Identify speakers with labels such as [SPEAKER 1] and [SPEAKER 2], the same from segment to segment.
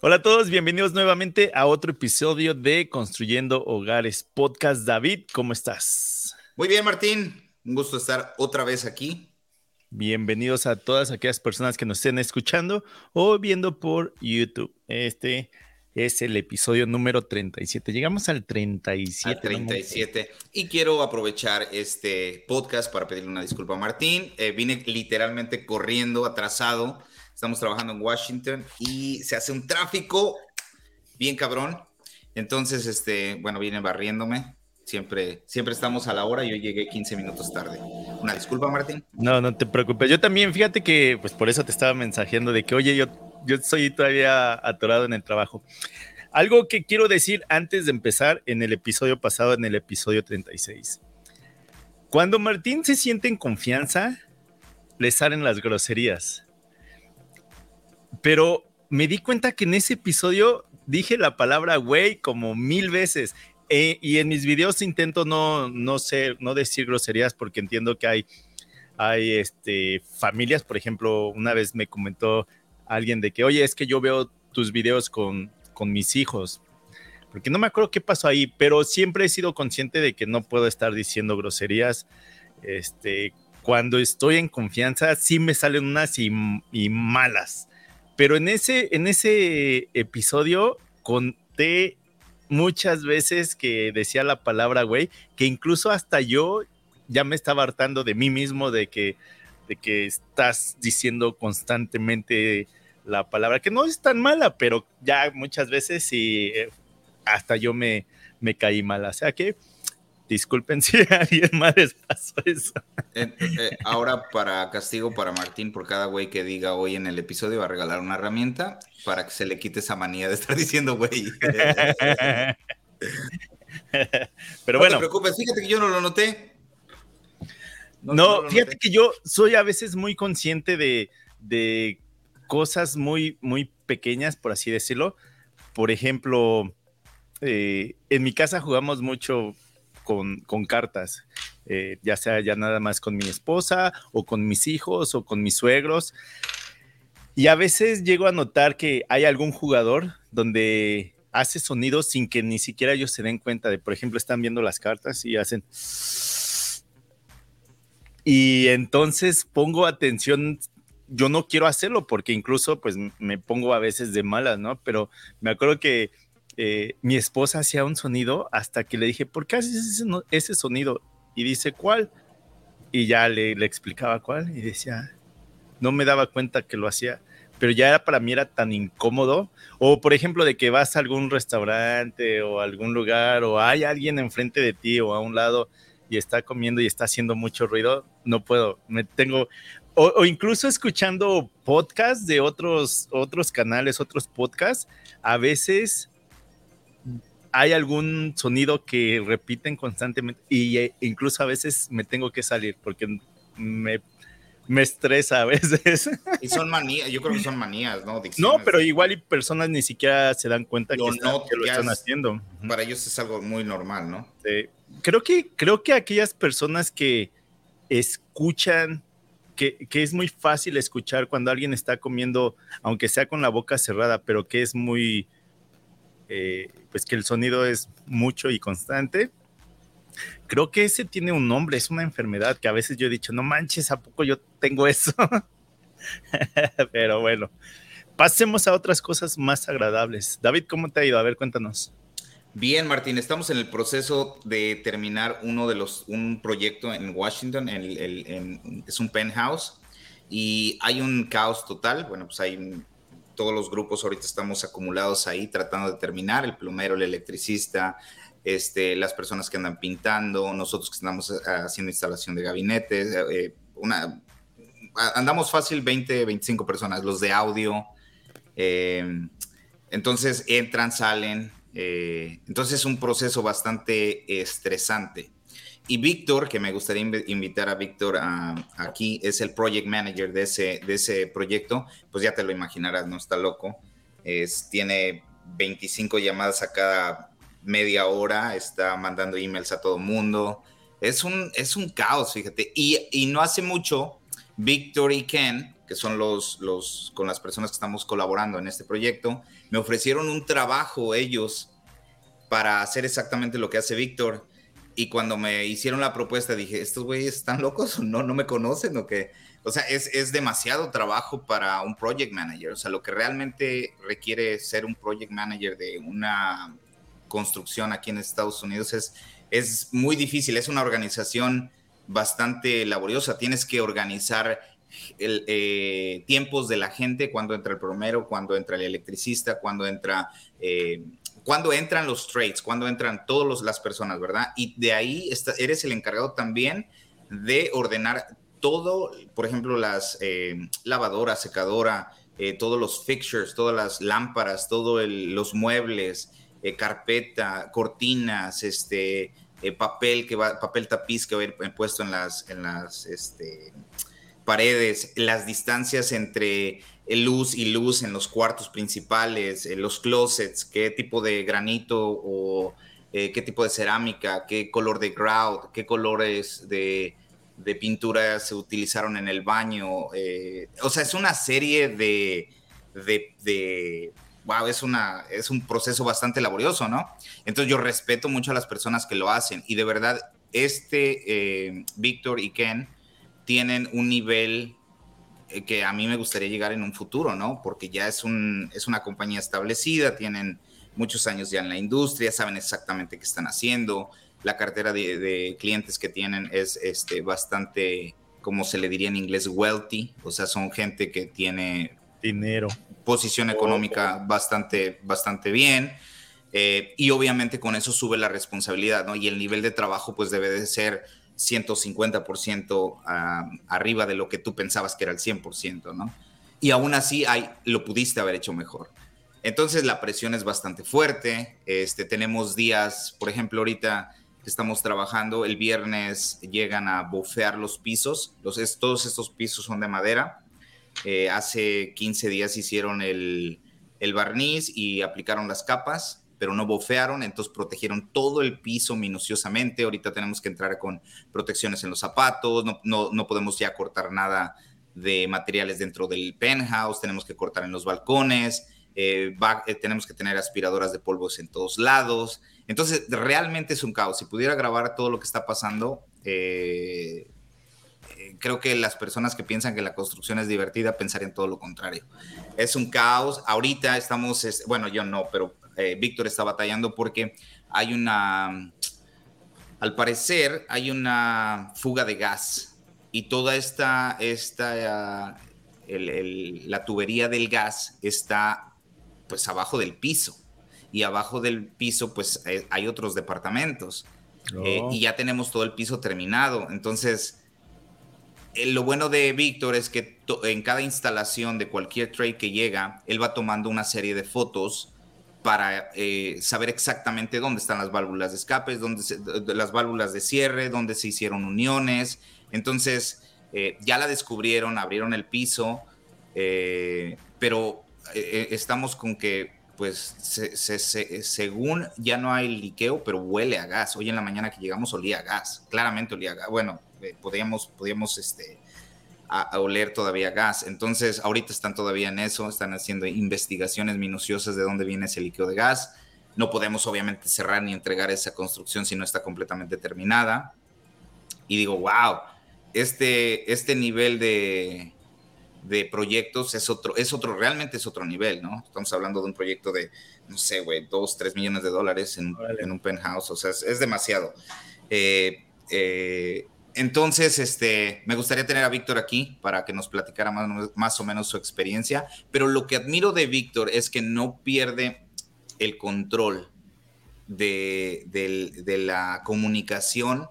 [SPEAKER 1] Hola a todos, bienvenidos nuevamente a otro episodio de Construyendo Hogares Podcast. David, ¿cómo estás?
[SPEAKER 2] Muy bien, Martín. Un gusto estar otra vez aquí.
[SPEAKER 1] Bienvenidos a todas aquellas personas que nos estén escuchando o viendo por YouTube. Este es el episodio número 37. Llegamos al 37.
[SPEAKER 2] Al 37. Y quiero aprovechar este podcast para pedirle una disculpa a Martín. Eh, vine literalmente corriendo, atrasado Estamos trabajando en Washington y se hace un tráfico bien cabrón. Entonces, este, bueno, viene barriéndome. Siempre, siempre estamos a la hora. Yo llegué 15 minutos tarde. Una disculpa, Martín.
[SPEAKER 1] No, no te preocupes. Yo también, fíjate que, pues por eso te estaba mensajeando de que, oye, yo, yo soy todavía atorado en el trabajo. Algo que quiero decir antes de empezar en el episodio pasado, en el episodio 36. Cuando Martín se siente en confianza, le salen las groserías. Pero me di cuenta que en ese episodio dije la palabra güey como mil veces. Eh, y en mis videos intento no, no, decir groserías porque entiendo que hay, hay este, familias, por ejemplo, una vez me comentó alguien de que, oye, es que yo veo tus videos con, con mis hijos, porque no me acuerdo qué pasó ahí, pero siempre he sido consciente de que no puedo estar diciendo groserías. Este, cuando estoy en confianza, sí me salen unas y malas. Pero en ese, en ese episodio conté muchas veces que decía la palabra güey, que incluso hasta yo ya me estaba hartando de mí mismo de que, de que estás diciendo constantemente la palabra, que no es tan mala, pero ya muchas veces sí, eh, hasta yo me, me caí mal. O sea que Disculpen si a alguien más les pasó eso.
[SPEAKER 2] Eh, eh, ahora, para castigo para Martín, por cada güey que diga hoy en el episodio, va a regalar una herramienta para que se le quite esa manía de estar diciendo güey.
[SPEAKER 1] Pero bueno.
[SPEAKER 2] No te preocupes, fíjate que yo no lo noté.
[SPEAKER 1] No, fíjate que yo soy a veces muy consciente de, de cosas muy, muy pequeñas, por así decirlo. Por ejemplo, eh, en mi casa jugamos mucho con, cartas, eh, ya sea ya nada más con mi esposa o con mis hijos o con mis suegros. Y a veces llego a notar que hay algún jugador donde hace sonidos sin que ni siquiera ellos se den cuenta de, por ejemplo, están viendo las cartas y hacen... Y entonces pongo atención, yo no quiero hacerlo porque incluso pues me pongo a veces de malas, ¿no? Pero me acuerdo que eh, mi esposa hacía un sonido hasta que le dije, ¿por qué haces ese, sonido? Y dice, ¿cuál? Y ya le, le, explicaba cuál y decía, no me daba cuenta que lo hacía, pero ya era, para mí era tan incómodo. O por ejemplo, de que vas a algún restaurante o algún lugar o hay alguien enfrente de ti o a un lado y está comiendo y está haciendo mucho ruido, no puedo, me tengo, o, o, incluso escuchando podcasts de otros, otros canales, otros podcasts, a veces hay algún sonido que repiten constantemente y e incluso a veces me tengo que salir porque me, me estresa a veces.
[SPEAKER 2] Y son manías, yo creo que son manías, ¿no?
[SPEAKER 1] no, pero igual y personas ni siquiera se dan cuenta que, lo están haciendo.
[SPEAKER 2] Para ellos es algo muy normal, ¿no?
[SPEAKER 1] creo, que, creo que aquellas personas que escuchan, que, que es muy fácil escuchar cuando alguien está comiendo, aunque sea con la boca cerrada, pero que es muy eh, pues que el sonido es mucho y constante. Creo que ese tiene un nombre, es una enfermedad que a veces yo he dicho, no manches, ¿a poco yo tengo eso? Pero bueno, pasemos a otras cosas más agradables. David, ¿cómo te ha ido? A ver, cuéntanos.
[SPEAKER 2] Bien, Martín, estamos en el proceso de terminar uno de los, un proyecto en Washington, es un penthouse, y hay un caos total. Bueno, pues hay todos los grupos ahorita estamos acumulados ahí tratando de terminar, el plomero, el electricista, este, las personas que andan pintando, nosotros que estamos eh, haciendo instalación de gabinetes, eh, eh, una, andamos fácil 20, 25 personas, los de audio. entonces entran, salen, entonces es un proceso bastante estresante. Y Víctor, que me gustaría invitar a Víctor aquí, es el project manager de ese, de ese proyecto, pues ya te lo imaginarás, no está loco. Es, tiene 25 llamadas a cada media hora, está mandando emails a todo mundo. Es un, es un caos, fíjate. Y, y no hace mucho, Víctor y Ken, que son los, los, con las personas que estamos colaborando en este proyecto, me ofrecieron un trabajo ellos para hacer exactamente lo que hace Víctor. Y cuando me hicieron la propuesta dije, estos güeyes están locos o no, no me conocen o qué. O sea, es, es, demasiado trabajo para un project manager. O sea, lo que realmente requiere ser un project manager de una construcción aquí en Estados Unidos es, es muy difícil. Es una organización bastante laboriosa. Tienes que organizar el, eh, tiempos de la gente, cuando entra el plomero, cuando entra el electricista, cuando entra, eh, cuando entran los trades, cuando entran todas las personas, ¿verdad? Y de ahí eres el encargado también de ordenar todo, por ejemplo, las eh, lavadoras, secadora, todos los fixtures, todas las lámparas, todos los muebles, carpeta, cortinas, este, papel que va, papel tapiz que va a ir puesto en las, en las, este, paredes, las distancias entre luz y luz en los cuartos principales, en los closets, qué tipo de granito o eh, qué tipo de cerámica, qué color de grout, qué colores de, pintura se utilizaron en el baño. Eh, o sea, es una serie de, wow, es, una, es un proceso bastante laborioso, ¿no? Entonces yo respeto mucho a las personas que lo hacen y de verdad, este eh, Víctor y Ken, tienen un nivel que a mí me gustaría llegar en un futuro, ¿no? Porque ya es, un, es una compañía establecida, tienen muchos años ya en la industria, saben exactamente qué están haciendo, la cartera de, clientes que tienen es este, bastante, como se le diría en inglés, wealthy, o sea, son gente que tiene
[SPEAKER 1] dinero,
[SPEAKER 2] posición económica bastante, bastante bien. Eh, y obviamente con eso sube la responsabilidad, ¿no? Y el nivel de trabajo pues debe de ser 150% arriba de lo que tú pensabas que era el 100%, ¿no? Y aún así hay, lo pudiste haber hecho mejor. Entonces la presión es bastante fuerte. Este, tenemos días, por ejemplo, ahorita estamos trabajando, el viernes llegan a bofear los pisos. Los, todos estos pisos son de madera. Eh, hace 15 días hicieron el, el barniz y aplicaron las capas pero no bofearon, entonces protegieron todo el piso minuciosamente. Ahorita tenemos que entrar con protecciones en los zapatos, no, no, podemos ya cortar nada de materiales dentro del penthouse, tenemos que cortar en los balcones, eh, eh, tenemos que tener aspiradoras de polvos en todos lados. Entonces, realmente es un caos. Si pudiera grabar todo lo que está pasando, eh, creo que las personas que piensan que la construcción es divertida pensarían todo lo contrario. Es un caos. Ahorita estamos, bueno, yo no, pero eh, Víctor está batallando porque hay una, al parecer, hay una fuga de gas y toda esta, esta la tubería del gas está pues abajo del piso y abajo del piso pues eh, hay otros departamentos eh, oh. y ya tenemos todo el piso terminado. Entonces, lo bueno de Víctor es que en cada instalación de cualquier trade que llega, él va tomando una serie de fotos para eh, saber exactamente dónde están las válvulas de escape, dónde las válvulas de cierre, dónde se hicieron uniones. Entonces, eh, ya la descubrieron, abrieron el piso, eh, pero estamos con que, pues, según ya no hay liqueo, pero huele a gas. Hoy en la mañana que llegamos olía a gas, claramente olía a gas. Bueno, podíamos, podíamos, este, a, oler todavía gas. Entonces, ahorita están todavía en eso, están haciendo investigaciones minuciosas de dónde viene ese líquido de gas. No podemos obviamente cerrar ni entregar esa construcción si no está completamente terminada. Y digo, wow, este, este nivel de, de proyectos es otro, es otro, realmente es otro nivel, ¿no? Estamos hablando de un proyecto de, no sé, güey, dos, tres millones de dólares en, en un penthouse, o sea, es, demasiado. eh, eh entonces, este, me gustaría tener a Víctor aquí para que nos platicara más, o menos su experiencia, pero lo que admiro de Víctor es que no pierde el control de, la comunicación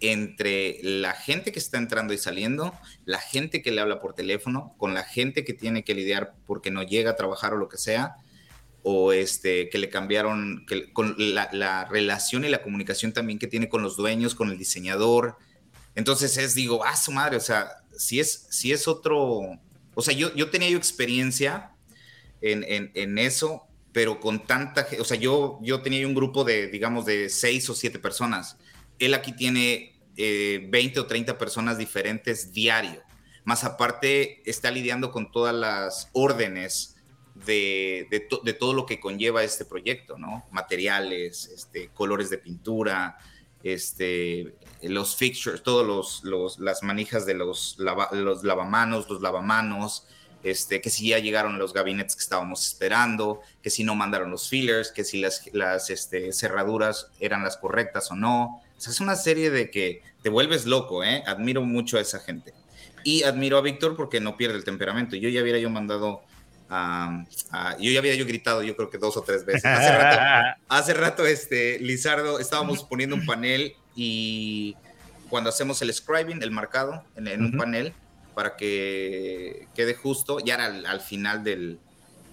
[SPEAKER 2] entre la gente que está entrando y saliendo, la gente que le habla por teléfono, con la gente que tiene que lidiar porque no llega a trabajar o lo que sea. o este, que le cambiaron con la, relación y la comunicación también que tiene con los dueños, con el diseñador. Entonces es, digo, ah, su madre, o sea, si es, si es otro, o sea, yo, yo tenía yo experiencia en, en, eso, pero con tanta, o sea, yo, yo tenía un grupo de, digamos, de seis o siete personas. Él aquí tiene eh, 20 o 30 personas diferentes diario. Más aparte, está lidiando con todas las órdenes de, de, todo lo que conlleva este proyecto, ¿no? Materiales, este, colores de pintura, este, los fixtures, todos los, los, las manijas de los, los lavamanos, los lavamanos, este, que si ya llegaron los gabinetes que estábamos esperando, que si no mandaron los fillers, que si las, las este, cerraduras eran las correctas o no. O sea, es una serie de que te vuelves loco, ¿eh? Admiro mucho a esa gente. Y admiro a Víctor porque no pierde el temperamento. Yo ya hubiera yo mandado yo ya había yo gritado, yo creo que dos o tres veces. Hace rato, este, Lizardo, estábamos poniendo un panel y cuando hacemos el scribing, el marcado en, un panel, para que quede justo, ya era al, final del,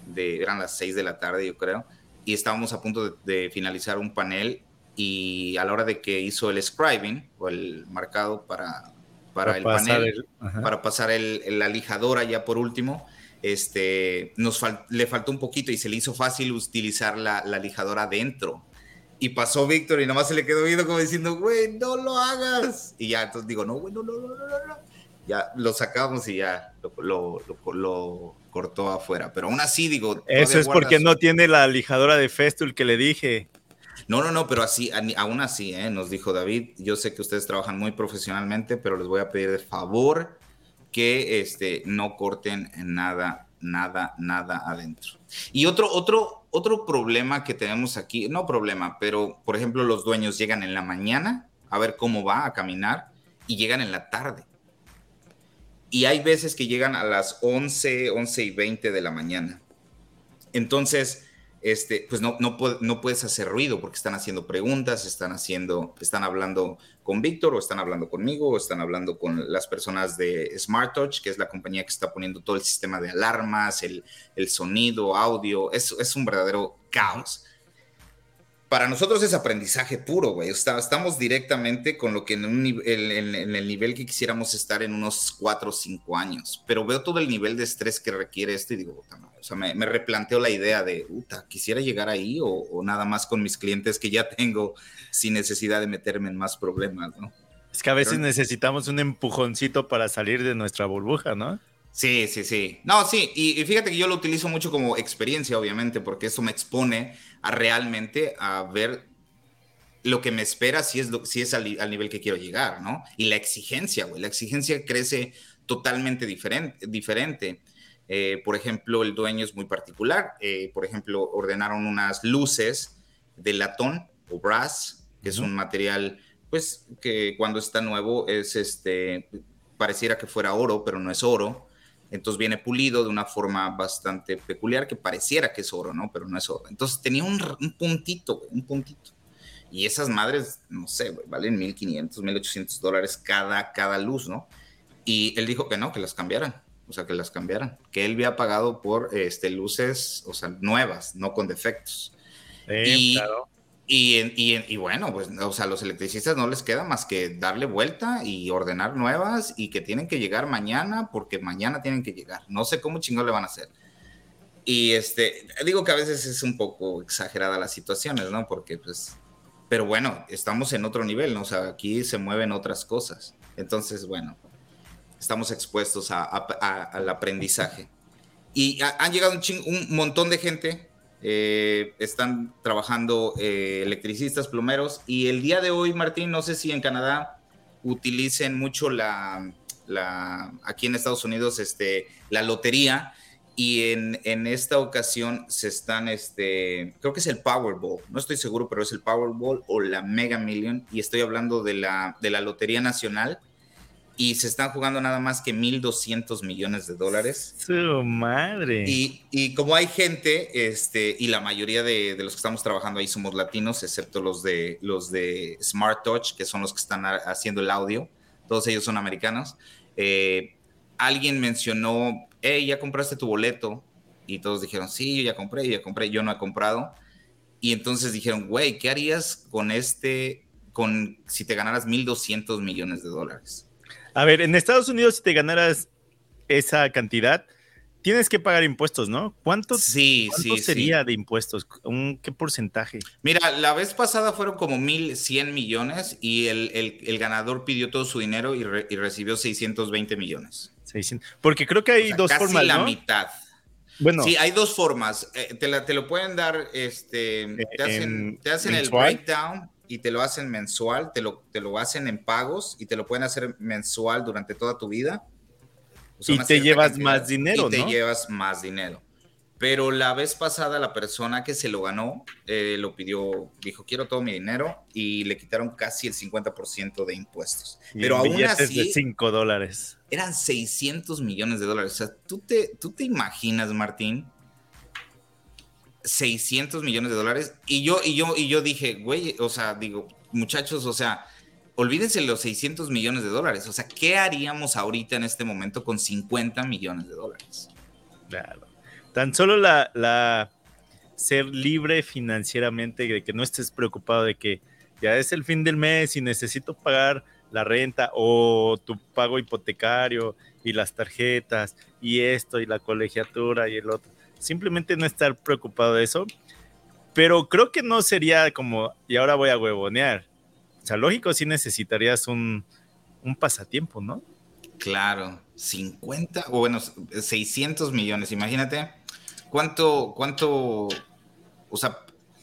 [SPEAKER 2] de, eran las seis de la tarde, yo creo, y estábamos a punto de, finalizar un panel y a la hora de que hizo el scribing o el marcado para, para, el panel, para pasar el, la lijadora ya por último, este, nos le faltó un poquito y se le hizo fácil utilizar la, lijadora adentro. Y pasó Víctor y nomás se le quedó viendo como diciendo, güey, no lo hagas. Y ya, entonces digo, no, güey, no, no, no, no, no. Ya lo sacamos y ya lo, lo, cortó afuera. Pero aún así, digo.
[SPEAKER 1] Eso es porque no tiene la lijadora de Festool que le dije.
[SPEAKER 2] No, no, no, pero así, aún así, ¿eh? nos dijo David. Yo sé que ustedes trabajan muy profesionalmente, pero les voy a pedir de favor que este, no corten nada, nada, nada adentro. Y otro, otro, otro problema que tenemos aquí, no problema, pero por ejemplo los dueños llegan en la mañana a ver cómo va a caminar y llegan en la tarde. Y hay veces que llegan a las 11, 11 y 20 de la mañana. Entonces, este, pues no, no, no puedes hacer ruido porque están haciendo preguntas, están haciendo, están hablando con Víctor o están hablando conmigo o están hablando con las personas de Smart Touch, que es la compañía que está poniendo todo el sistema de alarmas, el, el sonido, audio, es, es un verdadero caos para nosotros es aprendizaje puro, güey. estamos directamente con lo que en, el nivel que quisiéramos estar en unos cuatro o cinco años. Pero veo todo el nivel de estrés que requiere esto y digo, o sea, me, replanteo la idea de, puta, quisiera llegar ahí o, nada más con mis clientes que ya tengo sin necesidad de meterme en más problemas, ¿no?
[SPEAKER 1] Es que a veces necesitamos un empujoncito para salir de nuestra burbuja, ¿no?
[SPEAKER 2] Sí, sí, sí. No, sí, y, fíjate que yo lo utilizo mucho como experiencia, obviamente, porque eso me expone a realmente a ver lo que me espera si es, si es al, nivel que quiero llegar, ¿no? Y la exigencia, güey, la exigencia crece totalmente diferente. diferente. Eh, por ejemplo, el dueño es muy particular. Eh, por ejemplo, ordenaron unas luces de latón o brass, que es un material, pues, que cuando está nuevo es este, pareciera que fuera oro, pero no es oro entonces viene pulido de una forma bastante peculiar que pareciera que es oro, ¿no? Pero no es oro. Entonces tenía un, puntito, un puntito. Y esas madres, no sé, güey, valen 1.500, 1.800 dólares cada, cada luz, ¿no? Y él dijo que no, que las cambiaran, o sea, que las cambiaran, que él había pagado por este, luces, o sea, nuevas, no con defectos. Sí, claro. Y, bueno, pues, o sea, los electricistas no les queda más que darle vuelta y ordenar nuevas y que tienen que llegar mañana porque mañana tienen que llegar. No sé cómo chingón le van a hacer. Y este, digo que a veces es un poco exagerada las situaciones, ¿no? Porque pues, pero bueno, estamos en otro nivel, ¿no? O sea, aquí se mueven otras cosas. Entonces, bueno, estamos expuestos al aprendizaje. Y han llegado un, un montón de gente eh, están trabajando eh, electricistas, plomeros. Y el día de hoy, Martín, no sé si en Canadá utilicen mucho la, la aquí en Estados Unidos, este, la lotería. Y en, en, esta ocasión se están, este, creo que es el Powerball, no estoy seguro, pero es el Powerball o la Mega Million. Y estoy hablando de la, de la Lotería Nacional y se están jugando nada más que 1.200 millones de dólares.
[SPEAKER 1] Su madre.
[SPEAKER 2] Y, y, como hay gente, este, y la mayoría de, de, los que estamos trabajando ahí somos latinos, excepto los de, los de Smart Touch, que son los que están haciendo el audio, todos ellos son americanos. Eh, alguien mencionó, hey, ya compraste tu boleto Y todos dijeron, sí, yo ya compré, yo ya compré, yo no he comprado. Y entonces dijeron, güey, ¿qué harías con este, con si te ganaras 1.200 millones de dólares?
[SPEAKER 1] A ver, en Estados Unidos si te ganaras esa cantidad, tienes que pagar impuestos, ¿no? ¿Cuánto,
[SPEAKER 2] sí,
[SPEAKER 1] sería de impuestos? ¿Un, ¿Qué porcentaje?
[SPEAKER 2] Mira, la vez pasada fueron como 1.100 millones y el, ganador pidió todo su dinero y, recibió 620 millones.
[SPEAKER 1] 600. Porque creo que hay dos
[SPEAKER 2] casi
[SPEAKER 1] formas,
[SPEAKER 2] la mitad. Bueno. Sí, hay dos formas. Eh, te, la, te, lo pueden dar, este, te hacen, te hacen el breakdown y te lo hacen mensual, te lo, te lo hacen en pagos y te lo pueden hacer mensual durante toda tu vida
[SPEAKER 1] y te llevas más dinero,
[SPEAKER 2] y te llevas más dinero. Pero la vez pasada la persona que se lo ganó eh, lo pidió, dijo, quiero todo mi dinero y le quitaron casi el 50% de impuestos. Pero aún así...
[SPEAKER 1] de 5 dólares.
[SPEAKER 2] Eran 600 millones de dólares. O sea, ¿tú te, tú te imaginas, Martín, 600 millones de dólares. Y yo, y yo, y yo dije, güey, o sea, digo, muchachos, o sea, olvídense los 600 millones de dólares. O sea, ¿qué haríamos ahorita en este momento con 50 millones de dólares?
[SPEAKER 1] Claro. Tan solo la, la ser libre financieramente, de que no estés preocupado de que ya es el fin del mes y necesito pagar la renta o tu pago hipotecario y las tarjetas y esto y la colegiatura y el otro. Simplemente no estar preocupado de eso. Pero creo que no sería como, y ahora voy a huevonear o sea, lógico, sí necesitarías un, pasatiempo, ¿no?
[SPEAKER 2] Claro, 50, o bueno, 600 millones, imagínate. ¿Cuánto, cuánto, o sea,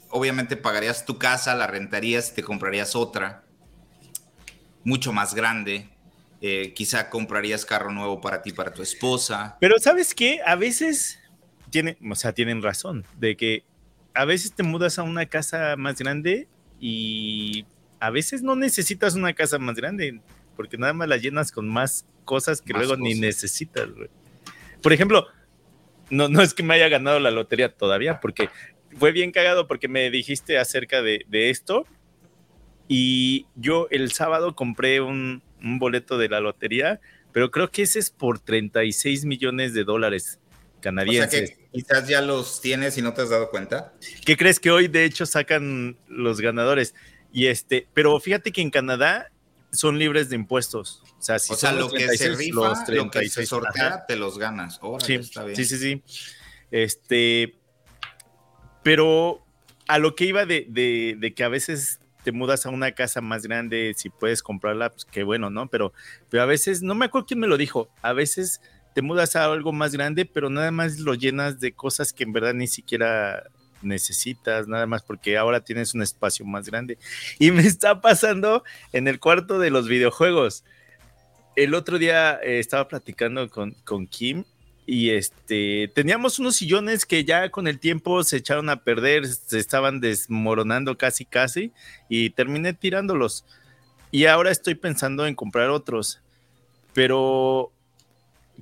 [SPEAKER 2] obviamente pagarías tu casa, la rentarías, te comprarías otra, mucho más grande. Eh, quizá comprarías carro nuevo para ti, para tu esposa.
[SPEAKER 1] Pero sabes qué, a veces tiene, o sea, tienen razón de que a veces te mudas a una casa más grande y a veces no necesitas una casa más grande, porque nada más la llenas con más cosas que luego ni necesitas, Por ejemplo, no, no es que me haya ganado la lotería todavía, porque fue bien cagado porque me dijiste acerca de, esto y yo el sábado compré un, boleto de la lotería, pero creo que ese es por 36 millones de dólares canadienses.
[SPEAKER 2] Quizás ya los tienes y no te has dado cuenta.
[SPEAKER 1] ¿Qué crees que hoy de hecho sacan los ganadores? Y este, pero fíjate que en Canadá son libres de impuestos. O sea, si
[SPEAKER 2] son lo que se rifa, lo que se sortea, te los ganas.
[SPEAKER 1] sí, está bien. sí, sí, sí. Este, pero a lo que iba de, de, que a veces te mudas a una casa más grande, si puedes comprarla, pues qué bueno, ¿no? Pero, pero a veces, no me acuerdo quién me lo dijo, a veces te mudas a algo más grande, pero nada más lo llenas de cosas que en verdad ni siquiera necesitas, nada más porque ahora tienes un espacio más grande. Y me está pasando en el cuarto de los videojuegos. El otro día eh, estaba platicando con, con Kim y este teníamos unos sillones que ya con el tiempo se echaron a perder, se estaban desmoronando casi casi y terminé tirándolos. Y ahora estoy pensando en comprar otros. Pero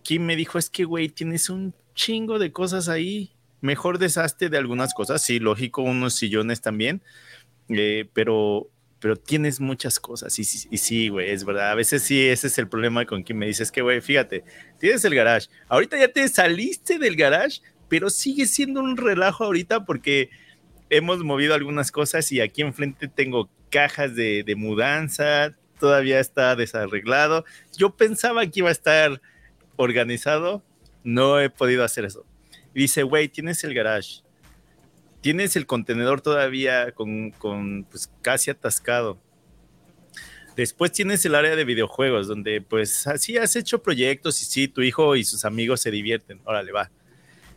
[SPEAKER 1] Kim me dijo, es que güey, tienes un chingo de cosas ahí mejor desastre de algunas cosas, sí, lógico, unos sillones también, eh, pero, pero tienes muchas cosas. Y, y, sí, güey, es verdad. A veces sí, ese es el problema con quien me dices que, güey, fíjate, tienes el garage. Ahorita ya te saliste del garage, pero sigue siendo un relajo ahorita porque hemos movido algunas cosas y aquí enfrente tengo cajas de, de mudanza, todavía está desarreglado. Yo pensaba que iba a estar organizado, no he podido hacer eso. Y dice, güey, tienes el garage, tienes el contenedor todavía con, pues, casi atascado. Después tienes el área de videojuegos, donde pues así has hecho proyectos y sí, tu hijo y sus amigos se divierten. Órale, va.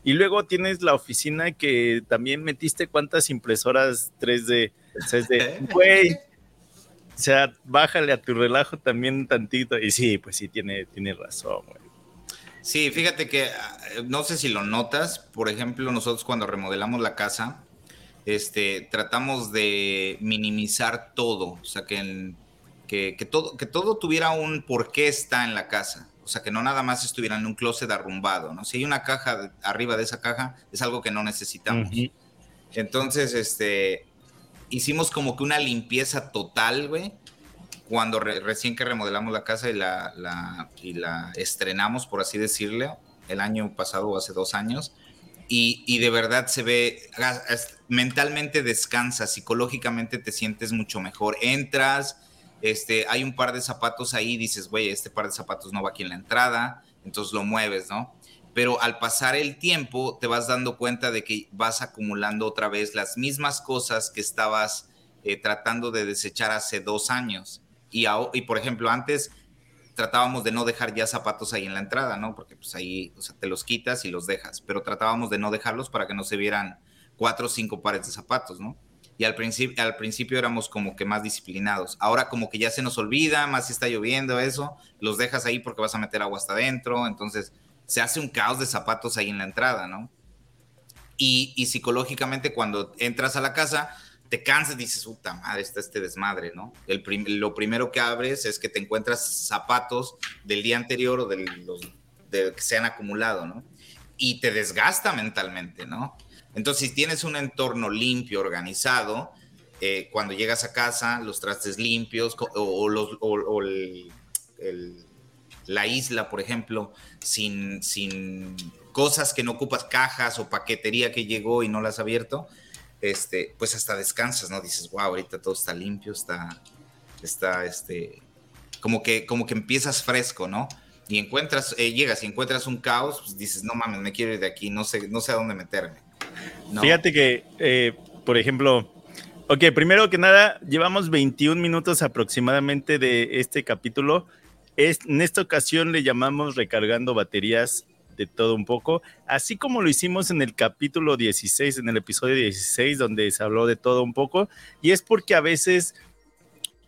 [SPEAKER 1] Y luego tienes la oficina que también metiste cuántas impresoras 3D. güey. O sea, bájale a tu relajo también tantito. Y sí, pues sí, tiene, tiene razón, güey.
[SPEAKER 2] Sí, fíjate que ah, no sé si lo notas, por ejemplo, nosotros cuando remodelamos la casa, este, tratamos de minimizar todo, o sea, que, que, todo, que todo tuviera un por qué está en la casa, o sea, que no nada más estuviera en un closet arrumbado, ¿no? Si hay una caja arriba de esa caja, es algo que no necesitamos. Entonces, este, hicimos como que una limpieza total, güey, cuando recién que remodelamos la casa y la, la, y la estrenamos, por así decirle, el año pasado o hace dos años, y, de verdad se ve, mentalmente descansas, psicológicamente te sientes mucho mejor. Entras, este, hay un par de zapatos ahí, dices, güey, este par de zapatos no va aquí en la entrada, entonces lo mueves, ¿no? Pero al pasar el tiempo te vas dando cuenta de que vas acumulando otra vez las mismas cosas que estabas eh, tratando de desechar hace dos años. Y, por ejemplo, antes tratábamos de no dejar ya zapatos ahí en la entrada, ¿no? Porque pues ahí, te los quitas y los dejas, pero tratábamos de no dejarlos para que no se vieran cuatro o cinco pares de zapatos, ¿no? Y al principio, al principio éramos como que más disciplinados. Ahora como que ya se nos olvida, más si está lloviendo, eso, los dejas ahí porque vas a meter agua hasta adentro, entonces se hace un caos de zapatos ahí en la entrada, ¿no? Y, y psicológicamente cuando entras a la casa, te cansas, dices, puta madre, está este desmadre, ¿no? El lo primero que abres es que te encuentras zapatos del día anterior o de los que se han acumulado, ¿no? Y te desgasta mentalmente, ¿no? Entonces, si tienes un entorno limpio, organizado, eh, cuando llegas a casa, los trastes limpios o, los, o, la isla, por ejemplo, sin, sin cosas que no ocupas, cajas o paquetería que llegó y no las has abierto, este, pues hasta descansas, ¿no? Dices, wow, ahorita todo está limpio, está, está, este, como que, como que empiezas fresco, ¿no? Y encuentras, eh, llegas y encuentras un caos, pues dices, no mames, me quiero ir de aquí, no sé, no sé a dónde meterme.
[SPEAKER 1] Fíjate que, eh, por ejemplo, ok, primero que nada, llevamos 21 minutos aproximadamente de este capítulo. Es, en esta ocasión le llamamos recargando baterías de todo un poco, así como lo hicimos en el capítulo 16, en el episodio 16, donde se habló de todo un poco, y es porque a veces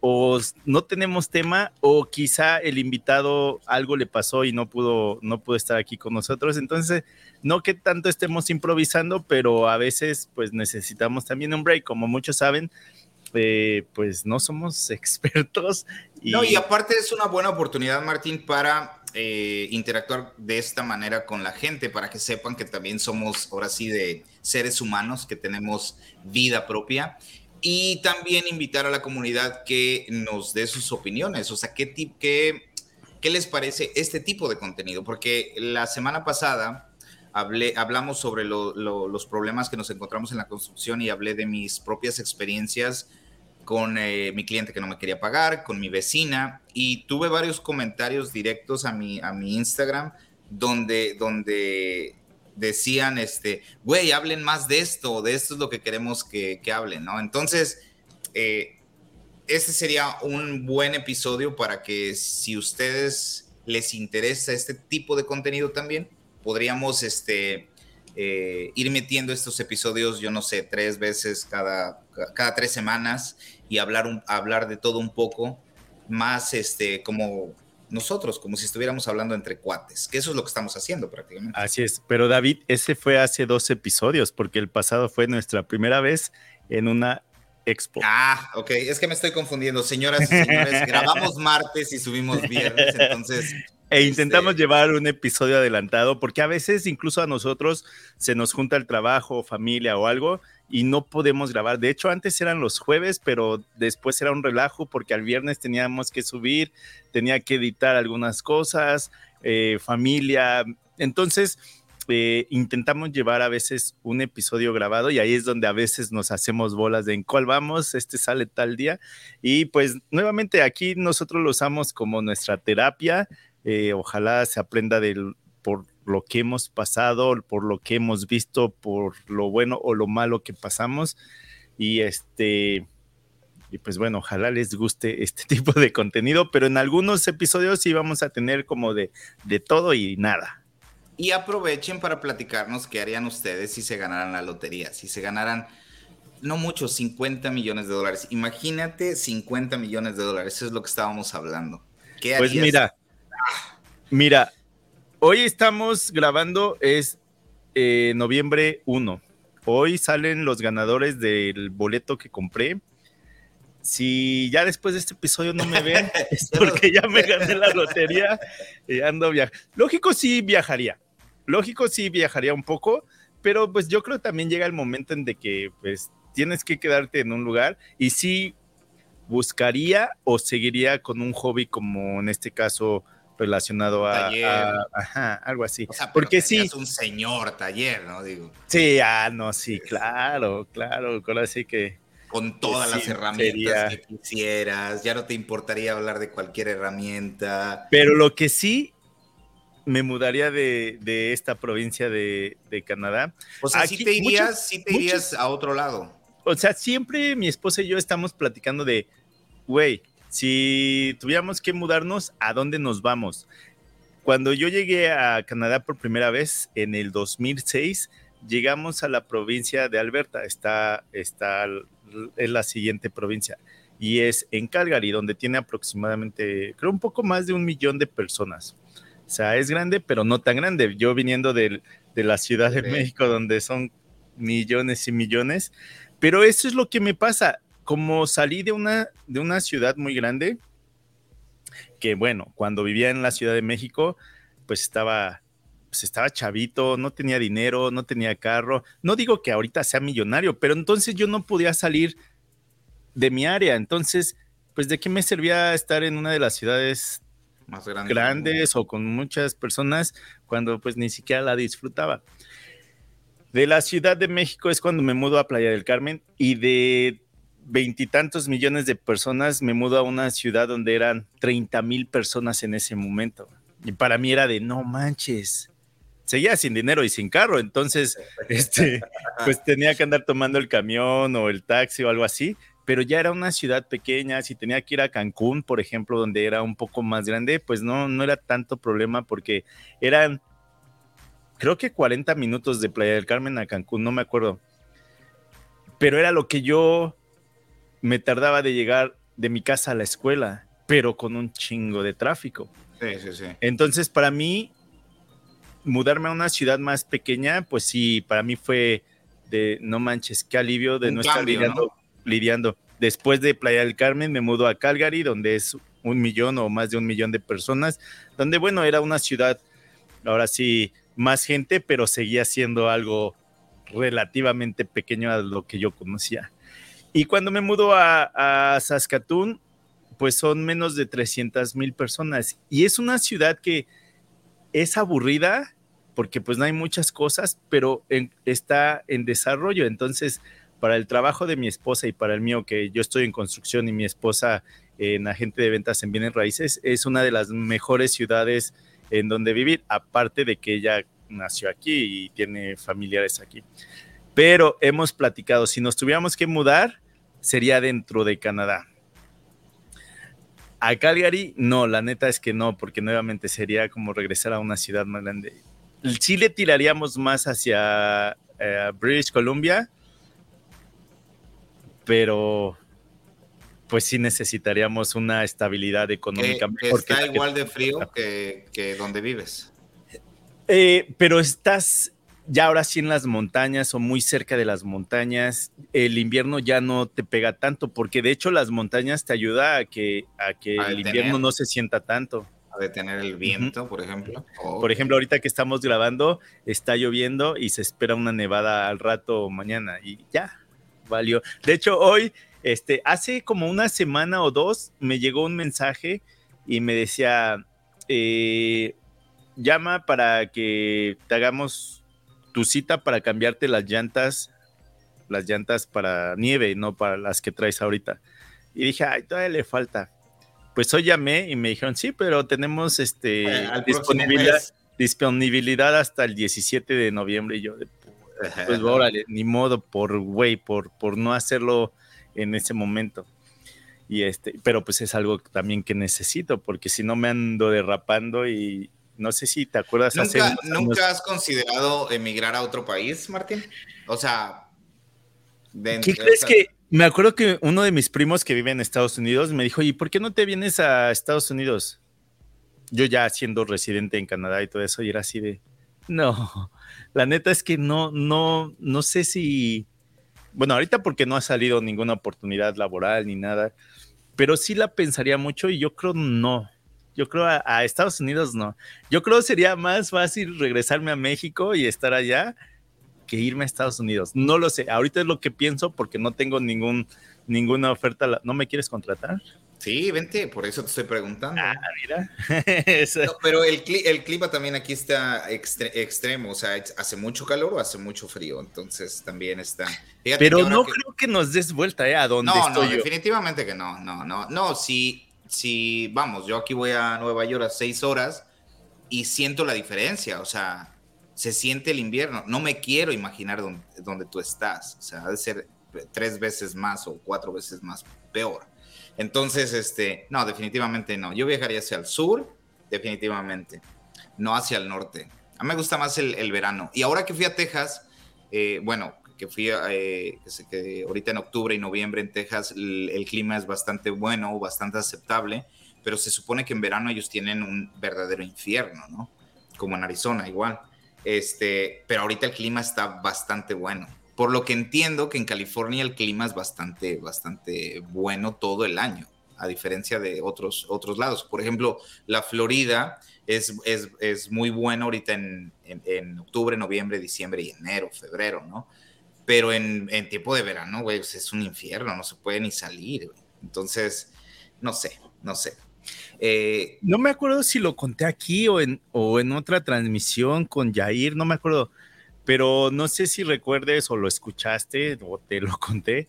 [SPEAKER 1] o no tenemos tema o quizá el invitado algo le pasó y no pudo no pudo estar aquí con nosotros. Entonces no que tanto estemos improvisando pero a veces pues necesitamos también un break. Como muchos saben eh, pues no somos expertos
[SPEAKER 2] no y aparte es una buena oportunidad Martín para eh, interactuar de esta manera con la gente para que sepan que también somos ahora sí de seres humanos que tenemos vida propia. Y también invitar a la comunidad que nos dé sus opiniones, o sea, qué, qué, qué les parece este tipo de contenido, porque la semana pasada hablé, hablamos sobre los problemas que nos encontramos en la construcción y hablé de mis propias experiencias con eh, mi cliente que no me quería pagar, con mi vecina, y tuve varios comentarios directos a mi, a mi Instagram donde, donde decían, este, güey, hablen más de esto, de esto es lo que queremos que, que hablen, ¿no? Entonces, eh, este sería un buen episodio para que si ustedes les interesa este tipo de contenido también, podríamos, este, eh, ir metiendo estos episodios, yo no sé, tres veces cada, cada tres semanas y hablar, un, hablar de todo un poco, más este, como nosotros, como si estuviéramos hablando entre cuates, que eso es lo que estamos haciendo prácticamente.
[SPEAKER 1] Así es, pero David, ese fue hace dos episodios, porque el pasado fue nuestra primera vez en una expo.
[SPEAKER 2] Ah, ok, es que me estoy confundiendo, señoras y señores, grabamos martes y subimos viernes, entonces
[SPEAKER 1] e intentamos este llevar un episodio adelantado porque a veces incluso a nosotros se nos junta el trabajo, familia o algo y no podemos grabar. De hecho, antes eran los jueves, pero después era un relajo porque al viernes teníamos que subir, tenía que editar algunas cosas, eh, familia. Entonces, eh, intentamos llevar a veces un episodio grabado y ahí es donde a veces nos hacemos bolas de en cuál vamos, este sale tal día. Y pues nuevamente aquí nosotros lo usamos como nuestra terapia eh, ojalá se aprenda del, por lo que hemos pasado, por lo que hemos visto, por lo bueno o lo malo que pasamos. Y este, y pues bueno, ojalá les guste este tipo de contenido, pero en algunos episodios sí vamos a tener como de, de todo y nada.
[SPEAKER 2] Y aprovechen para platicarnos qué harían ustedes si se ganaran la lotería, si se ganaran, no mucho, 50 millones de dólares. Imagínate 50 millones de dólares, eso es lo que estábamos hablando.
[SPEAKER 1] ¿Qué pues mira, Mira, hoy estamos grabando, es eh, noviembre 1. Hoy salen los ganadores del boleto que compré. Si ya después de este episodio no me ven, es porque ya me gané la lotería y ando viajando. Lógico, sí viajaría. Lógico, sí viajaría un poco, pero pues yo creo que también llega el momento en de que pues tienes que quedarte en un lugar y sí buscaría o seguiría con un hobby como en este caso relacionado a, ajá, algo así.
[SPEAKER 2] Porque sí. Es un señor taller, ¿no? Digo.
[SPEAKER 1] Sí, ah, no, sí, claro, claro. Así que.
[SPEAKER 2] Con todas las herramientas que quisieras, ya no te importaría hablar de cualquier herramienta.
[SPEAKER 1] Pero lo que sí me mudaría de, esta provincia de, Canadá.
[SPEAKER 2] O sea, si te irías, si te irías a otro lado.
[SPEAKER 1] O sea, siempre mi esposa y yo estamos platicando de, güey, si tuviéramos que mudarnos, ¿a dónde nos vamos? Cuando yo llegué a Canadá por primera vez en el 2006, llegamos a la provincia de Alberta, está, está es la siguiente provincia, y es en Calgary, donde tiene aproximadamente, creo, un poco más de un millón de personas. O sea, es grande, pero no tan grande. Yo viniendo de, de la Ciudad de México, donde son millones y millones, pero eso es lo que me pasa como salí de una, de una ciudad muy grande, que bueno, cuando vivía en la Ciudad de México, pues estaba, pues estaba chavito, no tenía dinero, no tenía carro. No digo que ahorita sea millonario, pero entonces yo no podía salir de mi área. Entonces, pues de qué me servía estar en una de las ciudades más grandes o con muchas personas cuando pues ni siquiera la disfrutaba. De la Ciudad de México es cuando me mudo a Playa del Carmen y de veintitantos millones de personas, me mudo a una ciudad donde eran 30 mil personas en ese momento. Y para mí era de no manches. Seguía sin dinero y sin carro, entonces este, pues tenía que andar tomando el camión o el taxi o algo así, pero ya era una ciudad pequeña, si tenía que ir a Cancún, por ejemplo, donde era un poco más grande, pues no, no era tanto problema porque eran, creo que 40 minutos de Playa del Carmen a Cancún, no me acuerdo, pero era lo que yo me tardaba de llegar de mi casa a la escuela, pero con un chingo de tráfico.
[SPEAKER 2] Sí, sí, sí.
[SPEAKER 1] Entonces, para mí, mudarme a una ciudad más pequeña, pues sí, para mí fue de no manches, qué alivio de no estar lidiando, lidiando. Después de Playa del Carmen, me mudo a Calgary, donde es un millón o más de un millón de personas, donde, bueno, era una ciudad, ahora sí, más gente, pero seguía siendo algo relativamente pequeño a lo que yo conocía. Y cuando me mudo a, Saskatoon, pues son menos de 300 mil personas. Y es una ciudad que es aburrida porque pues no hay muchas cosas, pero está en desarrollo. Entonces, para el trabajo de mi esposa y para el mío, que yo estoy en construcción y mi esposa en agente de ventas en bienes raíces, es una de las mejores ciudades en donde vivir, aparte de que ella nació aquí y tiene familiares aquí. Pero hemos platicado, si nos tuviéramos que mudar, sería dentro de Canadá. A Calgary, no, la neta es que no, porque nuevamente sería como regresar a una ciudad más grande. Sí le tiraríamos más hacia eh, British Columbia, pero pues sí necesitaríamos una estabilidad económica.
[SPEAKER 2] Que, está igual de frío que, que donde vives.
[SPEAKER 1] Eh, pero estás ya ahora sí en las montañas o muy cerca de las montañas, el invierno ya no te pega tanto, porque de hecho las montañas te ayuda a que, a que el invierno no se sienta tanto.
[SPEAKER 2] A detener el viento, por ejemplo.
[SPEAKER 1] Por ejemplo, ahorita que estamos grabando, está lloviendo y se espera una nevada al rato mañana y ya, valió. De hecho, hoy, este, hace como una semana o dos, me llegó un mensaje y me decía, eh, llama para que te hagamos tu cita para cambiarte las llantas, las llantas para nieve, no para las que traes ahorita. Y dije, ay, todavía le falta. Pues hoy llamé y me dijeron, sí, pero tenemos este eh, disponibilidad, disponibilidad hasta el 17 de noviembre. Y yo, pues órale, ni modo, por güey, por, por no hacerlo en ese momento. Y este, pero pues es algo también que necesito, porque si no me ando derrapando y, no sé si te acuerdas.
[SPEAKER 2] ¿Nunca, ¿nunca has considerado emigrar a otro país, Martín? O sea,
[SPEAKER 1] ¿qué crees que? Me acuerdo que uno de mis primos que vive en Estados Unidos me dijo, ¿y por qué no te vienes a Estados Unidos? Yo ya siendo residente en Canadá y todo eso, y era así de, no, la neta es que no, no, no sé si, bueno, ahorita porque no ha salido ninguna oportunidad laboral ni nada, pero sí la pensaría mucho y yo creo no, yo creo a, Estados Unidos no. Yo creo sería más fácil regresarme a México y estar allá que irme a Estados Unidos. No lo sé. Ahorita es lo que pienso porque no tengo ningún, ninguna oferta. ¿No me quieres contratar?
[SPEAKER 2] Sí, vente, por eso te estoy preguntando.
[SPEAKER 1] Ah, mira.
[SPEAKER 2] pero el, clima también aquí está extremo, o sea, hace mucho calor o hace mucho frío, entonces también está.
[SPEAKER 1] pero no creo que nos des vuelta ¿eh? a donde
[SPEAKER 2] no,
[SPEAKER 1] estoy
[SPEAKER 2] no, definitivamente que no, no, no, no, si, si, vamos, yo aquí voy a Nueva York a seis horas y siento la diferencia, o sea, se siente el invierno, no me quiero imaginar dónde, dónde tú estás, o sea, ha de ser tres veces más o cuatro veces más peor. Entonces, este, no, definitivamente no. Yo viajaría hacia el sur, definitivamente, no hacia el norte. A mí me gusta más el, verano. Y ahora que fui a Texas, eh, bueno, que fui eh, que ahorita en octubre y noviembre en Texas, el, clima es bastante bueno, bastante aceptable, pero se supone que en verano ellos tienen un verdadero infierno, ¿no? Como en Arizona, igual. Este, pero ahorita el clima está bastante bueno. Por lo que entiendo que en California el clima es bastante, bastante bueno todo el año, a diferencia de otros, otros lados. Por ejemplo, la Florida es, es, muy bueno ahorita en, en, octubre, noviembre, diciembre y enero, febrero, ¿no? Pero en, en tiempo de verano, güey, pues, es un infierno, no se puede ni salir, Entonces, no sé, no sé.
[SPEAKER 1] Eh, no me acuerdo si lo conté aquí o en, o en otra transmisión con Jair, no me acuerdo pero no sé si recuerdes o lo escuchaste o te lo conté.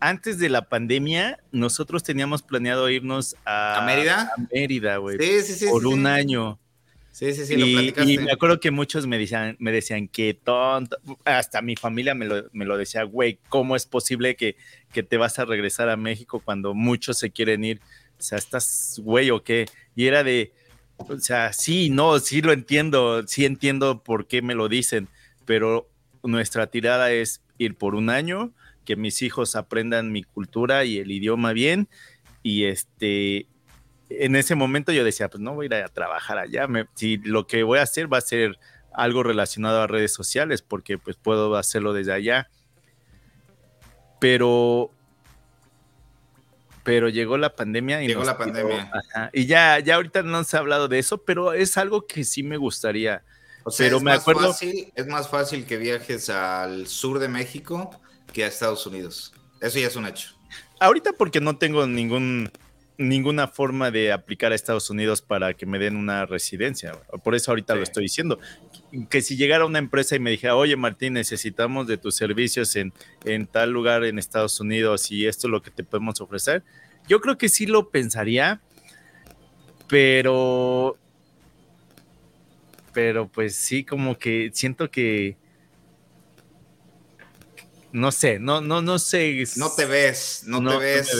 [SPEAKER 1] Antes de la pandemia, nosotros teníamos planeado irnos a,
[SPEAKER 2] ¿A Mérida.
[SPEAKER 1] A Mérida, güey. Sí, sí, sí. Por un año.
[SPEAKER 2] Sí, sí, sí,
[SPEAKER 1] y, lo platicaste. Y me acuerdo que muchos me decían, me decían que tonto, hasta mi familia me lo, me lo decía, güey, ¿cómo es posible que, que te vas a regresar a México cuando muchos se quieren ir? O sea, ¿estás güey o qué? Y era de, o sea, sí, no, sí lo entiendo, sí entiendo por qué me lo dicen, pero nuestra tirada es ir por un año, que mis hijos aprendan mi cultura y el idioma bien y este en ese momento yo decía, pues no voy a ir a trabajar allá, si lo que voy a hacer va a ser algo relacionado a redes sociales, porque pues puedo hacerlo desde allá. Pero pero llegó la pandemia
[SPEAKER 2] y llegó la pandemia.
[SPEAKER 1] y ya ya ahorita no se ha hablado de eso, pero es algo que sí me gustaría pero es me más acuerdo.
[SPEAKER 2] Fácil, es más fácil que viajes al sur de México que a Estados Unidos. Eso ya es un hecho.
[SPEAKER 1] Ahorita porque no tengo ningún ninguna forma de aplicar a Estados Unidos para que me den una residencia. Por eso ahorita lo estoy diciendo. Que si llegara una empresa y me dijera, oye Martín, necesitamos de tus servicios en, en tal lugar en Estados Unidos y esto es lo que te podemos ofrecer, yo creo que sí lo pensaría, pero pero pues sí, como que siento que no sé, no, no, no sé.
[SPEAKER 2] No te ves, no, te ves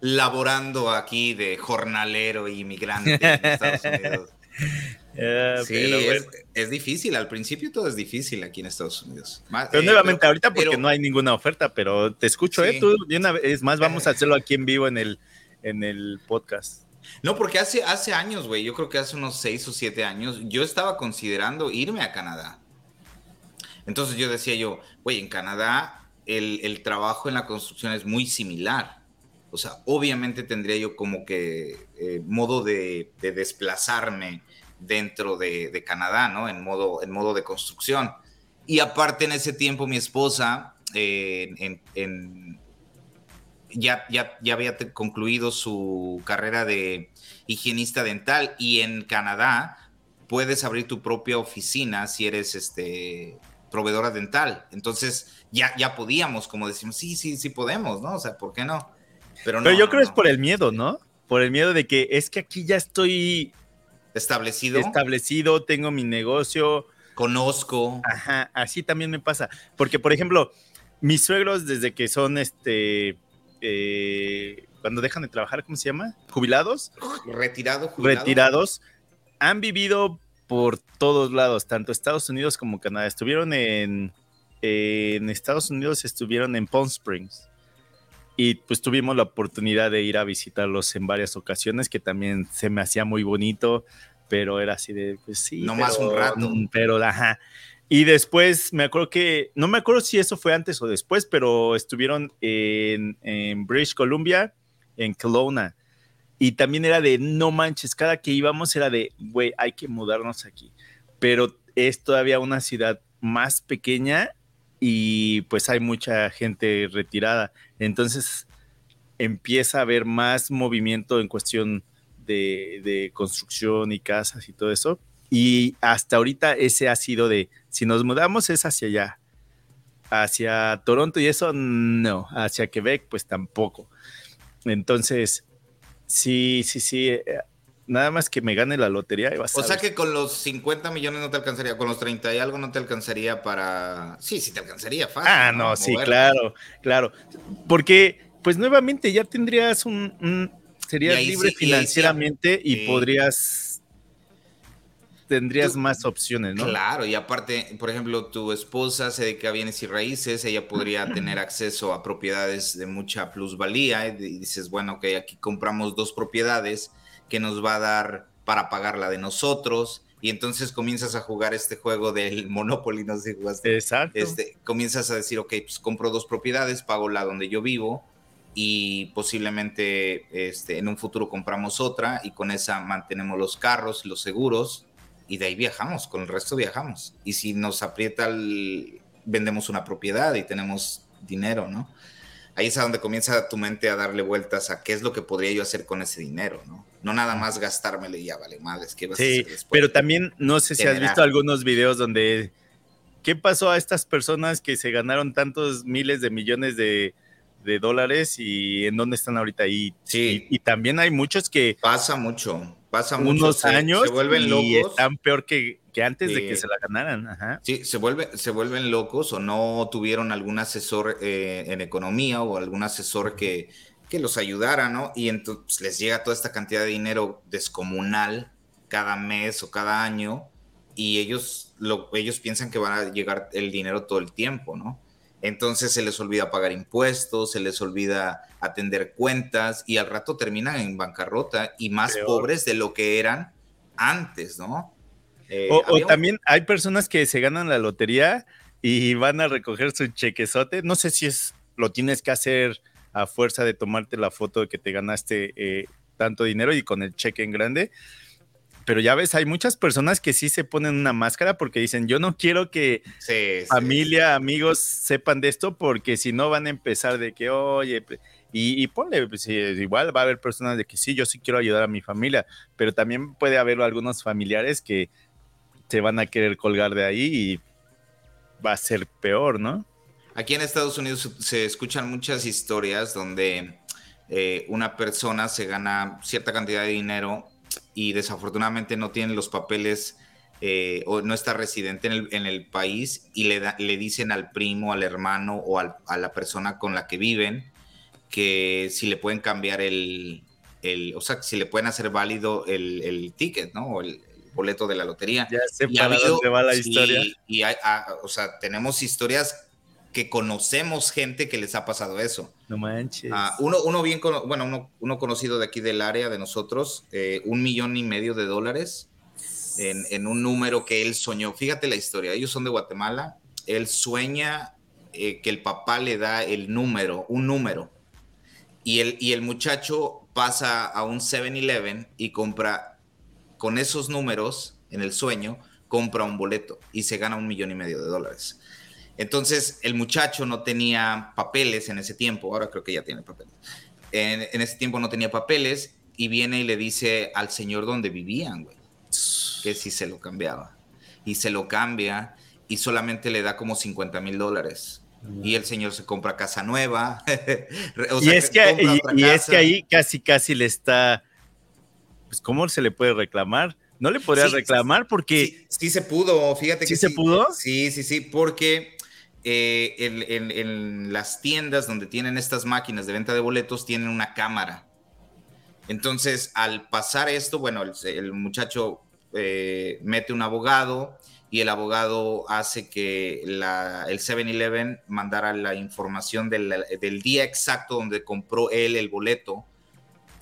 [SPEAKER 2] laborando aquí de jornalero inmigrante en Estados Unidos. sí, es, difícil. Al principio todo es difícil aquí en Estados Unidos.
[SPEAKER 1] pero eh, nuevamente, ahorita porque no hay ninguna oferta, pero te escucho, ¿eh? Tú, una vez más, vamos a hacerlo aquí en vivo en el, en el podcast.
[SPEAKER 2] No, porque hace, hace años, güey, yo creo que hace unos seis o siete años, yo estaba considerando irme a Canadá. Entonces yo decía yo, güey, en Canadá el, trabajo en la construcción es muy similar. O sea, obviamente tendría yo como que eh, modo de, desplazarme dentro de, Canadá, ¿no? En modo, en modo de construcción. Y aparte en ese tiempo mi esposa eh, en, ya, ya, ya había concluido su carrera de higienista dental y en Canadá puedes abrir tu propia oficina si eres este proveedora dental. Entonces ya, ya podíamos, como decimos, sí, sí, sí podemos, ¿no? O sea, ¿por qué no?
[SPEAKER 1] Pero, no, Pero yo creo que es por el miedo, ¿no? Por el miedo de que es que aquí ya estoy
[SPEAKER 2] establecido.
[SPEAKER 1] Establecido, tengo mi negocio.
[SPEAKER 2] Conozco.
[SPEAKER 1] Ajá, así también me pasa. Porque, por ejemplo, mis suegros, desde que son este eh, cuando dejan de trabajar, ¿cómo se llama? Jubilados.
[SPEAKER 2] Retirado,
[SPEAKER 1] Retirados. Han vivido por todos lados, tanto Estados Unidos como Canadá. Estuvieron en, en Estados Unidos, estuvieron en Palm Springs. Y pues tuvimos la oportunidad de ir a visitarlos en varias ocasiones, que también se me hacía muy bonito, pero era así de, pues sí.
[SPEAKER 2] No más un rato.
[SPEAKER 1] Pero, ajá. Y después me acuerdo que, no me acuerdo si eso fue antes o después, pero estuvieron en, British Columbia, en Kelowna. Y también era de, no manches, cada que íbamos era de, güey, hay que mudarnos aquí. Pero es todavía una ciudad más pequeña y pues hay mucha gente retirada. Entonces, empieza a haber más movimiento en cuestión de, construcción y casas y todo eso. Y hasta ahorita ese ha sido de, si nos mudamos es hacia allá, hacia Toronto y eso no, hacia Quebec pues tampoco. Entonces, sí, sí, sí, eh, nada más que me gane la lotería.
[SPEAKER 2] o sea que con los 50 millones no te alcanzaría, con los 30 y algo no te alcanzaría para... Sí, sí te alcanzaría fácil.
[SPEAKER 1] Ah, no, sí, claro, claro. Porque, pues nuevamente ya tendrías un... serías libre financieramente y, podrías... Tendrías más opciones, ¿no?
[SPEAKER 2] Claro, y aparte, por ejemplo, tu esposa se dedica a bienes y raíces, ella podría tener acceso a propiedades de mucha plusvalía y dices, bueno, ok, aquí compramos dos propiedades, que nos va a dar para pagar la de nosotros. Y entonces comienzas a jugar este juego del Monopoly, no sé si jugaste.
[SPEAKER 1] Exacto.
[SPEAKER 2] Este, comienzas a decir, ok, pues compro dos propiedades, pago la donde yo vivo y posiblemente este, en un futuro compramos otra y con esa mantenemos los carros, los seguros y de ahí viajamos, con el resto viajamos. Y si nos aprieta, el, vendemos una propiedad y tenemos dinero, ¿no? ahí es a donde comienza tu mente a darle vueltas a qué es lo que podría yo hacer con ese dinero, ¿no? No nada más gastármelo y ya vale madres. ¿qué vas
[SPEAKER 1] sí, a hacer pero también no sé si has visto algunos videos donde ¿qué pasó a estas personas que se ganaron tantos miles de millones de, dólares y en dónde están ahorita? Y, sí. y, también hay muchos que...
[SPEAKER 2] Pasa mucho, pasa
[SPEAKER 1] unos años se vuelven locos. y están peor que, que antes de que se la ganaran. Ajá.
[SPEAKER 2] Sí, se, vuelve, se vuelven locos o no tuvieron algún asesor eh, en economía o algún asesor que, que los ayudara, ¿no? Y entonces les llega toda esta cantidad de dinero descomunal cada mes o cada año y ellos, lo, ellos piensan que van a llegar el dinero todo el tiempo, ¿no? Entonces se les olvida pagar impuestos, se les olvida atender cuentas y al rato terminan en bancarrota y más pobres de lo que eran antes, ¿no?
[SPEAKER 1] Eh, o, también hay personas que se ganan la lotería y van a recoger su chequezote. No sé si es lo tienes que hacer a fuerza de tomarte la foto de que te ganaste eh, tanto dinero y con el cheque en grande. Pero ya ves, hay muchas personas que sí se ponen una máscara porque dicen, yo no quiero que familia, amigos sepan de esto porque si no van a empezar de que, oye, y, y ponle, pues, igual va a haber personas de que sí, yo sí quiero ayudar a mi familia, pero también puede haber algunos familiares que se van a querer colgar de ahí y va a ser peor, ¿no?
[SPEAKER 2] Aquí en Estados Unidos se escuchan muchas historias donde eh, una persona se gana cierta cantidad de dinero y desafortunadamente no tiene los papeles eh, o no está residente en el, país y le, le dicen al primo, al hermano o a la persona con la que viven que si le pueden cambiar el, o sea, si le pueden hacer válido el, el ticket, ¿no? O el, boleto de la lotería.
[SPEAKER 1] Ya sé para dónde va la historia.
[SPEAKER 2] Y, ah, o sea, tenemos historias que conocemos gente que les ha pasado eso.
[SPEAKER 1] No manches.
[SPEAKER 2] Ah, uno, uno bien, bueno, uno, uno, conocido de aquí del área de nosotros, eh, un millón y medio de dólares en, en, un número que él soñó. Fíjate la historia, ellos son de Guatemala, él sueña eh, que el papá le da el número, un número, y el, y el muchacho pasa a un 7-Eleven y compra con esos números en el sueño, compra un boleto y se gana un millón y medio de dólares. Entonces, el muchacho no tenía papeles en ese tiempo, ahora creo que ya tiene papeles. En, ese tiempo no tenía papeles y viene y le dice al señor donde vivían, güey, que si se lo cambiaba. Y se lo cambia y solamente le da como 50 mil dólares. Y el señor se compra casa nueva.
[SPEAKER 1] y, es que, y es que ahí casi, casi le está pues ¿cómo se le puede reclamar? No le podría reclamar porque...
[SPEAKER 2] Sí, se pudo, fíjate
[SPEAKER 1] que
[SPEAKER 2] se
[SPEAKER 1] pudo.
[SPEAKER 2] Sí, sí, sí, porque eh, en, las tiendas donde tienen estas máquinas de venta de boletos tienen una cámara. Entonces, al pasar esto, bueno, el, muchacho eh, mete un abogado y el abogado hace que el 7-Eleven mandara la información del, del, día exacto donde compró él el boleto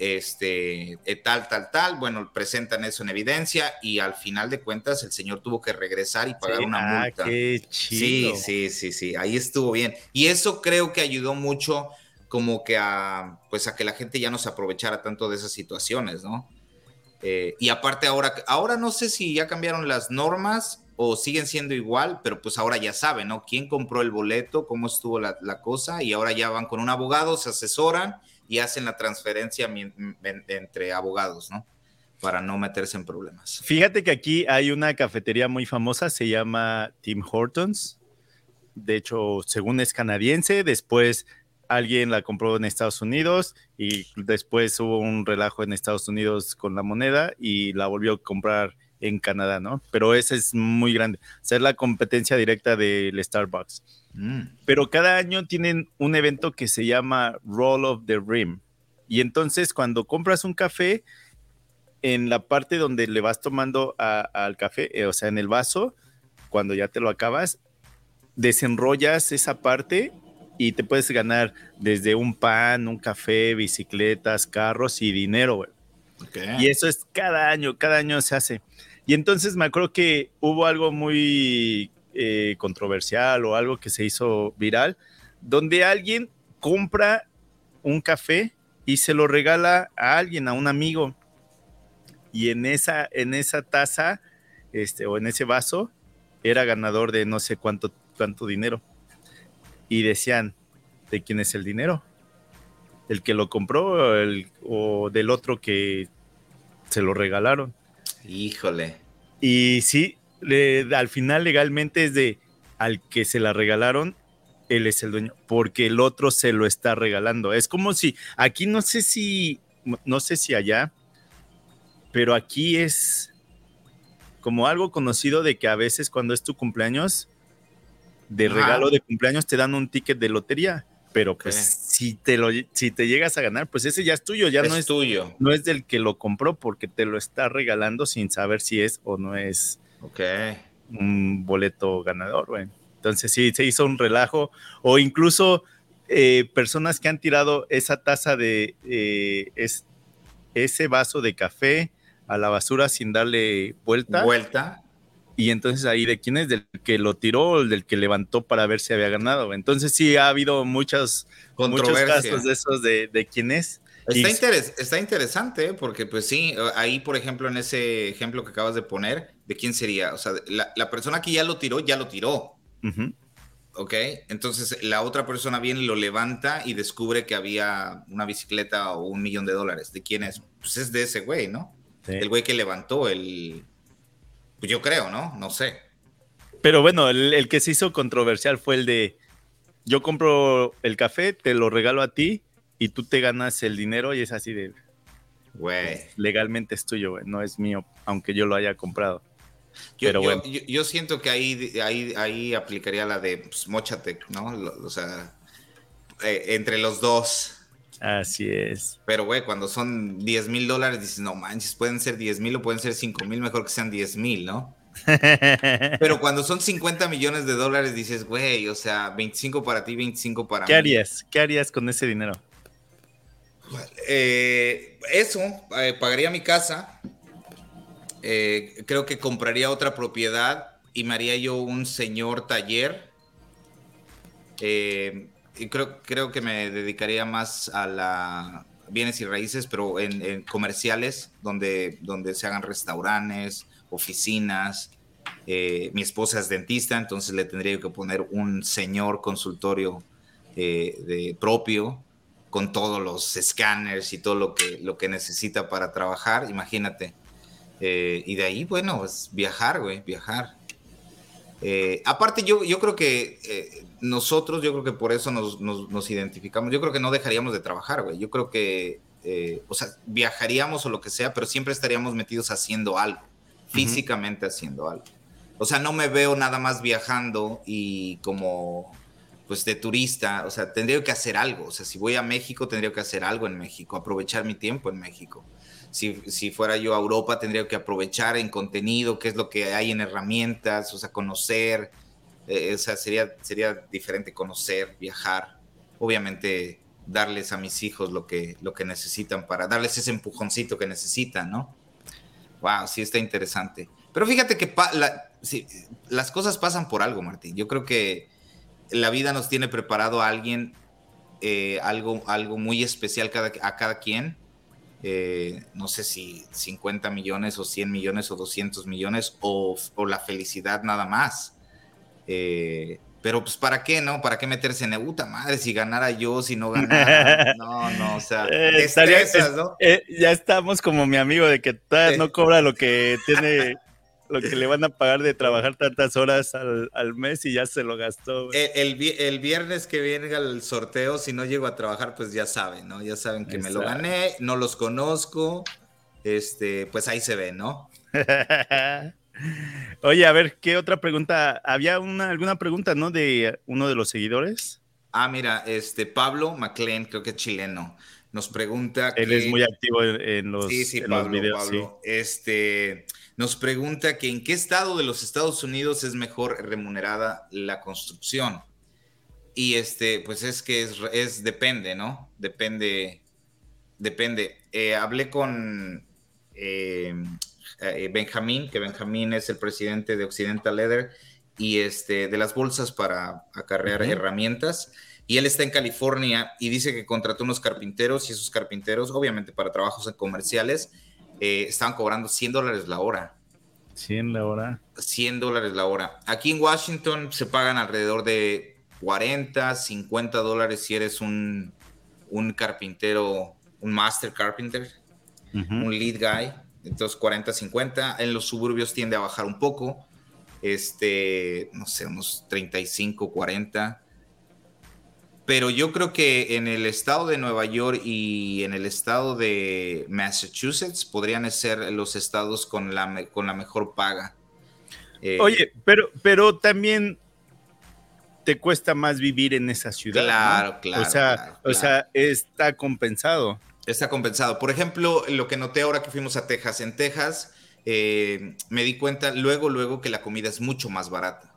[SPEAKER 2] este, eh, tal, tal, tal, bueno, presentan eso en evidencia y al final de cuentas el señor tuvo que regresar y pagar una ah, multa.
[SPEAKER 1] Qué
[SPEAKER 2] chido. Sí, sí, sí, sí, ahí estuvo bien. Y eso creo que ayudó mucho como que a, pues a que la gente ya no se aprovechara tanto de esas situaciones, ¿no? Eh, y aparte ahora, ahora no sé si ya cambiaron las normas o siguen siendo igual, pero pues ahora ya saben, ¿no? ¿Quién compró el boleto? ¿Cómo estuvo la, la cosa? Y ahora ya van con un abogado, se asesoran y hacen la transferencia entre abogados, ¿no? Para no meterse en problemas.
[SPEAKER 1] Fíjate que aquí hay una cafetería muy famosa, se llama Tim Hortons. De hecho, según es canadiense, después alguien la compró en Estados Unidos y después hubo un relajo en Estados Unidos con la moneda y la volvió a comprar en Canadá, ¿no? Pero ese es muy grande. O la competencia directa del Starbucks. Mm. Pero cada año tienen un evento que se llama Roll of the Rim. Y entonces cuando compras un café, en la parte donde le vas tomando al café, eh, o sea, en el vaso, cuando ya te lo acabas, desenrollas esa parte y te puedes ganar desde un pan, un café, bicicletas, carros y dinero, Y eso es cada año, cada año se hace. Y entonces me acuerdo que hubo algo muy eh, controversial o algo que se hizo viral, donde alguien compra un café y se lo regala a alguien, a un amigo. Y en esa, en esa taza, este, o en ese vaso, era ganador de no sé cuánto, cuánto dinero. Y decían, ¿de quién es el dinero? ¿El que lo compró o del otro que se lo regalaron?
[SPEAKER 2] Híjole.
[SPEAKER 1] Y sí, al final legalmente es de al que se la regalaron, él es el dueño, porque el otro se lo está regalando. Es como si, aquí no sé si, no sé si allá, pero aquí es como algo conocido de que a veces cuando es tu cumpleaños, de regalo de cumpleaños te dan un ticket de lotería pero pues si te lo si te llegas a ganar, pues ese ya es tuyo, ya no es
[SPEAKER 2] tuyo.
[SPEAKER 1] No es del que lo compró porque te lo está regalando sin saber si es o no es un boleto ganador, güey. Entonces sí, se hizo un relajo o incluso eh, personas que han tirado esa taza de eh, es, ese vaso de café a la basura sin darle vuelta.
[SPEAKER 2] Vuelta
[SPEAKER 1] y entonces ahí de quién es, del que lo tiró o del que levantó para ver si había ganado. Entonces sí ha habido muchos, muchos casos de esos de, quién es.
[SPEAKER 2] Está, está interesante, ¿eh? porque pues sí, ahí por ejemplo en ese ejemplo que acabas de poner, ¿de quién sería? O sea, la, persona que ya lo tiró, ya lo tiró. Ok, entonces la otra persona viene, lo levanta y descubre que había una bicicleta o un millón de dólares. ¿De quién es? Pues es de ese güey, ¿no? El güey que levantó el, pues yo creo, ¿no? No sé.
[SPEAKER 1] Pero bueno, el, que se hizo controversial fue el de yo compro el café, te lo regalo a ti y tú te ganas el dinero y es así de...
[SPEAKER 2] Güey.
[SPEAKER 1] Legalmente es tuyo, güey, no es mío, aunque yo lo haya comprado.
[SPEAKER 2] Yo, Pero bueno. yo, siento que ahí, ahí, ahí aplicaría la de pues, mochate, ¿no? O sea, eh, entre los dos.
[SPEAKER 1] Así es.
[SPEAKER 2] Pero, güey, cuando son 10 mil dólares, dices, no manches, pueden ser 10 mil o pueden ser 5 mil, mejor que sean 10 mil, ¿no? Pero cuando son 50 millones de dólares, dices, güey, o sea, 25 para ti, 25 para
[SPEAKER 1] ¿Qué harías? ¿Qué harías con ese dinero?
[SPEAKER 2] Eh, eso, eh, pagaría mi casa. Eh, creo que compraría otra propiedad y me haría yo un señor taller. Eh, creo, creo que me dedicaría más a la bienes y raíces, pero en, comerciales, donde, donde se hagan restaurantes, oficinas. Eh, mi esposa es dentista, entonces le tendría que poner un señor consultorio eh, de propio con todos los escáneres y todo lo que, lo que necesita para trabajar, imagínate. Eh, y de ahí, bueno, pues viajar, güey, viajar. Aparte, yo, yo creo que nosotros, yo creo que por eso nos, identificamos. Yo creo que no dejaríamos de trabajar, güey. Yo creo que, eh, o sea, viajaríamos o lo que sea, pero siempre estaríamos metidos haciendo algo, físicamente haciendo algo. O sea, no me veo nada más viajando y como, pues, de turista. O sea, tendría que hacer algo. O sea, si voy a México, tendría que hacer algo en México, aprovechar mi tiempo en México. Si, si, fuera yo a Europa, tendría que aprovechar en contenido, qué es lo que hay en herramientas, o sea, conocer, eh, o sea, sería, sería diferente conocer, viajar, obviamente darles a mis hijos lo que, lo que necesitan para darles ese empujoncito que necesitan, ¿no? Wow, sí está interesante. Pero fíjate que las cosas pasan por algo, Martín. Yo creo que la vida nos tiene preparado a alguien, eh, algo, algo muy especial a cada quien. Eh, no sé si 50 millones o 100 millones o 200 millones o, o la felicidad nada más. Eh, Pero pues para qué, ¿no? ¿Para qué meterse en puta madre si ganara yo, si no ganara? No, no, o sea,
[SPEAKER 1] eh, ¿no? Eh, ya estamos como mi amigo de que todavía no cobra lo que tiene, lo que le van a pagar de trabajar tantas horas al, mes y ya se lo gastó.
[SPEAKER 2] El, el, viernes que venga el sorteo, si no llego a trabajar, pues ya saben, ¿no? Ya saben que me lo gané, no los conozco, este, pues ahí se ve, ¿no?
[SPEAKER 1] Oye, a ver, ¿qué otra pregunta? Había una, alguna pregunta, ¿no? De uno de los seguidores.
[SPEAKER 2] Ah, mira, este Pablo McLean, creo que es chileno, nos pregunta.
[SPEAKER 1] Él es muy activo en, los, sí, sí, videos.
[SPEAKER 2] Pablo. Este nos pregunta que en qué estado de los Estados Unidos es mejor remunerada la construcción. Y este, pues es que es, depende, ¿no? Depende, depende. Eh, hablé con eh, eh, Benjamín, que Benjamín es el presidente de Occidental Leather y este, de las bolsas para acarrear herramientas. Y él está en California y dice que contrató unos carpinteros y esos carpinteros, obviamente para trabajos comerciales, eh, estaban cobrando 100 dólares la hora.
[SPEAKER 1] 100 la hora.
[SPEAKER 2] 100 dólares la hora. Aquí en Washington se pagan alrededor de 40, 50 dólares si eres un, un carpintero, un master carpenter, un lead guy entonces 40, 50. En los suburbios tiende a bajar un poco, este, no sé, unos 35, 40. Pero yo creo que en el estado de Nueva York y en el estado de Massachusetts podrían ser los estados con la, con la mejor paga.
[SPEAKER 1] Eh, Oye, pero, pero también te cuesta más vivir en esa ciudad.
[SPEAKER 2] Claro, claro.
[SPEAKER 1] O sea, o sea, está compensado.
[SPEAKER 2] Está compensado. Por ejemplo, lo que noté ahora que fuimos a Texas. En Texas eh, me di cuenta luego, luego que la comida es mucho más barata.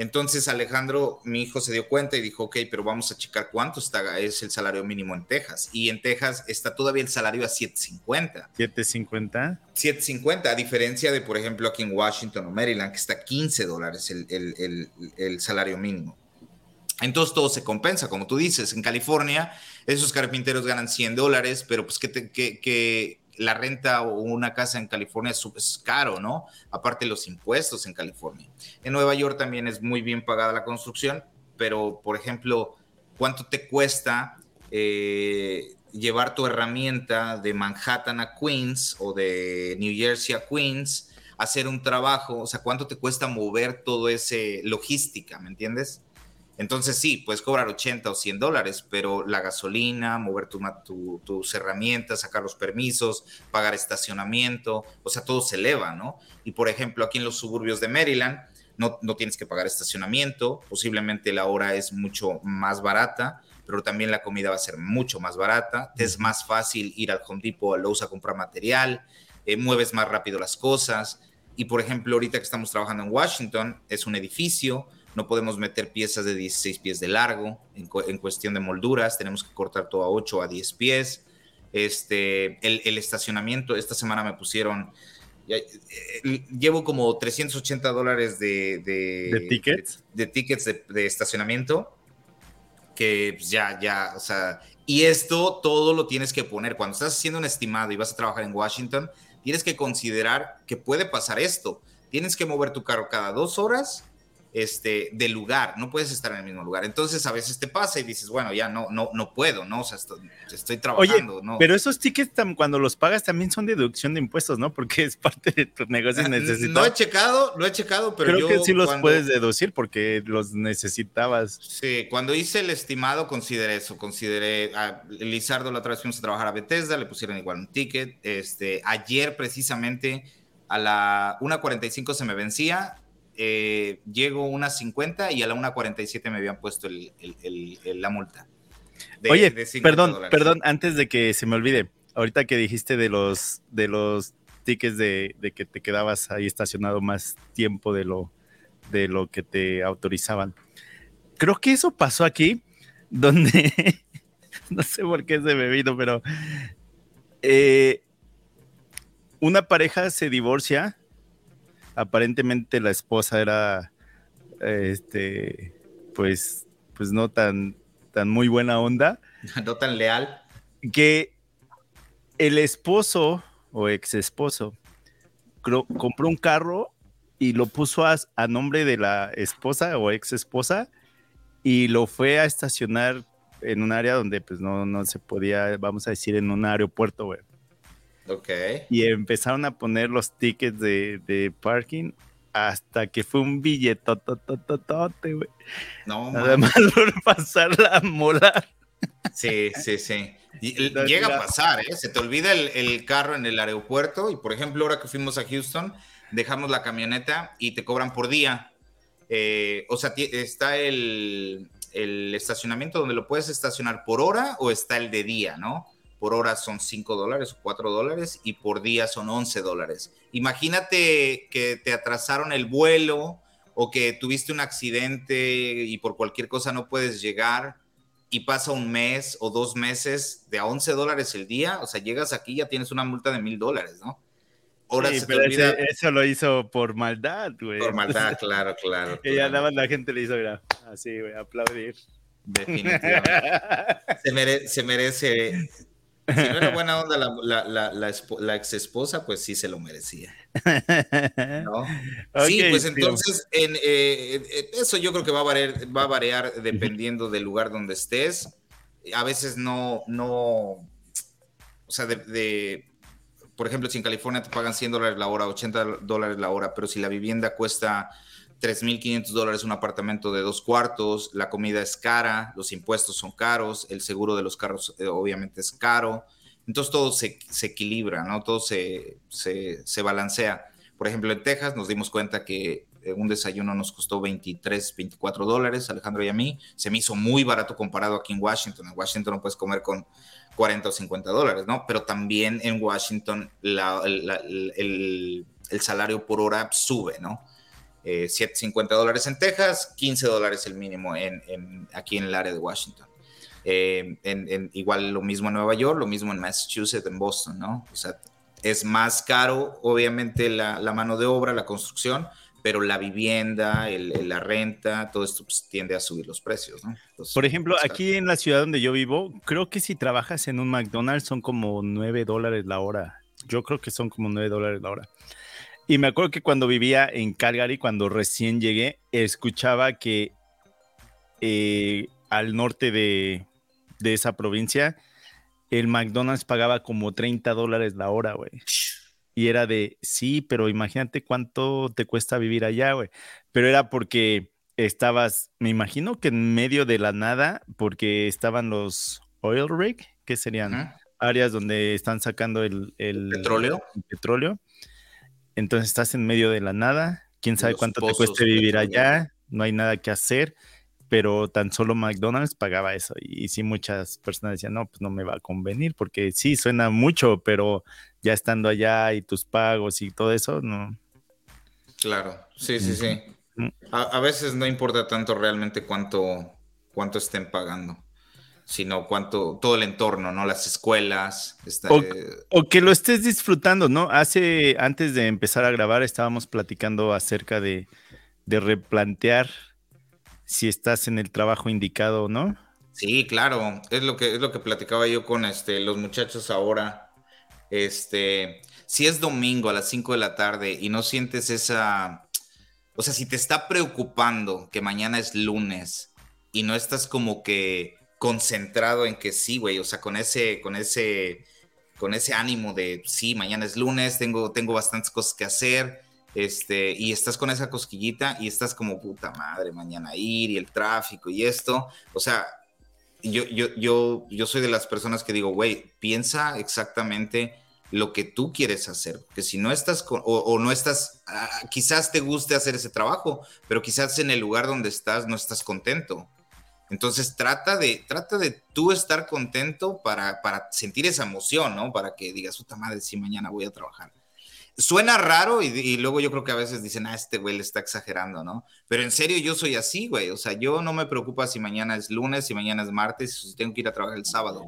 [SPEAKER 2] Entonces Alejandro, mi hijo, se dio cuenta y dijo, ok, pero vamos a checar cuánto está, es el salario mínimo en Texas. Y en Texas está todavía el salario a 7.50.
[SPEAKER 1] 7.50.
[SPEAKER 2] 7.50, a diferencia de, por ejemplo, aquí en Washington o Maryland, que está a 15 dólares el, el salario mínimo. Entonces todo se compensa, como tú dices. En California, esos carpinteros ganan 100 dólares, pero pues que, que, la renta o una casa en California es, caro, ¿no? Aparte los impuestos en California. En Nueva York también es muy bien pagada la construcción, pero por ejemplo, ¿cuánto te cuesta eh, llevar tu herramienta de Manhattan a Queens o de New Jersey a Queens? hacer un trabajo, o sea, ¿cuánto te cuesta mover todo ese logística, ¿me entiendes? Entonces sí, puedes cobrar 80 o 100 dólares, pero la gasolina, mover tus herramientas, sacar los permisos, pagar estacionamiento, o sea, todo se eleva, ¿no? Y por ejemplo, aquí en los suburbios de Maryland, no, no tienes que pagar estacionamiento, posiblemente la hora es mucho más barata, pero también la comida va a ser mucho más barata, te es más fácil ir al Home Depot o a Lowe's a comprar material, eh, mueves más rápido las cosas. Y por ejemplo, ahorita que estamos trabajando en Washington, es un edificio, no podemos meter piezas de 16 pies de largo en, cuestión de molduras, tenemos que cortar todo a 8 a 10 pies. Este, el, estacionamiento, esta semana me pusieron, eh, llevo como 380 dólares de,
[SPEAKER 1] de, tickets,
[SPEAKER 2] de, tickets de, estacionamiento, que pues, ya, ya, o sea, y esto todo lo tienes que poner, cuando estás haciendo un estimado y vas a trabajar en Washington, tienes que considerar que puede pasar esto. Tienes que mover tu carro cada dos horas este, de lugar, no puedes estar en el mismo lugar. Entonces a veces te pasa y dices, bueno, ya no, no, no puedo, ¿no? O sea, estoy, trabajando, ¿no?
[SPEAKER 1] Pero esos tickets cuando los pagas también son deducción de impuestos, ¿no? Porque es parte de tus negocios necesitas.
[SPEAKER 2] No he checado, no he checado, pero
[SPEAKER 1] Creo que sí los puedes deducir porque los necesitabas.
[SPEAKER 2] Sí, cuando hice el estimado consideré eso, consideré a Lizardo la otra vez fuimos a trabajar a Bethesda, le pusieron igual un ticket, este, ayer precisamente a la 1.45 se me vencía, eh, llego a unas 50 y a la 1.47 me habían puesto la multa.
[SPEAKER 1] Oye, perdón, perdón, antes de que se me olvide, ahorita que dijiste de los, de los tickets de, que te quedabas ahí estacionado más tiempo de lo, de lo que te autorizaban. Creo que eso pasó aquí, donde, no sé por qué se me vino, pero eh, una pareja se divorcia aparentemente la esposa era, este, pues, pues no tan, tan muy buena onda.
[SPEAKER 2] No tan leal.
[SPEAKER 1] Que el esposo o ex esposo compró un carro y lo puso a, nombre de la esposa o ex esposa y lo fue a estacionar en un área donde pues no, no se podía, vamos a decir, en un aeropuerto, güey. Y empezaron a poner los tickets de, de parking hasta que fue un billetotototote, güey. No, Nada más por pasar la mola.
[SPEAKER 2] Sí, sí, sí. llega a pasar, ¿eh? Se te olvida el, el, carro en el aeropuerto y, por ejemplo, ahora que fuimos a Houston, dejamos la camioneta y te cobran por día. Eh, o sea, está el, el estacionamiento donde lo puedes estacionar por hora o está el de día, ¿no? Por hora son 5 dólares o 4 dólares y por día son 11 dólares. Imagínate que te atrasaron el vuelo o que tuviste un accidente y por cualquier cosa no puedes llegar y pasa un mes o dos meses de a 11 dólares el día, o sea, llegas aquí y ya tienes una multa de mil dólares, ¿no?
[SPEAKER 1] Ahora sí, pero eso lo hizo por maldad, güey.
[SPEAKER 2] Por maldad, claro, claro.
[SPEAKER 1] Y ya nada más la gente le hizo, mira, así, güey, aplaudir.
[SPEAKER 2] Definitivamente. se, se merece si no era buena onda la, la, la, ex esposa, pues sí se lo merecía. sí, pues entonces, en, eh, eso yo creo que va a variar, va a variar dependiendo del lugar donde estés. A veces no, no, o sea, de, por ejemplo, si en California te pagan 100 dólares la hora, 80 dólares la hora, pero si la vivienda cuesta 3.500 dólares un apartamento de dos cuartos, la comida es cara, los impuestos son caros, el seguro de los carros eh, obviamente es caro, entonces todo se, equilibra, ¿no? Todo se, se, balancea. Por ejemplo, en Texas nos dimos cuenta que eh, un desayuno nos costó 23, 24 dólares, Alejandro y a mí, se me hizo muy barato comparado aquí en Washington, en Washington no puedes comer con 40 o 50 dólares, ¿no? Pero también en Washington el, el salario por hora sube, ¿no? Eh, 7.50 dólares en Texas, 15 dólares el mínimo en, aquí en el área de Washington. Eh, en, igual lo mismo en Nueva York, lo mismo en Massachusetts, en Boston, ¿no? O sea, es más caro, obviamente, la, mano de obra, la construcción, pero la vivienda, la renta, todo esto pues, tiende a subir los precios, ¿no?
[SPEAKER 1] Por ejemplo, aquí en la ciudad donde yo vivo, creo que si trabajas en un McDonald's son como 9 dólares la hora. Yo creo que son como 9 dólares la hora. Y me acuerdo que cuando vivía en Calgary, cuando recién llegué, escuchaba que eh, al norte de, esa provincia, el McDonald's pagaba como 30 dólares la hora, güey. Y era de, sí, pero imagínate cuánto te cuesta vivir allá, güey. Pero era porque estabas, me imagino que en medio de la nada, porque estaban los oil rig, que serían áreas donde están sacando el,
[SPEAKER 2] petróleo.
[SPEAKER 1] El petróleo entonces estás en medio de la nada, quién sabe cuánto te cueste vivir allá, no hay nada que hacer, pero tan solo McDonald's pagaba eso. Y, sí, muchas personas decían, no, pues no me va a convenir, porque sí, suena mucho, pero ya estando allá y tus pagos y todo eso, no.
[SPEAKER 2] Claro, sí, sí, sí. A, veces no importa tanto realmente cuánto, cuánto estén pagando sino cuánto, todo el entorno, ¿no? Las escuelas.
[SPEAKER 1] o, que lo estés disfrutando, ¿no? Hace, antes de empezar a grabar, estábamos platicando acerca de, replantear si estás en el trabajo indicado o no.
[SPEAKER 2] Sí, claro, es lo que, es lo que platicaba yo con este, los muchachos ahora. Este, si es domingo a las 5 de la tarde y no sientes esa, o sea, si te está preocupando que mañana es lunes y no estás como que concentrado en que sí, güey, o sea, con ese, con ese, con ese ánimo de sí, mañana es lunes, tengo, tengo bastantes cosas que hacer, este, y estás con esa cosquillita y estás como puta madre, mañana ir y el tráfico y esto, o sea, yo, yo, yo, yo soy de las personas que digo, güey, piensa exactamente lo que tú quieres hacer, que si no estás con, o, no estás, ah, quizás te guste hacer ese trabajo, pero quizás en el lugar donde estás no estás contento. Entonces trata de, trata de tú estar contento para, para sentir esa emoción, ¿no? Para que digas, puta madre, si mañana voy a trabajar. Suena raro y, luego yo creo que a veces dicen, ah, este güey le está exagerando, ¿no? Pero en serio yo soy así, güey. O sea, yo no me preocupa si mañana es lunes, si mañana es martes, si tengo que ir a trabajar el sábado.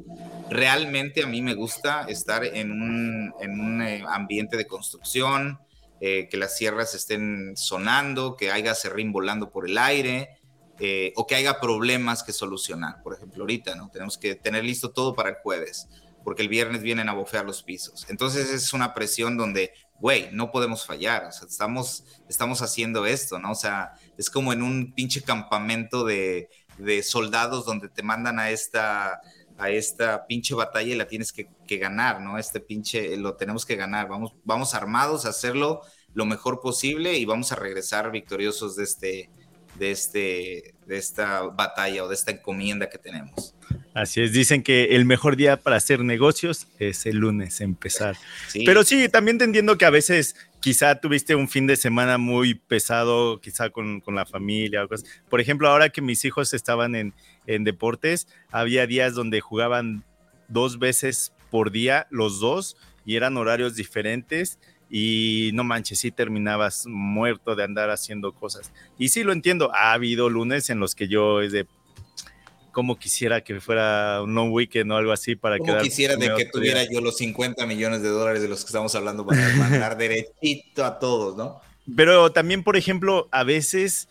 [SPEAKER 2] Realmente a mí me gusta estar en un, en un eh, ambiente de construcción, eh, que las sierras estén sonando, que haya serrín volando por el aire, eh, o que haya problemas que solucionar. Por ejemplo, ahorita, ¿no? Tenemos que tener listo todo para el jueves. porque el viernes vienen a bofear los pisos. Entonces es una presión donde, güey, no podemos fallar, o sea, estamos, estamos haciendo esto, ¿no? O sea, es como en un pinche campamento de, de soldados donde te mandan a esta a esta pinche batalla y la tienes que, que, ganar, ¿no? Este pinche lo tenemos que ganar. Vamos, vamos armados a hacerlo lo mejor posible y vamos a regresar victoriosos de este, de este, de esta batalla o de esta encomienda que tenemos.
[SPEAKER 1] Así es, dicen que el mejor día para hacer negocios es el lunes, empezar. Pero sí, también te entiendo que a veces quizá tuviste un fin de semana muy pesado, quizá con, con la familia o cosas. Por ejemplo, ahora que mis hijos estaban en, en deportes, había días donde jugaban dos veces por día los dos y eran horarios diferentes y no manches, sí terminabas muerto de andar haciendo cosas. Y sí lo entiendo, ha habido lunes en los que yo es de como quisiera que fuera un long weekend o algo así para
[SPEAKER 2] que quisiera de que tuviera yo los 50 millones de dólares de los que estamos hablando para mandar derechito a todos, ¿no?
[SPEAKER 1] Pero también, por ejemplo, a veces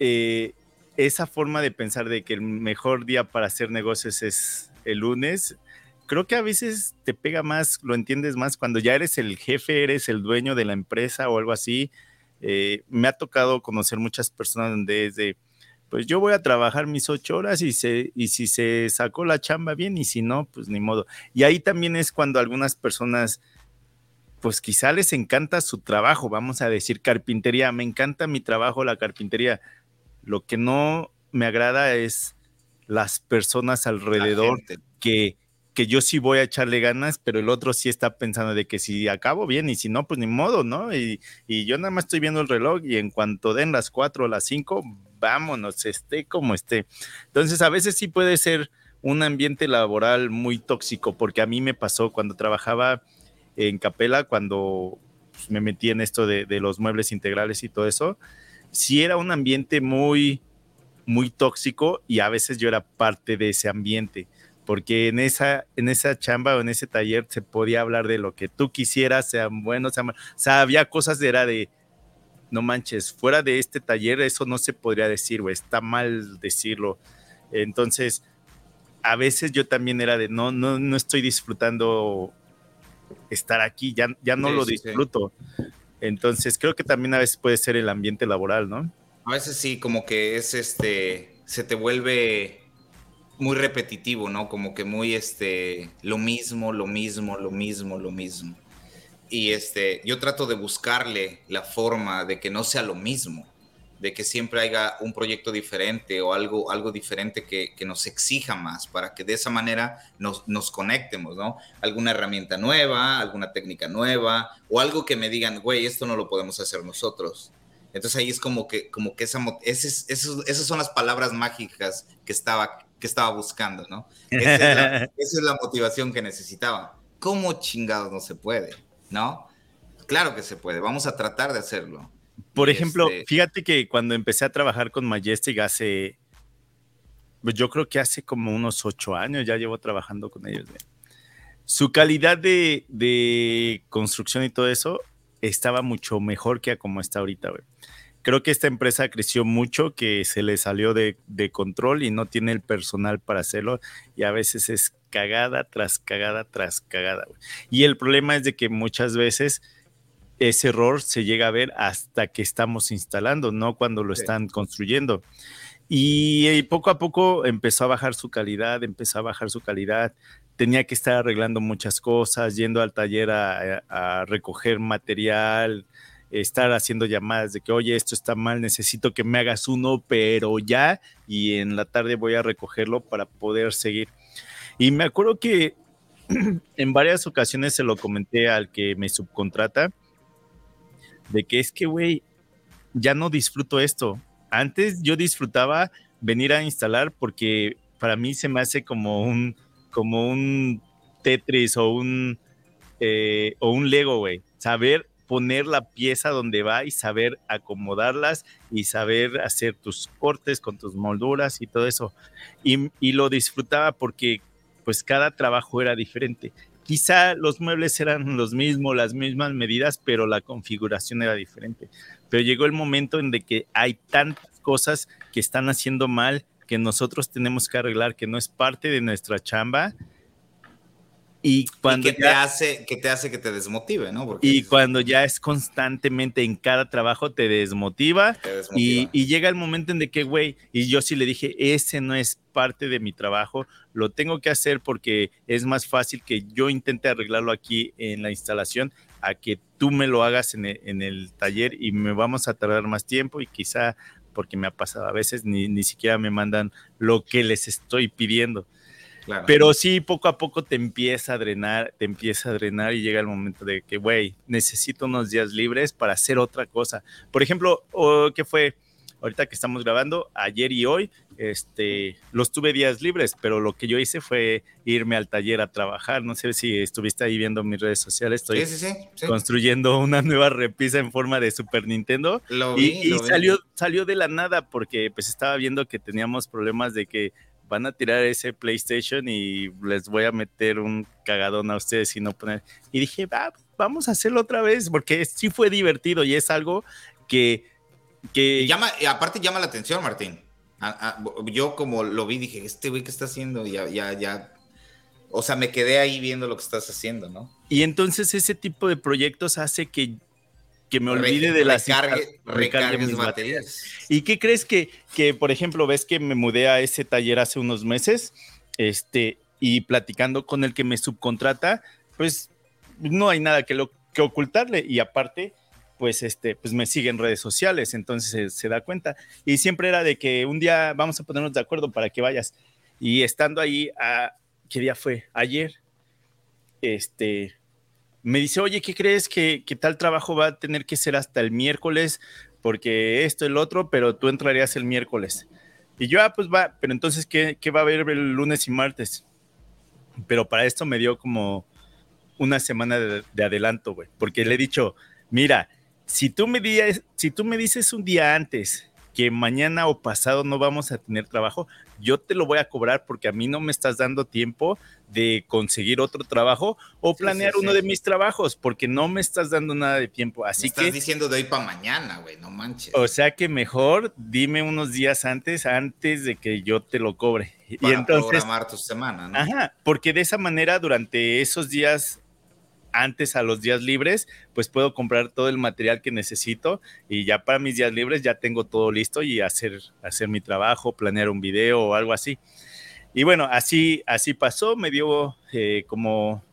[SPEAKER 1] eh, esa forma de pensar de que el mejor día para hacer negocios es el lunes, creo que a veces te pega más, lo entiendes más cuando ya eres el jefe, eres el dueño de la empresa o algo así. Eh, me ha tocado conocer muchas personas donde es de, pues yo voy a trabajar mis ocho horas y, se, y si se sacó la chamba bien y si no, pues ni modo. Y ahí también es cuando algunas personas, pues quizá les encanta su trabajo, vamos a decir carpintería, me encanta mi trabajo, la carpintería. Lo que no me agrada es las personas alrededor que que yo sí voy a echarle ganas, pero el otro sí está pensando de que si acabo bien y si no, pues ni modo, ¿no? Y, yo nada más estoy viendo el reloj y en cuanto den las cuatro o las cinco, vámonos, esté como esté. Entonces, a veces sí puede ser un ambiente laboral muy tóxico, porque a mí me pasó cuando trabajaba en Capela, cuando pues, me metí en esto de, de los muebles integrales y todo eso, sí era un ambiente muy, muy tóxico y a veces yo era parte de ese ambiente porque en esa, en esa chamba o en ese taller se podía hablar de lo que tú quisieras, sean buenos, sean malos. O sea, había cosas de era de, no manches, fuera de este taller eso no se podría decir, güey, está mal decirlo. Entonces, a veces yo también era de, no, no, no estoy disfrutando estar aquí, ya, ya no lo disfruto. Entonces, creo que también a veces puede ser el ambiente laboral, ¿no?
[SPEAKER 2] A veces sí, como que es este, se te vuelve muy repetitivo, ¿no? Como que muy, este, lo mismo, lo mismo, lo mismo, lo mismo. Y este, yo trato de buscarle la forma de que no sea lo mismo, de que siempre haya un proyecto diferente o algo, algo diferente que, que nos exija más, para que de esa manera nos, nos, conectemos, ¿no? Alguna herramienta nueva, alguna técnica nueva, o algo que me digan, güey, esto no lo podemos hacer nosotros. Entonces ahí es como que, como que esa, esas, esas son las palabras mágicas que estaba que estaba buscando, ¿no? Esa es, la, motivación que necesitaba. ¿Cómo chingados no se puede? ¿No? Claro que se puede, vamos a tratar de hacerlo.
[SPEAKER 1] Por ejemplo, este fíjate que cuando empecé a trabajar con Majestic hace, pues yo creo que hace como unos ocho años ya llevo trabajando con ellos. Su calidad de, de, construcción y todo eso estaba mucho mejor que a como está ahorita, güey creo que esta empresa creció mucho, que se le salió de, control y no tiene el personal para hacerlo y a veces es cagada tras cagada tras cagada. Y el problema es de que muchas veces ese error se llega a ver hasta que estamos instalando, no cuando lo están construyendo. Y, poco a poco empezó a bajar su calidad, empezó a bajar su calidad. Tenía que estar arreglando muchas cosas, yendo al taller a recoger material, estar haciendo llamadas de que, oye, esto está mal, necesito que me hagas uno, pero ya, y en la tarde voy a recogerlo para poder seguir. Y me acuerdo que en varias ocasiones se lo comenté al que me subcontrata, de que es que, güey, ya no disfruto esto. Antes yo disfrutaba venir a instalar porque para mí se me hace como un, como un Tetris o un, eh, o un Lego, güey. Saber poner la pieza donde va y saber acomodarlas y saber hacer tus cortes con tus molduras y todo eso. Y, lo disfrutaba porque pues cada trabajo era diferente. Quizá los muebles eran los mismos, las mismas medidas, pero la configuración era diferente. Pero llegó el momento en de que hay tantas cosas que están haciendo mal que nosotros tenemos que arreglar, que no es parte de nuestra chamba,
[SPEAKER 2] Y cuando te hace que te hace que te desmotive, ¿no?
[SPEAKER 1] y cuando ya es constantemente en cada trabajo te desmotiva, Y, llega el momento en de que, güey, y yo sí le dije, ese no es parte de mi trabajo, lo tengo que hacer porque es más fácil que yo intente arreglarlo aquí en la instalación a que tú me lo hagas en el, en el taller y me vamos a tardar más tiempo y quizá porque me ha pasado a veces ni, ni siquiera me mandan lo que les estoy pidiendo. Pero sí, poco a poco te empieza a drenar, te empieza a drenar y llega el momento de que, güey, necesito unos días libres para hacer otra cosa. Por ejemplo, ¿qué fue? Ahorita que estamos grabando, ayer y hoy, este, los tuve días libres, pero lo que yo hice fue irme al taller a trabajar. No sé si estuviste ahí viendo mis redes sociales. Estoy construyendo una nueva repisa en forma de Super Nintendo. y, salió, salió de la nada porque pues estaba viendo que teníamos problemas de que van a tirar ese PlayStation y les voy a meter un cagadón a ustedes y no poner. Y dije, va, vamos a hacerlo otra vez, porque sí fue divertido y es algo que. que...
[SPEAKER 2] llama, aparte llama la atención, Martín. yo como lo vi, dije, este güey, ¿qué está haciendo? Ya, ya, ya. O sea, me quedé ahí viendo lo que estás haciendo, ¿no?
[SPEAKER 1] Y entonces ese tipo de proyectos hace que que me olvide de las
[SPEAKER 2] recargue, mis baterías.
[SPEAKER 1] ¿Y qué crees que, que, por ejemplo, ves que me mudé a ese taller hace unos meses, este, y platicando con el que me subcontrata, pues no hay nada que, lo, que ocultarle y aparte, pues este, pues me sigue en redes sociales, entonces se, da cuenta. Y siempre era de que un día vamos a ponernos de acuerdo para que vayas. Y estando ahí, a, ¿qué día fue? Ayer, este, me dice, oye, ¿qué crees que, tal trabajo va a tener que ser hasta el miércoles? Porque esto, el otro, pero tú entrarías el miércoles. Y yo, ah, pues va, pero entonces, ¿qué, va a haber el lunes y martes? Pero para esto me dio como una semana de, adelanto, güey, porque le he dicho, mira, si tú, me si tú me dices un día antes que mañana o pasado no vamos a tener trabajo, yo te lo voy a cobrar porque a mí no me estás dando tiempo de conseguir otro trabajo o planear uno de mis trabajos porque no me estás dando nada de tiempo. Así que
[SPEAKER 2] estás diciendo de hoy para mañana, güey, no manches.
[SPEAKER 1] O sea que mejor dime unos días antes, antes de que yo te lo cobre.
[SPEAKER 2] Para y entonces programar tu semana, ¿no?
[SPEAKER 1] Ajá, porque de esa manera durante esos días antes a los días libres, pues puedo comprar todo el material que necesito y ya para mis días libres ya tengo todo listo y hacer, hacer mi trabajo, planear un video o algo así. Y bueno, así, así pasó, me dio eh, como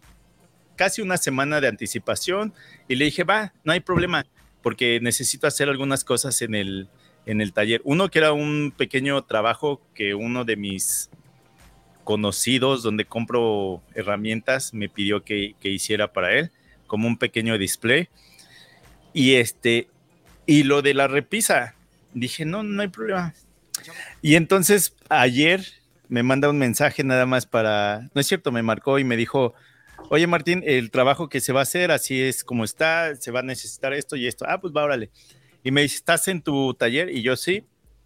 [SPEAKER 1] casi una semana de anticipación y le dije, va, no hay problema, porque necesito hacer algunas cosas en el, en el taller. Uno que era un pequeño trabajo que uno de mis conocidos donde compro herramientas me pidió que, hiciera para él, como un pequeño display. Y este, y lo de la repisa, dije, no, no hay problema. Y entonces ayer me manda un mensaje nada más para, no es cierto, me marcó y me dijo, oye Martín, el trabajo que se va a hacer, así es como está, se va a necesitar esto y esto. Ah, pues va. Y me dice, ¿estás en tu taller? Y yo sí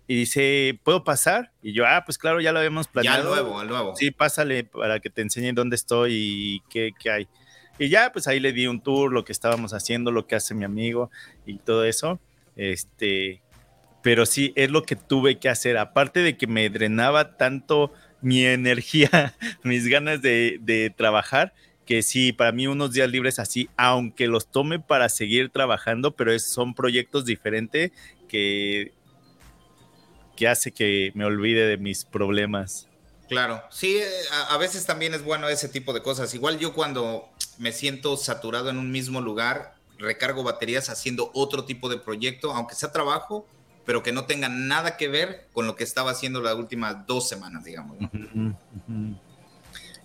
[SPEAKER 1] y dice, ¿puedo pasar? Y yo, ah, pues claro, ya lo habíamos planeado.
[SPEAKER 2] Ya al nuevo, al nuevo.
[SPEAKER 1] Sí, pásale para que te enseñe dónde estoy y qué, qué, hay. Y ya, pues ahí le di un tour, lo que estábamos haciendo, lo que hace mi amigo y todo eso. Este, pero sí, es lo que tuve que hacer. Aparte de que me drenaba tanto mi energía, mis ganas de, de trabajar, que sí, para mí unos días libres así, aunque los tome para seguir trabajando, pero es, son proyectos diferentes que que hace que me olvide de mis problemas.
[SPEAKER 2] Claro, sí, eh, a, veces también es bueno ese tipo de cosas. Igual yo cuando me siento saturado en un mismo lugar, recargo baterías haciendo otro tipo de proyecto, aunque sea trabajo, pero que no tenga nada que ver con lo que estaba haciendo las últimas dos semanas, digamos.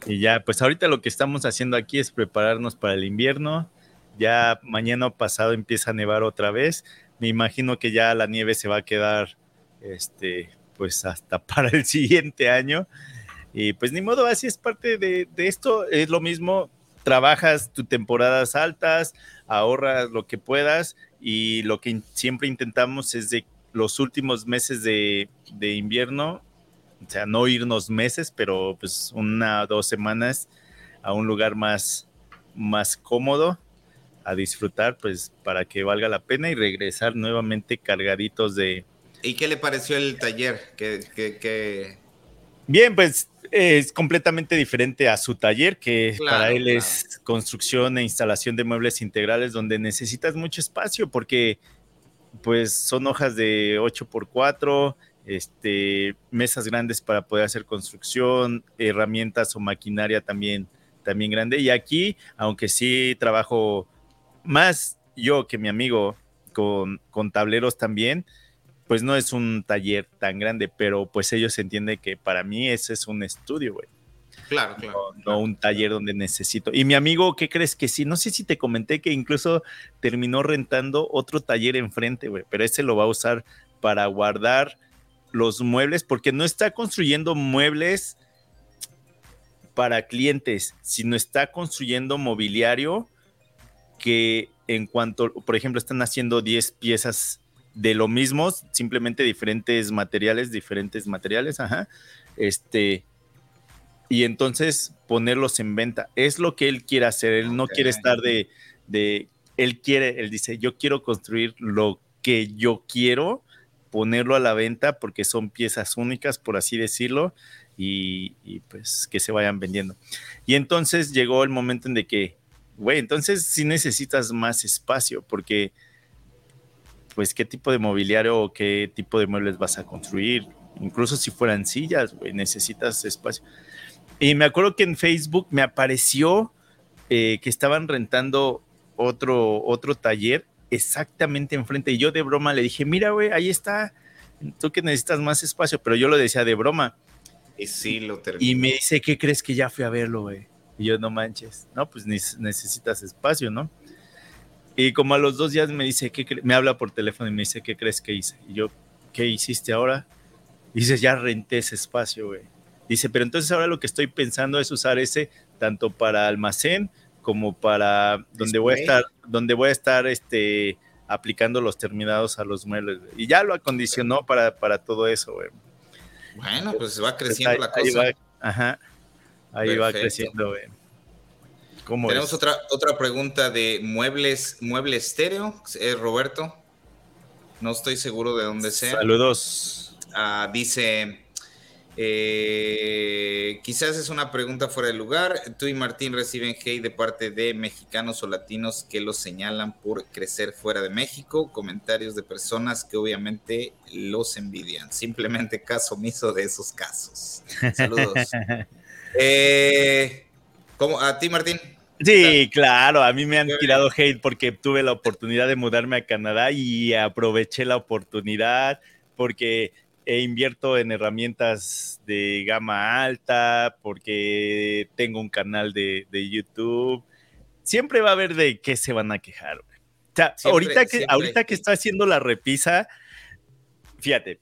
[SPEAKER 1] Y ya, pues ahorita lo que estamos haciendo aquí es prepararnos para el invierno. Ya mañana pasado empieza a nevar otra vez. Me imagino que ya la nieve se va a quedar este, pues hasta para el siguiente año. Y pues ni modo, así es parte de, esto, es lo mismo, trabajas tus temporadas altas, ahorras lo que puedas y lo que siempre intentamos es de los últimos meses de, invierno, o sea, no irnos meses, pero pues una dos semanas a un lugar más, más cómodo a disfrutar, pues para que valga la pena y regresar nuevamente cargaditos de,
[SPEAKER 2] ¿Y qué le pareció el taller? que Bien,
[SPEAKER 1] pues es completamente diferente a su taller, que para él es construcción e instalación de muebles integrales, donde necesitas mucho espacio, porque pues son hojas de 8x4, este, mesas grandes para poder hacer construcción, herramientas o maquinaria también, también grande. Y aquí, aunque sí trabajo más yo que mi amigo con, con tableros también, pues no es un taller tan grande, pero pues ellos entienden que para mí ese es un estudio, güey.
[SPEAKER 2] Claro, claro.
[SPEAKER 1] No, un taller donde necesito. Y mi amigo, ¿qué crees que sí? No sé si te comenté que incluso terminó rentando otro taller enfrente, güey, pero ese lo va a usar para guardar los muebles, porque no está construyendo muebles para clientes, sino está construyendo mobiliario que en cuanto, por ejemplo, están haciendo 10 piezas de lo mismo, simplemente diferentes materiales, diferentes materiales, ajá. Este, y entonces ponerlos en venta. Es lo que él quiere hacer. Él no quiere estar de, de, él quiere, él dice, yo quiero construir lo que yo quiero, ponerlo a la venta porque son piezas únicas, por así decirlo, y, y pues que se vayan vendiendo. Y entonces llegó el momento en de que, güey, entonces sí necesitas más espacio porque pues qué tipo de mobiliario o qué tipo de muebles vas a construir. Incluso si fueran sillas, güey, necesitas espacio. Y me acuerdo que en Facebook me apareció eh, que estaban rentando otro, otro taller exactamente enfrente. Y yo de broma le dije, mira, güey, ahí está. Tú que necesitas más espacio, pero yo lo decía de broma.
[SPEAKER 2] Y sí, lo
[SPEAKER 1] terminé. Y me dice, ¿qué crees que ya fui a verlo, güey? Y yo, no manches. No, pues necesitas espacio, ¿no? Y como a los dos días me dice, ¿qué me habla por teléfono y me dice, ¿qué crees que hice? Y yo, ¿qué hiciste ahora? Y dice, ya renté ese espacio, güey. Dice, pero entonces ahora lo que estoy pensando es usar ese tanto para almacén como para donde voy a estar, donde voy a estar este, aplicando los terminados a los muebles. Y ya lo acondicionó para, para todo eso, güey.
[SPEAKER 2] Bueno, pues va creciendo la cosa.
[SPEAKER 1] Ahí va, ajá, ahí va creciendo, güey.
[SPEAKER 2] Tenemos otra, otra pregunta de muebles, mueble estéreo, es Roberto. No estoy seguro de dónde sea.
[SPEAKER 1] Saludos.
[SPEAKER 2] Ah, dice, eh, quizás es una pregunta fuera de lugar. Tú y Martín reciben hate de parte de mexicanos o latinos que los señalan por crecer fuera de México. Comentarios de personas que obviamente los envidian. Simplemente caso omiso de esos casos. Saludos. eh, ¿cómo, ¿A ti, Martín?
[SPEAKER 1] Sí, claro, a mí me han tirado hate porque tuve la oportunidad de mudarme a Canadá y aproveché la oportunidad porque invierto en herramientas de gama alta, porque tengo un canal de, YouTube. Siempre va a haber de qué se van a quejar. O sea, ahorita, que, ahorita que está haciendo la repisa, fíjate,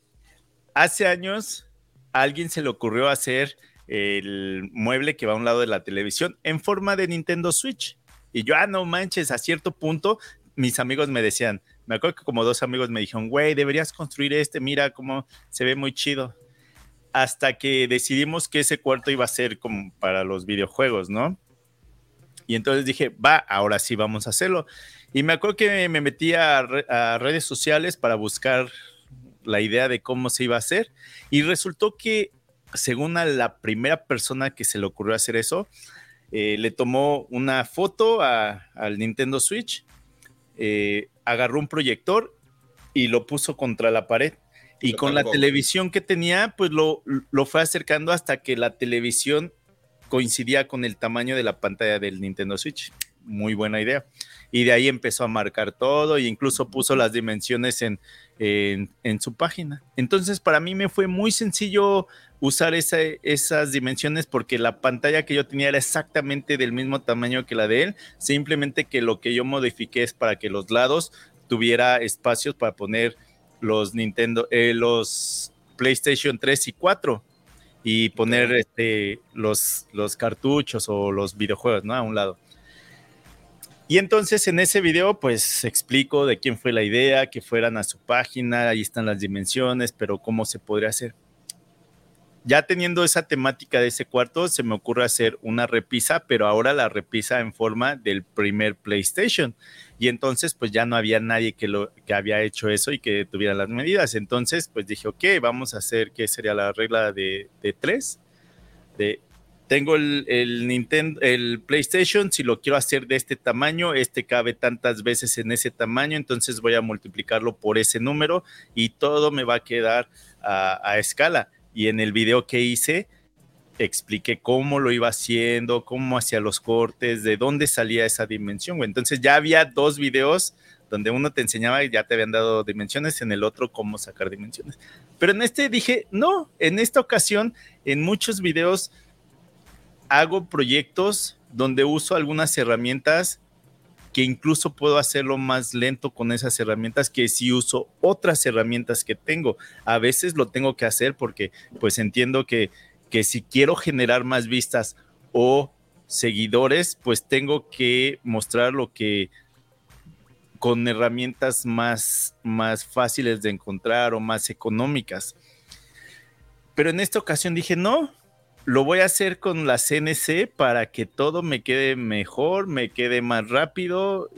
[SPEAKER 1] hace años a alguien se le ocurrió hacer el mueble que va a un lado de la televisión en forma de Nintendo Switch. Y yo, ah, no manches, a cierto punto mis amigos me decían, me acuerdo que como dos amigos me dijeron, güey, deberías construir este, mira cómo se ve muy chido. Hasta que decidimos que ese cuarto iba a ser como para los videojuegos, ¿no? Y entonces dije, va, ahora sí vamos a hacerlo. Y me acuerdo que me metí a, a redes sociales para buscar la idea de cómo se iba a hacer. Y resultó que según a la primera persona que se le ocurrió hacer eso, eh, le tomó una foto al Nintendo Switch, eh, agarró un proyector y lo puso contra la pared. Y con la televisión que tenía, pues lo, lo fue acercando hasta que la televisión coincidía con el tamaño de la pantalla del Nintendo Switch. Muy buena idea. Y de ahí empezó a marcar todo e incluso puso las dimensiones en, en, su página. Entonces, para mí me fue muy sencillo usar esas dimensiones porque la pantalla que yo tenía era exactamente del mismo tamaño que la de él, simplemente que lo que yo modifiqué es para que los lados tuviera espacios para poner los Nintendo, eh, los PlayStation 3 y 4 y poner este, los, los cartuchos o los videojuegos, ¿no? A un lado. Y entonces en ese video pues explico de quién fue la idea, que fueran a su página, ahí están las dimensiones, pero cómo se podría hacer. Ya teniendo esa temática de ese cuarto, se me ocurre hacer una repisa, pero ahora la repisa en forma del primer PlayStation. Y entonces pues ya no había nadie que, lo, que había hecho eso y que tuviera las medidas. Entonces pues dije, ok, vamos a hacer, ¿qué sería la regla de, de tres? de tengo el, Nintendo, el PlayStation, si lo quiero hacer de este tamaño, este cabe tantas veces en ese tamaño, entonces voy a multiplicarlo por ese número y todo me va a quedar a, escala. Y en el video que hice, expliqué cómo lo iba haciendo, cómo hacía los cortes, de dónde salía esa dimensión. Entonces ya había dos videos donde uno te enseñaba y ya te habían dado dimensiones, en el otro cómo sacar dimensiones. Pero en este dije, no, en esta ocasión, en muchos videos hago proyectos donde uso algunas herramientas que incluso puedo hacerlo más lento con esas herramientas que si uso otras herramientas que tengo. A veces lo tengo que hacer porque pues entiendo que, que si quiero generar más vistas o seguidores, pues tengo que mostrar lo que con herramientas más, más fáciles de encontrar o más económicas. Pero en esta ocasión dije, no, lo voy a hacer con la CNC para que todo me quede mejor, me quede más rápido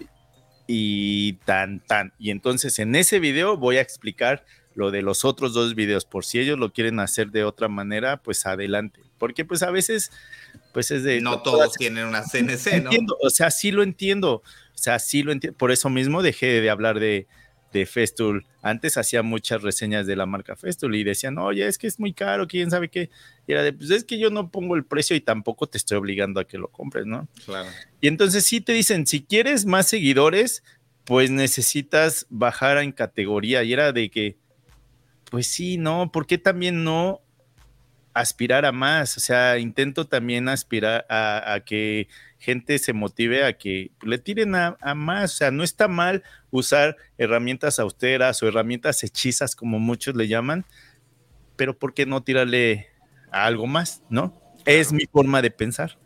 [SPEAKER 1] y tan tan. Y entonces en ese video voy a explicar lo de los otros dos videos. Por si ellos lo quieren hacer de otra manera, pues adelante. Porque pues a veces, pues es de...
[SPEAKER 2] No todos tienen una CNC,
[SPEAKER 1] ¿no? Entiendo, o sea, sí lo entiendo. O sea, sí lo entiendo. Por eso mismo dejé de hablar de, de Festool. Antes hacía muchas reseñas de la marca Festool y decían, oye, es que es muy caro, quién sabe qué. Y era de, pues es que yo no pongo el precio y tampoco te estoy obligando a que lo compres, ¿no?
[SPEAKER 2] Claro.
[SPEAKER 1] Y entonces sí te dicen, si quieres más seguidores, pues necesitas bajar en categoría. Y era de que, pues sí, no, ¿por qué también no aspirar a más? O sea, intento también aspirar a, que gente se motive a que le tiren a, a, más. O sea, no está mal usar herramientas austeras o herramientas hechizas, como muchos le llaman, pero ¿por qué no tirarle a algo más? ¿No? Es mi forma de pensar.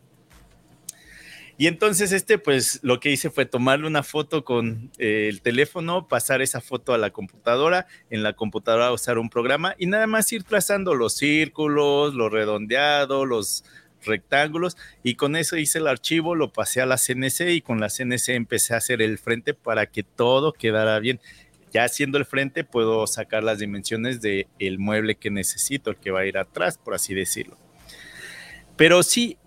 [SPEAKER 1] Y entonces este, pues lo que hice fue tomarle una foto con eh, el teléfono, pasar esa foto a la computadora, en la computadora usar un programa y nada más ir trazando los círculos, los redondeados, los rectángulos y con eso hice el archivo, lo pasé a la CNC y con la CNC empecé a hacer el frente para que todo quedara bien. Ya haciendo el frente puedo sacar las dimensiones del el mueble que necesito, el que va a ir atrás, por así decirlo. Pero sí,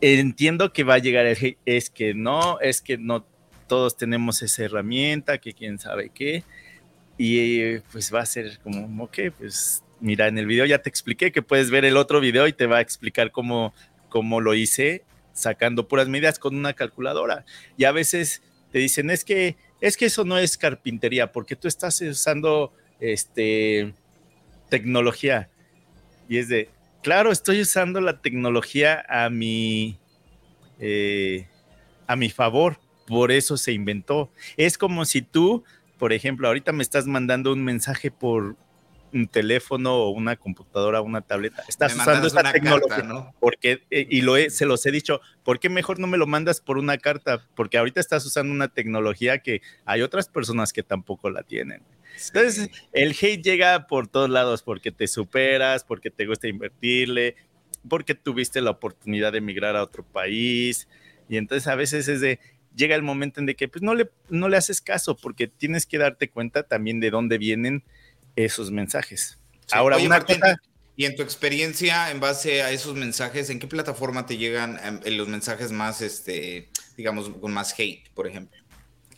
[SPEAKER 1] entiendo que va a llegar el es que no, es que no todos tenemos esa herramienta, que quién sabe qué, y pues va a ser como, ok, pues mira, en el video ya te expliqué que puedes ver el otro video y te va a explicar cómo, cómo lo hice sacando puras medidas con una calculadora. Y a veces te dicen, es que, es que eso no es carpintería, porque tú estás usando este, tecnología. Y es de, claro, estoy usando la tecnología a mi, eh, a mi favor, por eso se inventó. Es como si tú, por ejemplo, ahorita me estás mandando un mensaje por un teléfono o una computadora o una tableta. Estás usando esta tecnología. Porque, eh, y lo se los he dicho, ¿por qué mejor no me lo mandas por una carta? Porque ahorita estás usando una tecnología que hay otras personas que tampoco la tienen. Entonces, el hate llega por todos lados, porque te superas, porque te gusta invertirle, porque tuviste la oportunidad de emigrar a otro país. Y entonces a veces es de, llega el momento en de que pues no le, no le haces caso, porque tienes que darte cuenta también de dónde vienen esos mensajes.
[SPEAKER 2] Ahora, una y en tu experiencia, en base a esos mensajes, ¿en qué plataforma te llegan em, los mensajes más, este, digamos, con más hate, por ejemplo?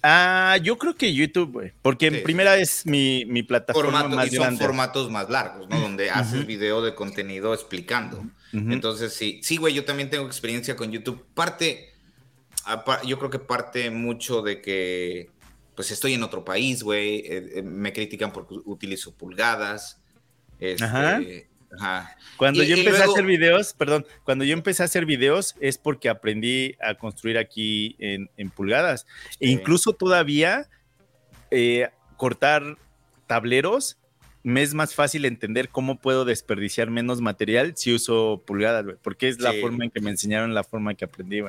[SPEAKER 1] Ah, yo creo que YouTube, güey. Porque en primera es mi, mi plataforma más
[SPEAKER 2] y
[SPEAKER 1] son
[SPEAKER 2] formatos más largos, ¿no? Donde haces video de contenido explicando. Entonces, sí, sí, güey, yo también tengo experiencia con YouTube. Parte, yo creo que parte mucho de que, pues estoy en otro país, güey. Eh, eh, me critican porque utilizo pulgadas. Este, Ajá.
[SPEAKER 1] Cuando yo empecé a hacer videos, perdón, cuando yo empecé a hacer videos es porque aprendí a construir aquí en, pulgadas. E incluso todavía eh, cortar tableros me es más fácil entender cómo puedo desperdiciar menos material si uso pulgadas, porque es la forma en que me enseñaron, la forma en que aprendí,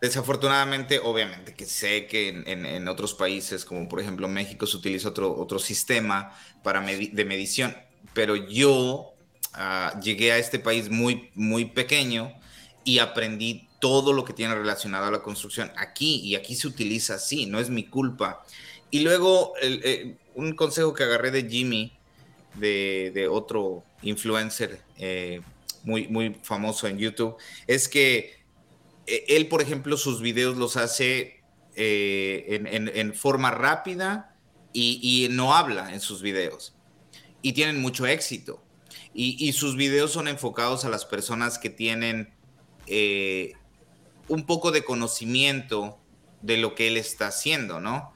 [SPEAKER 2] Desafortunadamente, obviamente, que sé que en, otros países, como por ejemplo México, se utiliza otro, otro sistema para de medición, pero yo Ah, llegué a este país muy, muy pequeño y aprendí todo lo que tiene relacionado a la construcción aquí y aquí se utiliza así, no es mi culpa. Y luego eh, un consejo que agarré de Jimmy, de, otro influencer, eh, muy, muy famoso en YouTube, es que eh, él, por ejemplo, sus videos los hace eh, en, forma rápida y, no habla en sus videos. Y tienen mucho éxito. Y, sus videos son enfocados a las personas que tienen un poco de conocimiento de lo que él está haciendo, ¿no?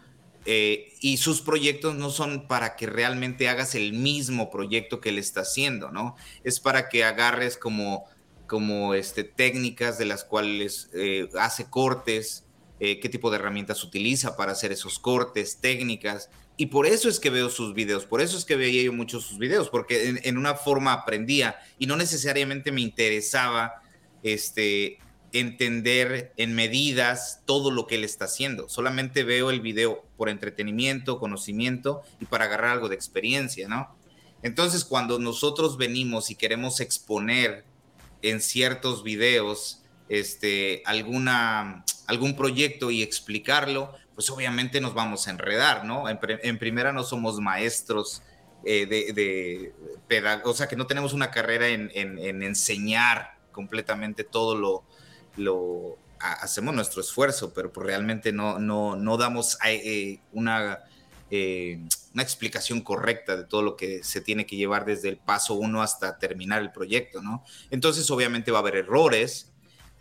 [SPEAKER 2] Y sus proyectos no son para que realmente hagas el mismo proyecto que él está haciendo, ¿no? Es para que agarres como como este, técnicas de las cuales eh, hace cortes, eh, qué tipo de herramientas utiliza para hacer esos cortes, técnicas. Y por eso es que veo sus videos, por eso es que veía yo muchos sus videos, porque en, una forma aprendía y no necesariamente me interesaba este, entender en medidas todo lo que él está haciendo. Solamente veo el video por entretenimiento, conocimiento y para agarrar algo de experiencia, ¿no? Entonces, cuando nosotros venimos y queremos exponer en ciertos videos este, alguna, algún proyecto y explicarlo, pues obviamente nos vamos a enredar, ¿no? En, primera no somos maestros eh, de, de o sea, que no tenemos una carrera en, enseñar completamente todo lo, lo hacemos nuestro esfuerzo, pero pues realmente no, no, no damos eh, una eh, una explicación correcta de todo lo que se tiene que llevar desde el paso uno hasta terminar el proyecto, ¿no? Entonces, obviamente va a haber errores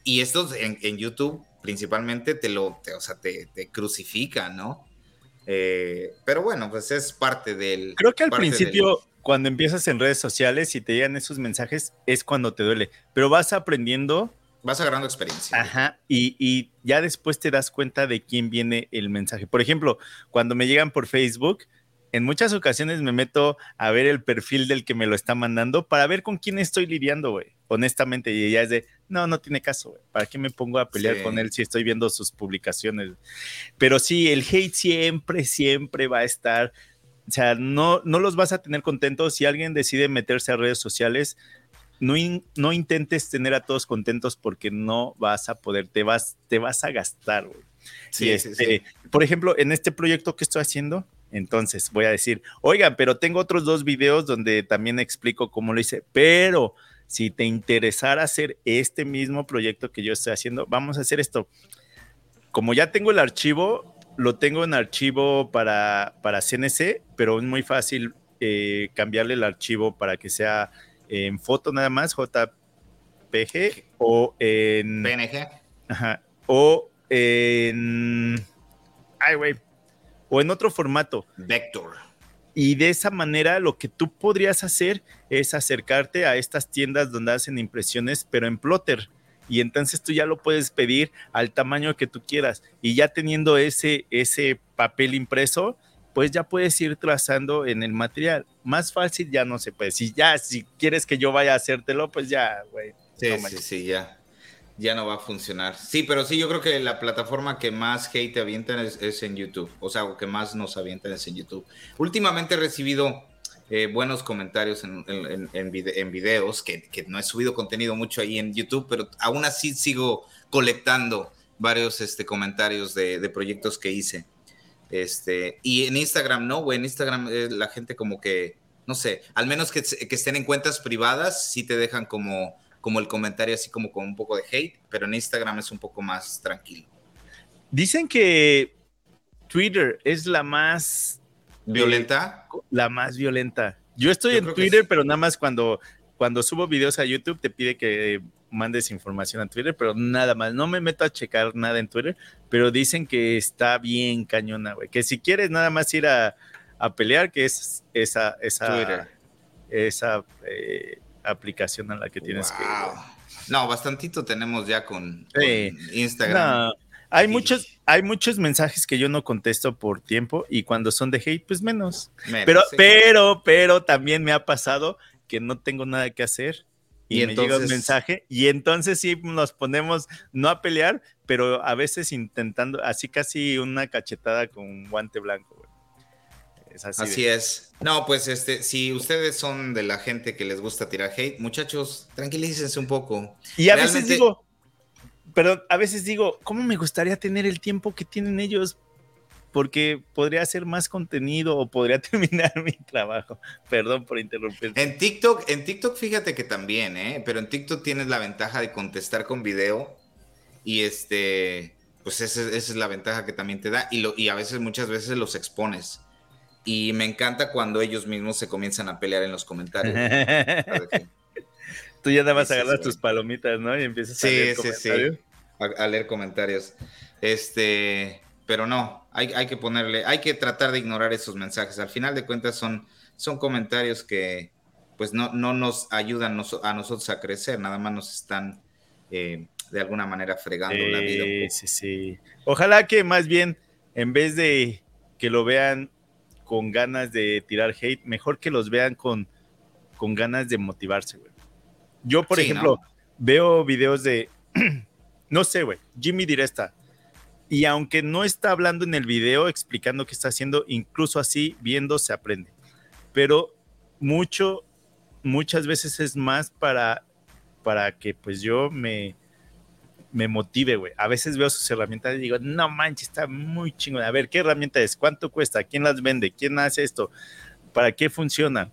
[SPEAKER 2] y estos en, YouTube principalmente te lo, o sea, te, crucifican, ¿no? Eh, pero bueno, pues es parte del...
[SPEAKER 1] Creo que al principio, cuando empiezas en redes sociales y te llegan esos mensajes, es cuando te duele, pero vas aprendiendo
[SPEAKER 2] vas agarrando experiencia.
[SPEAKER 1] Ajá, y, ya después te das cuenta de quién viene el mensaje. Por ejemplo, cuando me llegan por Facebook, en muchas ocasiones me meto a ver el perfil del que me lo está mandando para ver con quién estoy lidiando, güey. Honestamente, y ya es de, no, no tiene caso, güey. ¿Para qué me pongo a pelear con él si estoy viendo sus publicaciones? Pero sí, el hate siempre, siempre va a estar. O sea, no, no los vas a tener contentos si alguien decide meterse a redes sociales no, intentes tener a todos contentos porque no vas a poder, te vas, te vas a gastar, Sí, este, Por ejemplo, en este proyecto que estoy haciendo, entonces voy a decir, oigan, pero tengo otros dos videos donde también explico cómo lo hice, pero si te interesara hacer este mismo proyecto que yo estoy haciendo, vamos a hacer esto. Como ya tengo el archivo, lo tengo en archivo para, para CNC, pero es muy fácil eh, cambiarle el archivo para que sea en foto nada más, JPG, o en...
[SPEAKER 2] PNG.
[SPEAKER 1] Ajá, o en... Ay, güey. O en otro formato.
[SPEAKER 2] Vector.
[SPEAKER 1] Y de esa manera lo que tú podrías hacer es acercarte a estas tiendas donde hacen impresiones, pero en plotter. Y entonces tú ya lo puedes pedir al tamaño que tú quieras. Y ya teniendo ese, ese papel impreso, pues ya puedes ir trazando en el material. Más fácil ya no se puede. Si ya, si quieres que yo vaya a hacértelo, pues ya, güey.
[SPEAKER 2] Sí, sí, sí, ya. Ya no va a funcionar. Sí, pero sí, yo creo que la plataforma que más hate avientan es, en YouTube. O sea, o que más nos avientan es en YouTube. Últimamente he recibido eh, buenos comentarios en, en, videos, que, no he subido contenido mucho ahí en YouTube, pero aún así sigo colectando varios este, comentarios de, de proyectos que hice. Este, y en Instagram no, güey, en Instagram eh, la gente como que, no sé, al menos que, estén en cuentas privadas, sí te dejan como, como el comentario así como con un poco de hate, pero en Instagram es un poco más tranquilo.
[SPEAKER 1] Dicen que Twitter es la más...
[SPEAKER 2] ¿Violenta?
[SPEAKER 1] la más violenta. Yo estoy en Twitter, pero nada más cuando, cuando subo videos a YouTube te pide que mandes información a Twitter, pero nada más. No me meto a checar nada en Twitter, pero dicen que está bien cañona, güey. Que si quieres nada más ir a, pelear, que es esa, esa, esa eh, aplicación a la que tienes que.
[SPEAKER 2] No, bastantito tenemos ya con, Instagram.
[SPEAKER 1] hay muchos, hay muchos mensajes que yo no contesto por tiempo y cuando son de hate, pues menos. pero, pero, pero también me ha pasado que no tengo nada que hacer y, me llega un mensaje y entonces sí nos ponemos no a pelear, pero a veces intentando, así casi una cachetada con guante blanco.
[SPEAKER 2] Es así, es. No, pues este, si ustedes son de la gente que les gusta tirar hate, muchachos, tranquilícense un poco.
[SPEAKER 1] Y a veces digo, pero a veces digo, ¿cómo me gustaría tener el tiempo que tienen ellos? Porque podría hacer más contenido o podría terminar mi trabajo. Perdón por interrumpir.
[SPEAKER 2] En TikTok, en TikTok fíjate que también, ¿eh? Pero en TikTok tienes la ventaja de contestar con video y este, pues esa, es la ventaja que también te da y, lo, y a veces, muchas veces los expones. Y me encanta cuando ellos mismos se comienzan a pelear en los comentarios.
[SPEAKER 1] Tú ya nada más agarras tus palomitas, ¿no? Y empiezas a leer comentarios.
[SPEAKER 2] a leer comentarios. Este, pero no, hay, hay, que ponerle, hay que tratar de ignorar esos mensajes. Al final de cuentas son, son comentarios que pues no, no nos ayudan a nosotros a crecer, nada más nos están eh, de alguna manera fregando la vida.
[SPEAKER 1] Sí, sí. Ojalá que más bien, en vez de que lo vean con ganas de tirar hate, mejor que los vean con, con ganas de motivarse, güey. Yo, por ejemplo, veo videos de, no sé, güey, Jimmy Diresta y aunque no está hablando en el video explicando qué está haciendo, incluso así viendo se aprende. Pero mucho, muchas veces es más para, para que pues yo me, me motive, güey. A veces veo sus herramientas y digo, no manches, está muy chingón. A ver, ¿qué herramienta es? ¿Cuánto cuesta? ¿Quién las vende? ¿Quién hace esto? ¿Para qué funciona?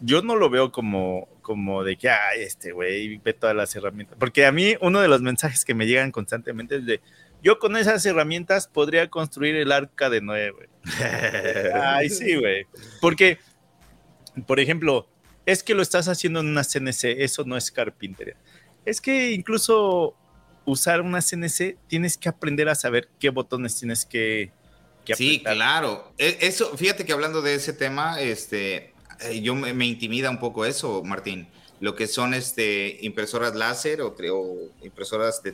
[SPEAKER 1] Yo no lo veo como, como de que, ay, este güey ve todas las herramientas. Porque a mí uno de los mensajes que me llegan constantemente es de, yo con esas herramientas podría construir el arca de Noé, güey. Ay, sí, güey. Porque, por ejemplo, es que lo estás haciendo en una CNC, eso no es carpintería. Es que incluso usar una CNC tienes que aprender a saber qué botones tienes que,
[SPEAKER 2] que Sí, claro. E, eso, fíjate que hablando de ese tema, este, eh, yo me, me intimida un poco eso, Martín lo que son este, impresoras láser o, impresoras de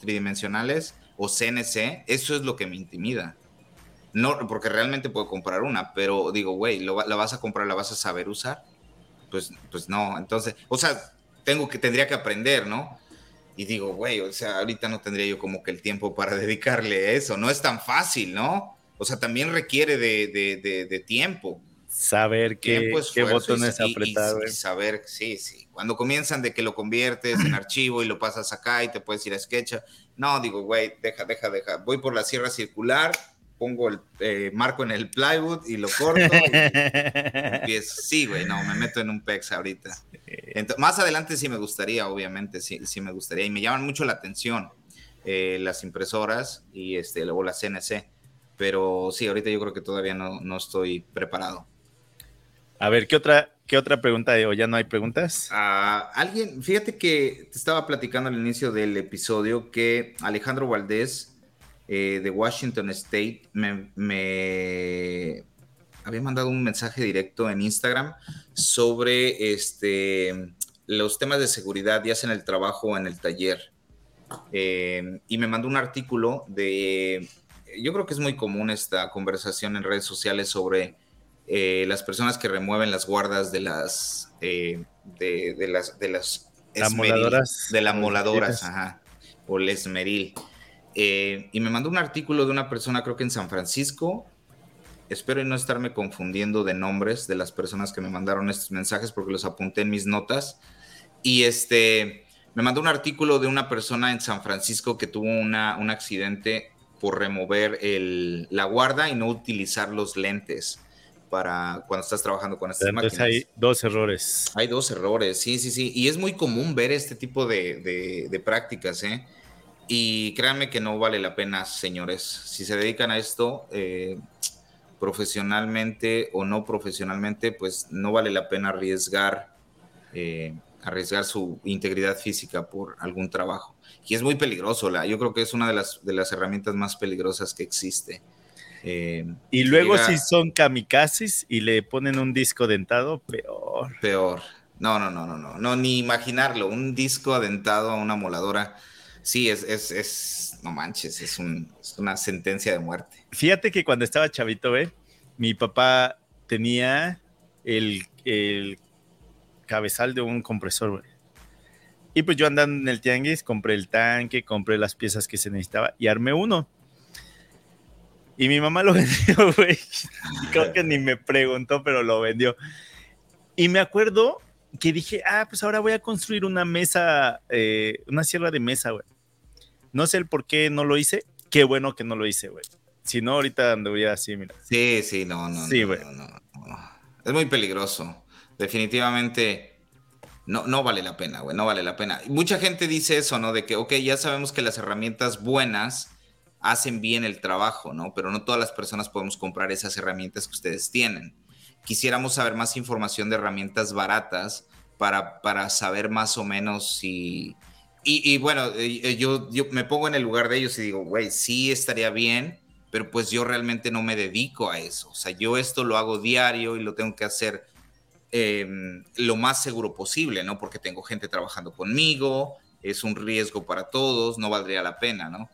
[SPEAKER 2] tridimensionales o CNC, eso es lo que me intimida. No, porque realmente puedo comprar una, pero digo, güey, la vas a comprar, la vas a saber usar. Pues, pues no, entonces, o sea, tengo que, tendría que aprender, ¿no? Y digo, güey, o sea, ahorita no tendría yo como que el tiempo para dedicarle eso. No es tan fácil, ¿no? O sea, también requiere de, de, de tiempo
[SPEAKER 1] saber qué, qué botones apretar.
[SPEAKER 2] saber, sí, sí. Cuando comienzan de que lo conviertes en archivo y lo pasas acá y te puedes ir a Sketch. No, digo, güey, deja, deja, deja. Voy por la sierra circular, pongo el eh, marco en el plywood y lo corto. Y sí, güey, no, me meto en un PEX ahorita. más adelante sí me gustaría, obviamente, sí, sí me gustaría. Y me llaman mucho la atención eh, las impresoras y este, luego la CNC. Pero sí, ahorita yo creo que todavía no, no estoy preparado.
[SPEAKER 1] A ver, ¿qué otra, qué otra pregunta o ya no hay preguntas?
[SPEAKER 2] Ah, alguien, fíjate que te estaba platicando al inicio del episodio que Alejandro Valdés eh, de Washington State me, había mandado un mensaje directo en Instagram sobre este, los temas de seguridad y hacen el trabajo en el taller. Eh, y me mandó un artículo de, yo creo que es muy común esta conversación en redes sociales sobre eh, las personas que remueven las guardas de las eh, de, las de las
[SPEAKER 1] moladoras
[SPEAKER 2] de las moladoras ajá, o el esmeril. Eh, y me mandó un artículo de una persona creo que en San Francisco. Espero no estarme confundiendo de nombres de las personas que me mandaron estos mensajes porque los apunté en mis notas. Y este me mandó un artículo de una persona en San Francisco que tuvo una, un accidente por remover el, la guarda y no utilizar los lentes para cuando estás trabajando con estas Entonces máquinas.
[SPEAKER 1] hay dos errores.
[SPEAKER 2] Hay dos errores, sí, sí, sí. Y es muy común ver este tipo de, de, prácticas, ¿eh? Y créanme que no vale la pena, señores. Si se dedican a esto eh, profesionalmente o no profesionalmente, pues no vale la pena arriesgar, eh, arriesgar su integridad física por algún trabajo. Y es muy peligroso. La, yo creo que es una de las, de las herramientas más peligrosas que existe.
[SPEAKER 1] Eh, y luego si son kamikazes y le ponen un disco dentado, peor.
[SPEAKER 2] Peor. No, no, no, no, no, no, ni imaginarlo. Un disco adentado a una moladora. Sí, es, es, es no manches, es, una sentencia de muerte.
[SPEAKER 1] Fíjate que cuando estaba chavito, ¿eh? mi papá tenía el, el cabezal de un compresor, Y pues yo andando en el tianguis, compré el tanque, compré las piezas que se necesitaba y armé uno. Y mi mamá lo vendió, güey. Creo que ni me preguntó, pero lo vendió. Y me acuerdo que dije, ah, pues ahora voy a construir una mesa, eh, una sierra de mesa, güey. No sé el por qué no lo hice. Qué bueno que no lo hice, güey. Si no, ahorita andaría así, mira.
[SPEAKER 2] Sí, sí, no, no. Sí, güey. es muy peligroso. Definitivamente no, no vale la pena, güey, no vale la pena. Mucha gente dice eso, ¿no? De que, ok, ya sabemos que las herramientas buenas hacen bien el trabajo, ¿no? Pero no todas las personas podemos comprar esas herramientas que ustedes tienen. Quisiéramos saber más información de herramientas baratas para, para saber más o menos si... Y, bueno, eh, eh, yo, yo me pongo en el lugar de ellos y digo, güey, sí estaría bien, pero pues yo realmente no me dedico a eso. O sea, yo esto lo hago diario y lo tengo que hacer em, lo más seguro posible, ¿no? Porque tengo gente trabajando conmigo, es un riesgo para todos, no valdría la pena, ¿no?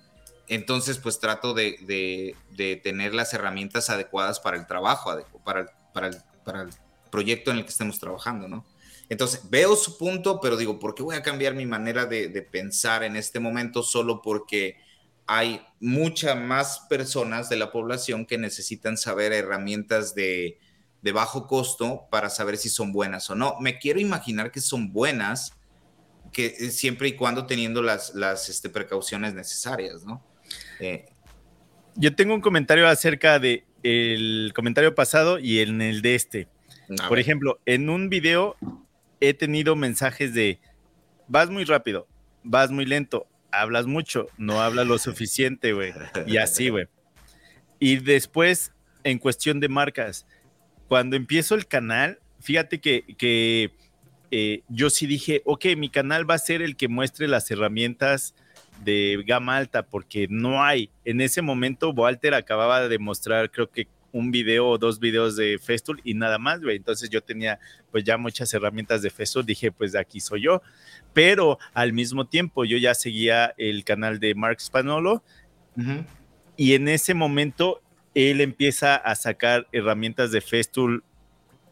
[SPEAKER 2] Entonces, pues trato de, tener las herramientas adecuadas para el trabajo, para, para, el, para el proyecto en el que estemos trabajando, ¿no? Entonces, veo su punto, pero digo, ¿por qué voy a cambiar mi manera de, pensar en este momento solo porque hay muchas más personas de la población que necesitan saber herramientas de, bajo costo para saber si son buenas o no? Me quiero imaginar que son buenas, que eh, siempre y cuando teniendo las, las este, precauciones necesarias, ¿no?
[SPEAKER 1] Eh, Yo tengo un comentario acerca de el comentario pasado y en el de este. Por ejemplo, en un video he tenido mensajes de, vas muy rápido, vas muy lento, hablas mucho, no hablas lo suficiente, güey. Y así, güey. Y después, en cuestión de marcas, cuando empiezo el canal, fíjate que, eh, yo sí dije, ok, mi canal va a ser el que muestre las herramientas de gama alta, porque no hay. En ese momento, Walter acababa de mostrar, creo que un video o dos videos de Festool y nada más, güey. Entonces yo tenía pues ya muchas herramientas de Festool, dije pues de aquí soy yo, pero al mismo tiempo yo ya seguía el canal de Mark Spanolo y en ese momento él empieza a sacar herramientas de Festool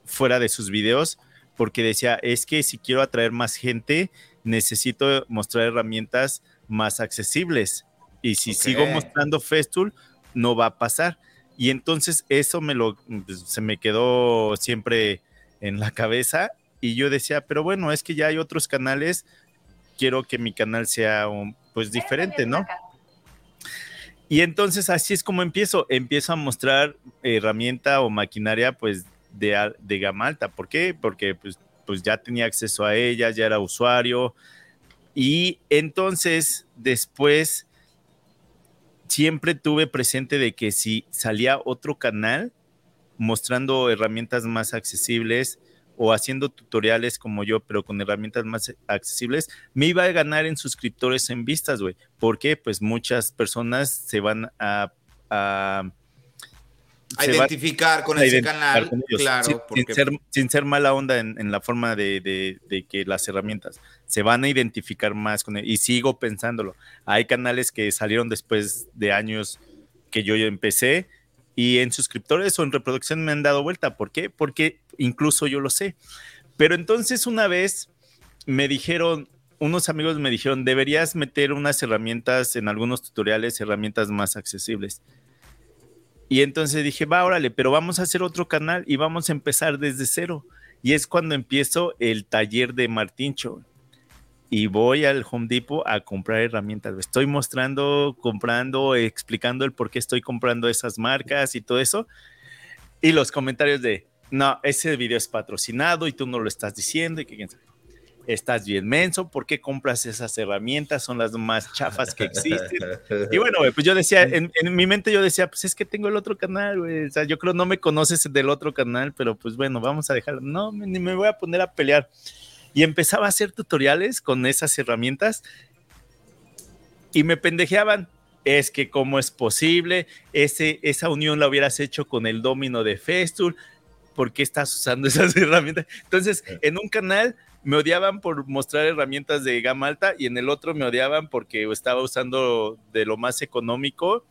[SPEAKER 1] fuera de sus videos porque decía, es que si quiero atraer más gente, necesito mostrar herramientas más accesibles. Y si sigo mostrando Festool, no va a pasar. Y entonces eso me lo, pues, se me quedó siempre en la cabeza y yo decía, pero bueno, es que ya hay otros canales, quiero que mi canal sea un, pues diferente, ¿no? Y entonces así es como empiezo, empiezo a mostrar herramienta o maquinaria pues de, de gama alta. ¿Por qué? Porque pues, pues ya tenía acceso a ella, ya era usuario. Y entonces después siempre tuve presente de que si salía otro canal mostrando herramientas más accesibles o haciendo tutoriales como yo, pero con herramientas más accesibles, me iba a ganar en suscriptores en vistas, güey. Porque pues muchas personas se van a,
[SPEAKER 2] a a identificar con ese canal, claro.
[SPEAKER 1] Sin, ser, mala onda en, la forma de, que las herramientas se van a identificar más con él. Y sigo pensándolo. Hay canales que salieron después de años que yo empecé y en suscriptores o en reproducción me han dado vuelta. ¿Por qué? Porque incluso yo lo sé. Pero entonces una vez me dijeron, unos amigos me dijeron, deberías meter unas herramientas en algunos tutoriales, herramientas más accesibles. Y entonces dije, va, órale, pero vamos a hacer otro canal y vamos a empezar desde cero. Y es cuando empiezo el taller de Martincho. Y voy al Home Depot a comprar herramientas. Estoy mostrando, comprando, explicando el por qué estoy comprando esas marcas y todo eso. Y los comentarios de, no, ese video es patrocinado y tú no lo estás diciendo y que quién sabe estás bien menso, ¿por qué compras esas herramientas? Son las más chafas que existen. Y bueno, pues yo decía, en, mi mente yo decía, pues es que tengo el otro canal, güey. O sea, yo creo no me conoces del otro canal, pero pues bueno, vamos a dejarlo. No, ni me voy a poner a pelear. Y empezaba a hacer tutoriales con esas herramientas y me pendejeaban. Es que cómo es posible, Ese, esa unión la hubieras hecho con el domino de Festool, ¿por qué estás usando esas herramientas? Entonces, en un canal me odiaban por mostrar herramientas de gama alta y en el otro me odiaban porque estaba usando de lo más económico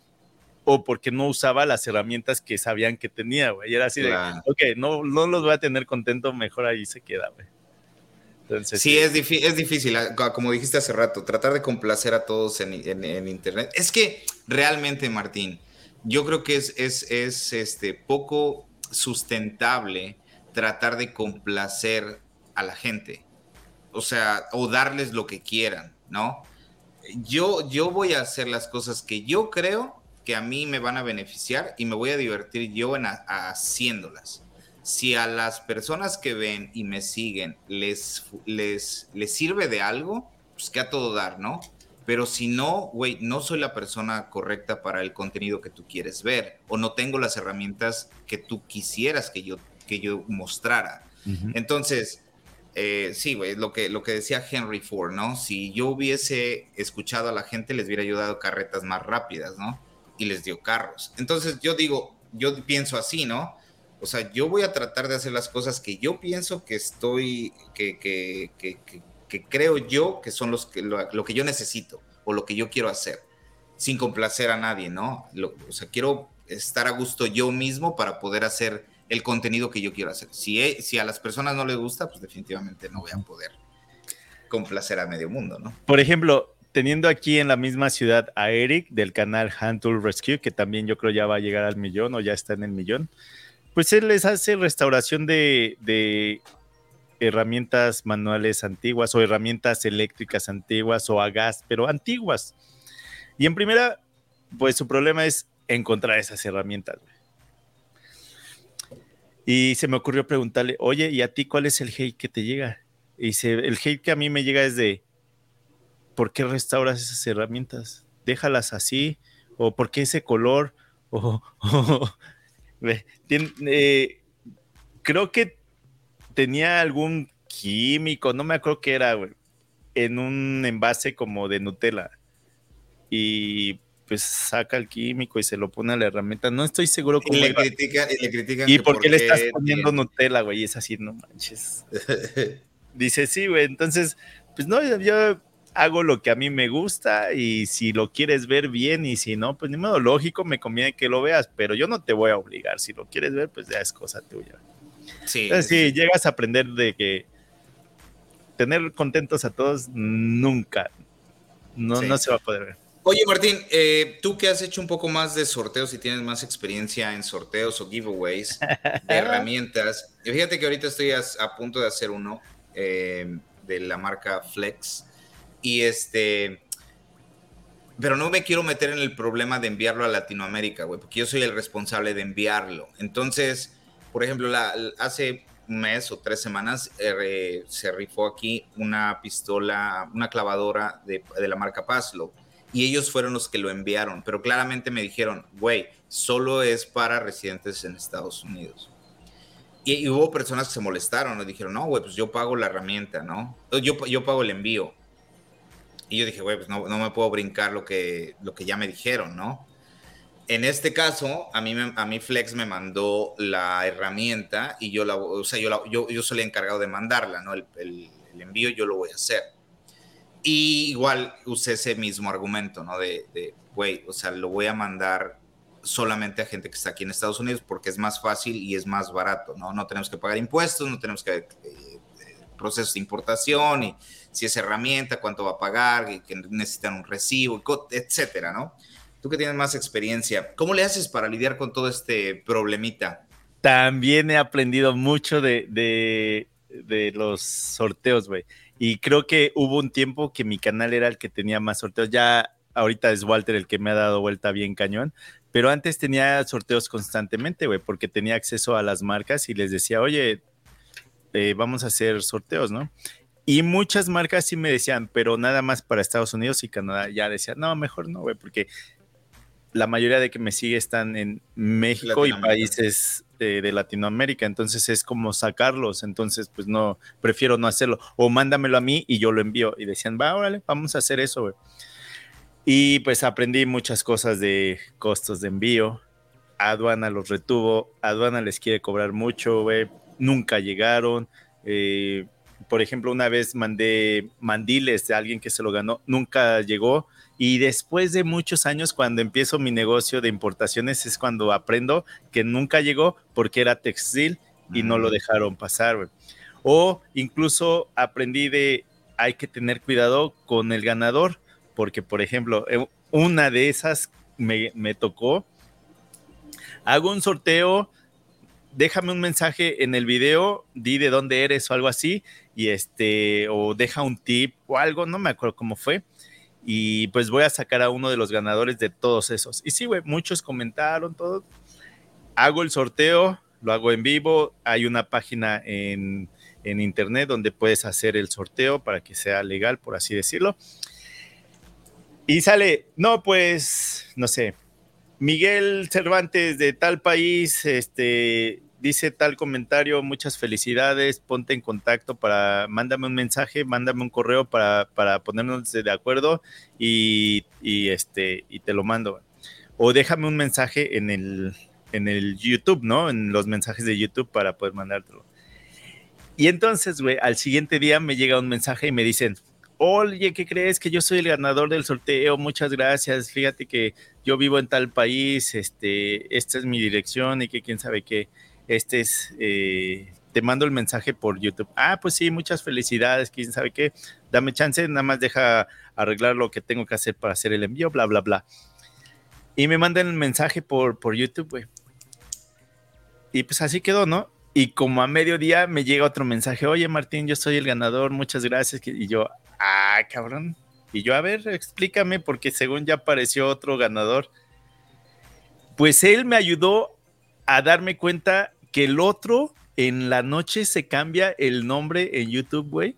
[SPEAKER 1] o porque no usaba las herramientas que sabían que tenía, güey. Y era así de, ok, no, no los voy a tener contento, mejor ahí se queda, güey.
[SPEAKER 2] Entonces, sí, Es, es difícil, ah, como dijiste hace rato, tratar de complacer a todos en, en, Internet. Es que realmente, Martín, yo creo que es, es, es este, poco sustentable tratar de complacer a la gente, o sea, o darles lo que quieran, ¿no? Yo, yo voy a hacer las cosas que yo creo que a mí me van a beneficiar y me voy a divertir yo en haciéndolas. Si a las personas que ven y me siguen les, les, les sirve de algo, pues que a todo dar, ¿no? Pero si no, güey, no soy la persona correcta para el contenido que tú quieres ver o no tengo las herramientas que tú quisieras que yo, que yo mostrara. Entonces, eh, sí, güey, lo que, lo que decía Henry Ford, ¿no? Si yo hubiese escuchado a la gente, les hubiera ayudado carretas más rápidas, ¿no? Y les dio carros. Entonces, yo digo, yo pienso así, ¿no? O sea, yo voy a tratar de hacer las cosas que yo pienso que estoy, que, que, que, que creo yo que son los que, lo, que yo necesito o lo que yo quiero hacer, sin complacer a nadie, ¿no? o sea, quiero estar a gusto yo mismo para poder hacer el contenido que yo quiero hacer. Si, e, si a las personas no les gusta, pues definitivamente no voy a poder complacer a medio mundo, ¿no?
[SPEAKER 1] Por ejemplo, teniendo aquí en la misma ciudad a Eric del canal Hand Tool Rescue, que también yo creo ya va a llegar al millón o ya está en el millón, pues él les hace restauración de, de herramientas manuales antiguas o herramientas eléctricas antiguas o a gas, pero antiguas. Y en primera, pues su problema es encontrar esas herramientas. Y se me ocurrió preguntarle, oye, ¿y a ti cuál es el hate que te llega? Y dice, el hate que a mí me llega es de, ¿por qué restauras esas herramientas? Déjalas así, o ¿por qué ese color? O, eh, creo que tenía algún químico, no me acuerdo qué era, güey, en un envase como de Nutella. Y pues saca el químico y se lo pone a la herramienta. No estoy seguro
[SPEAKER 2] cómo. Y le, critica, y le critican.
[SPEAKER 1] ¿Y por qué le estás poniendo Nutella, güey? Y es así, no manches. Dice, sí, güey. Entonces, pues no, yo hago lo que a mí me gusta y si lo quieres ver bien y si no, pues ni modo, lógico, me conviene que lo veas, pero yo no te voy a obligar. Si lo quieres ver, pues ya es cosa tuya. Sí. Entonces, llegas a aprender de que tener contentos a todos nunca, no, no se va a poder ver.
[SPEAKER 2] Oye, Martín, eh, tú que has hecho un poco más de sorteos y tienes más experiencia en sorteos o giveaways de herramientas, fíjate que ahorita estoy a, punto de hacer uno eh, de la marca Flex y este, pero no me quiero meter en el problema de enviarlo a Latinoamérica, güey, porque yo soy el responsable de enviarlo. Entonces, por ejemplo, la, hace un mes o tres semanas eh, se rifó aquí una pistola, una clavadora de, la marca Paslo y ellos fueron los que lo enviaron, pero claramente me dijeron, güey, solo es para residentes en Estados Unidos. Y, hubo personas que se molestaron, y dijeron, no, güey, pues yo pago la herramienta, ¿no? Yo, yo pago el envío. Y yo dije, güey, pues no, no, me puedo brincar lo que, lo que ya me dijeron, ¿no? En este caso, a mí, a mí Flex me mandó la herramienta y yo, la, o sea, yo, yo, yo soy el encargado de mandarla, ¿no? El, el, envío yo lo voy a hacer. Y igual usé ese mismo argumento, ¿no? De, güey, o sea, lo voy a mandar solamente a gente que está aquí en Estados Unidos porque es más fácil y es más barato, ¿no? No tenemos que pagar impuestos, no tenemos que... Eh, procesos de importación y si es herramienta, cuánto va a pagar, y que necesitan un recibo, etcétera, ¿no? Tú que tienes más experiencia, ¿cómo le haces para lidiar con todo este problemita?
[SPEAKER 1] También he aprendido mucho de, de, los sorteos, güey. Y creo que hubo un tiempo que mi canal era el que tenía más sorteos. Ya ahorita es Walter el que me ha dado vuelta bien cañón. Pero antes tenía sorteos constantemente, güey, porque tenía acceso a las marcas y les decía, oye, eh, vamos a hacer sorteos, ¿no? Y muchas marcas sí me decían, pero nada más para Estados Unidos y Canadá. Ya decía, no, mejor no, güey, porque la mayoría de que me sigue están en México y países de, Latinoamérica, entonces es como sacarlos, entonces pues no, prefiero no hacerlo, o mándamelo a mí y yo lo envío, y decían, va, órale, vamos a hacer eso. Y pues aprendí muchas cosas de costos de envío, aduana los retuvo, aduana les quiere cobrar mucho, nunca llegaron, eh, por ejemplo, una vez mandé mandiles de alguien que se lo ganó, nunca llegó, y después de muchos años, cuando empiezo mi negocio de importaciones, es cuando aprendo que nunca llegó porque era textil y no lo mm. dejaron pasar. O incluso aprendí de hay que tener cuidado con el ganador, porque por ejemplo, eh, una de esas me, me tocó, hago un sorteo, déjame un mensaje en el video, di de dónde eres o algo así, y este, o deja un tip o algo, no me acuerdo cómo fue y pues voy a sacar a uno de los ganadores de todos esos. Y sí, güey, muchos comentaron todo. Hago el sorteo, lo hago en vivo, hay una página en, en internet donde puedes hacer el sorteo para que sea legal, por así decirlo. Y sale, no, pues, no sé, Miguel Cervantes de tal país, este, dice tal comentario, muchas felicidades, ponte en contacto para, mándame un mensaje, mándame un correo para, para ponernos de acuerdo y, y, este, y te lo mando. O déjame un mensaje en el, en el YouTube, ¿no? En los mensajes de YouTube para poder mandártelo. Y entonces, güey, al siguiente día me llega un mensaje y me dicen, oye, ¿qué crees? Que yo soy el ganador del sorteo, muchas gracias, fíjate que yo vivo en tal país, este, esta es mi dirección y que quién sabe qué este es, eh, te mando el mensaje por YouTube. Ah, pues sí, muchas felicidades, quién sabe qué, dame chance, nada más deja arreglar lo que tengo que hacer para hacer el envío, bla, bla, bla. Y me mandan el mensaje por, por YouTube, güey. Y pues así quedó, ¿no? Y como a mediodía me llega otro mensaje, oye Martín, yo soy el ganador, muchas gracias. Y yo, ah, cabrón. Y yo, a ver, explícame, porque según ya apareció otro ganador. Pues él me ayudó a darme cuenta que el otro en la noche se cambia el nombre en YouTube, güey,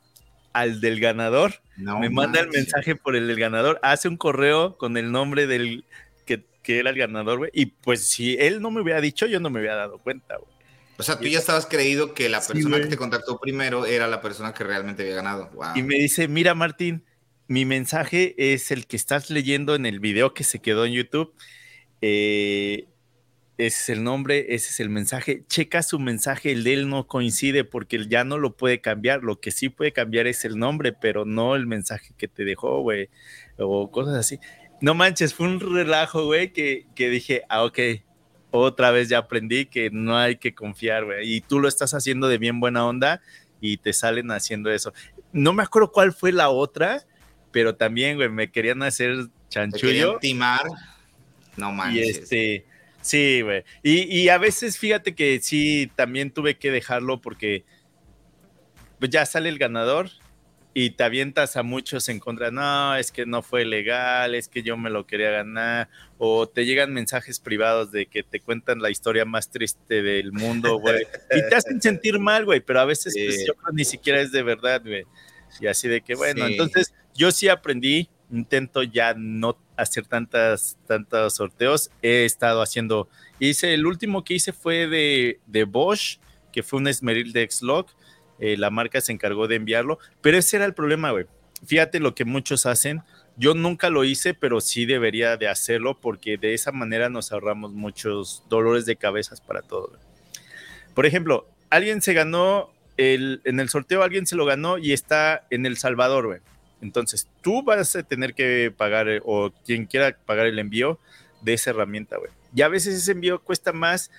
[SPEAKER 1] al del ganador. me manda el mensaje por el del ganador, hace un correo con el nombre del que, era el ganador, güey. Y pues si él no me hubiera dicho, yo no me hubiera dado cuenta, güey.
[SPEAKER 2] O sea, tú ya estabas creído que la persona que te contactó primero era la persona que realmente había ganado.
[SPEAKER 1] Y me dice, mira Martín, mi mensaje es el que estás leyendo en el video que se quedó en YouTube. Eh, ese es el nombre, ese es el mensaje. Checa su mensaje, el de él no coincide porque él ya no lo puede cambiar. Lo que sí puede cambiar es el nombre, pero no el mensaje que te dejó, güey, o cosas así. No manches, fue un relajo, güey, que, que dije, ah, ok, otra vez ya aprendí que no hay que confiar, güey. Y tú lo estás haciendo de bien buena onda y te salen haciendo eso. No me acuerdo cuál fue la otra, pero también, güey, me querían hacer chanchullo.
[SPEAKER 2] timar. No manches.
[SPEAKER 1] Y este Sí, güey. Y, a veces fíjate que sí, también tuve que dejarlo porque pues ya sale el ganador y te avientas a muchos en contra, no, es que no fue legal, es que yo me lo quería ganar, o te llegan mensajes privados de que te cuentan la historia más triste del mundo, güey, y te hacen sentir mal, güey, pero a veces pues, yo creo ni siquiera es de verdad, güey. Y así de que, bueno, entonces yo sí aprendí, intento ya no hacer tantas, tantos sorteos. He estado haciendo, hice, el último que hice fue de, de Bosch, que fue un esmeril de X-Log. Eh, la marca se encargó de enviarlo, pero ese era el problema, güey. Fíjate lo que muchos hacen. Yo nunca lo hice, pero sí debería de hacerlo porque de esa manera nos ahorramos muchos dolores de cabezas para todo. Por ejemplo, alguien se ganó el, en el sorteo, alguien se lo ganó y está en El Salvador, güey entonces, tú vas a tener que pagar, eh, o quien quiera pagar el envío de esa herramienta, güey. Y a veces ese envío cuesta más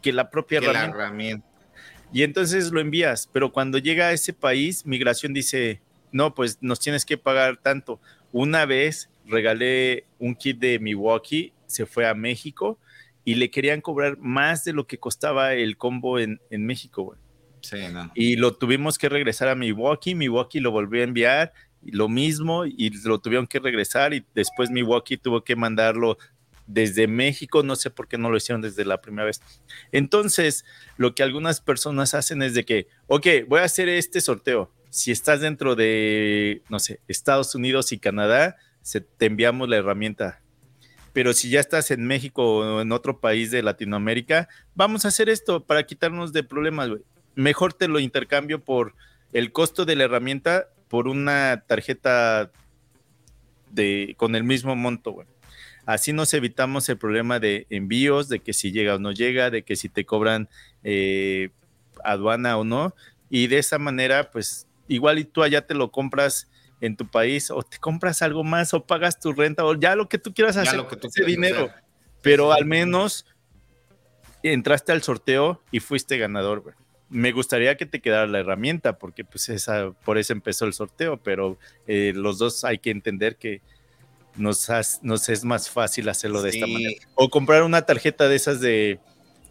[SPEAKER 1] que la propia herramienta. Y entonces lo envías, pero cuando llega a ese país, migración dice, no, pues nos tienes que pagar tanto. Una vez regalé un kit de Milwaukee, se fue a México y le querían cobrar más de lo que costaba el combo en, en México, güey.
[SPEAKER 2] Sí, no.
[SPEAKER 1] Y lo tuvimos que regresar a Milwaukee, Milwaukee lo volvió a enviar lo mismo y lo tuvieron que regresar y después Milwaukee tuvo que mandarlo desde México, no sé por qué no lo hicieron desde la primera vez. Entonces, lo que algunas personas hacen es de que, ok, voy a hacer este sorteo. Si estás dentro de, no sé, Estados Unidos y Canadá, se, te enviamos la herramienta. Pero si ya estás en México o en otro país de Latinoamérica, vamos a hacer esto para quitarnos de problemas, Mejor te lo intercambio por el costo de la herramienta por una tarjeta de, con el mismo monto, güey. Así nos evitamos el problema de envíos, de que si llega o no llega, de que si te cobran eh, aduana o no. Y de esa manera, pues igual y tú allá te lo compras en tu país o te compras algo más o pagas tu renta o ya lo que tú quieras hacer con ese dinero. Pero al menos entraste al sorteo y fuiste ganador, güey me gustaría que te quedara la herramienta, porque pues esa, por eso empezó el sorteo, pero eh, los dos hay que entender que nos, nos es más fácil hacerlo de esta manera. O comprar una tarjeta de esas de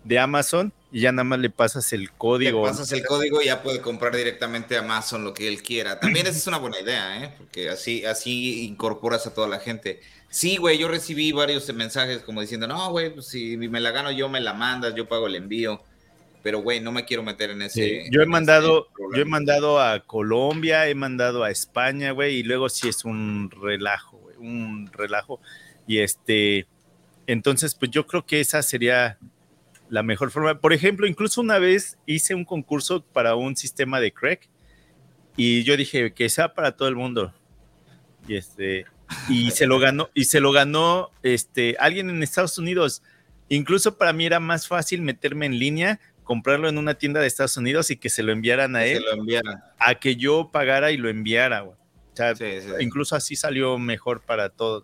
[SPEAKER 1] de Amazon y ya nada más le pasas el código.
[SPEAKER 2] Le pasas el código y ya puede comprar directamente a Amazon lo que él quiera. También esa es una buena idea, ¿eh? Porque así, así incorporas a toda la gente. Sí, güey, yo recibí varios mensajes como diciendo, no, güey, pues si me la gano yo, me la mandas, yo pago el envío. Pero, güey, no me quiero meter en ese.
[SPEAKER 1] yo he mandado, yo he mandado a Colombia, he mandado a España, güey, y luego sí es un relajo, güey, un relajo. Y este, entonces, pues yo creo que esa sería la mejor forma. Por ejemplo, incluso una vez hice un concurso para un sistema de crack y yo dije que sea para todo el mundo. Y este, y se lo ganó, y se lo ganó este, alguien en Estados Unidos. Incluso para mí era más fácil meterme en línea, comprarlo en una tienda de Estados Unidos y que se lo enviaran a él, a que yo pagara y lo enviara. O sea, incluso así salió mejor para todos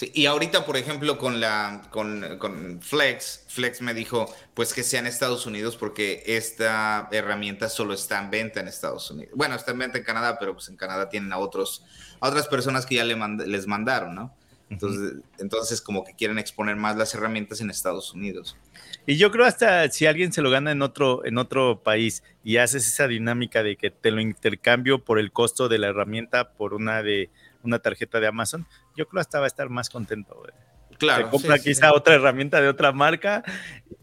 [SPEAKER 2] y ahorita, por ejemplo, con la con, Flex, Flex me dijo, pues que sea en Estados Unidos porque esta herramienta solo está en venta en Estados Unidos. Bueno, está en venta en Canadá, pero pues en Canadá tienen a otros, a otras personas que ya le les mandaron, ¿no? Entonces, entonces, como que quieren exponer más las herramientas en Estados Unidos.
[SPEAKER 1] Y yo creo hasta si alguien se lo gana en otro, en otro país y haces esa dinámica de que te lo intercambio por el costo de la herramienta por una de una tarjeta de Amazon, yo creo hasta va a estar más contento. Claro. Se compra quizá otra herramienta de otra marca,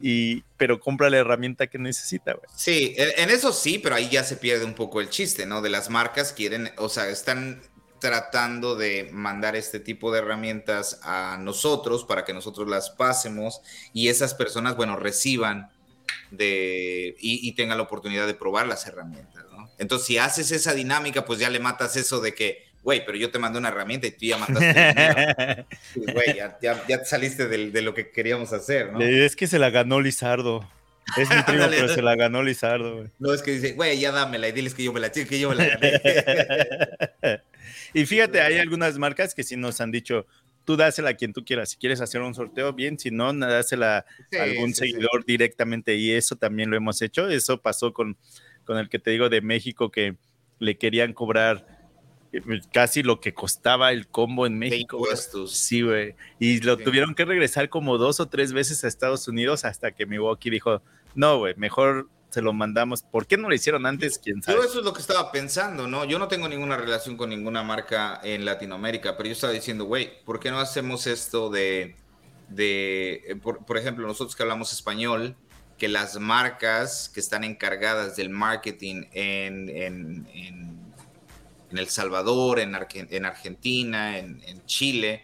[SPEAKER 1] y, pero compra la herramienta que necesita. Güey.
[SPEAKER 2] Sí, en eso sí, pero ahí ya se pierde un poco el chiste, ¿no? De las marcas quieren, o sea, están tratando de mandar este tipo de herramientas a nosotros para que nosotros las pasemos y esas personas, bueno, reciban de y, y tengan la oportunidad de probar las herramientas, ¿no? Entonces, si haces esa dinámica, pues ya le matas eso de que güey, pero yo te mandé una herramienta y tú ya mandaste. güey, ya, ya, saliste de, de, lo que queríamos hacer, ¿no?
[SPEAKER 1] Es que se la ganó Lizardo. Es mi primo, pero se la ganó Lizardo, güey.
[SPEAKER 2] No, es que dice, güey, ya dámela y diles que yo me la que yo me la gané.
[SPEAKER 1] y fíjate, hay algunas marcas que sí nos han dicho, tú dásela a quien tú quieras. Si quieres hacer un sorteo, bien. Si no, dásela a algún seguidor directamente. Y eso también lo hemos hecho. Eso pasó con, con el que te digo de México, que le querían cobrar casi lo que costaba el combo en México. Sí, güey. Y lo tuvieron que regresar como dos o tres veces a Estados Unidos hasta que Milwaukee dijo, no, güey, mejor se lo mandamos. ¿Por qué no lo hicieron antes? ¿Quién sabe?
[SPEAKER 2] Yo eso es lo que estaba pensando, ¿no? Yo no tengo ninguna relación con ninguna marca en Latinoamérica, pero yo estaba diciendo, güey, ¿por qué no hacemos esto de, de eh, por, ejemplo, nosotros que hablamos español, que las marcas que están encargadas del marketing en, en en El Salvador, en, en Argentina, en, Chile,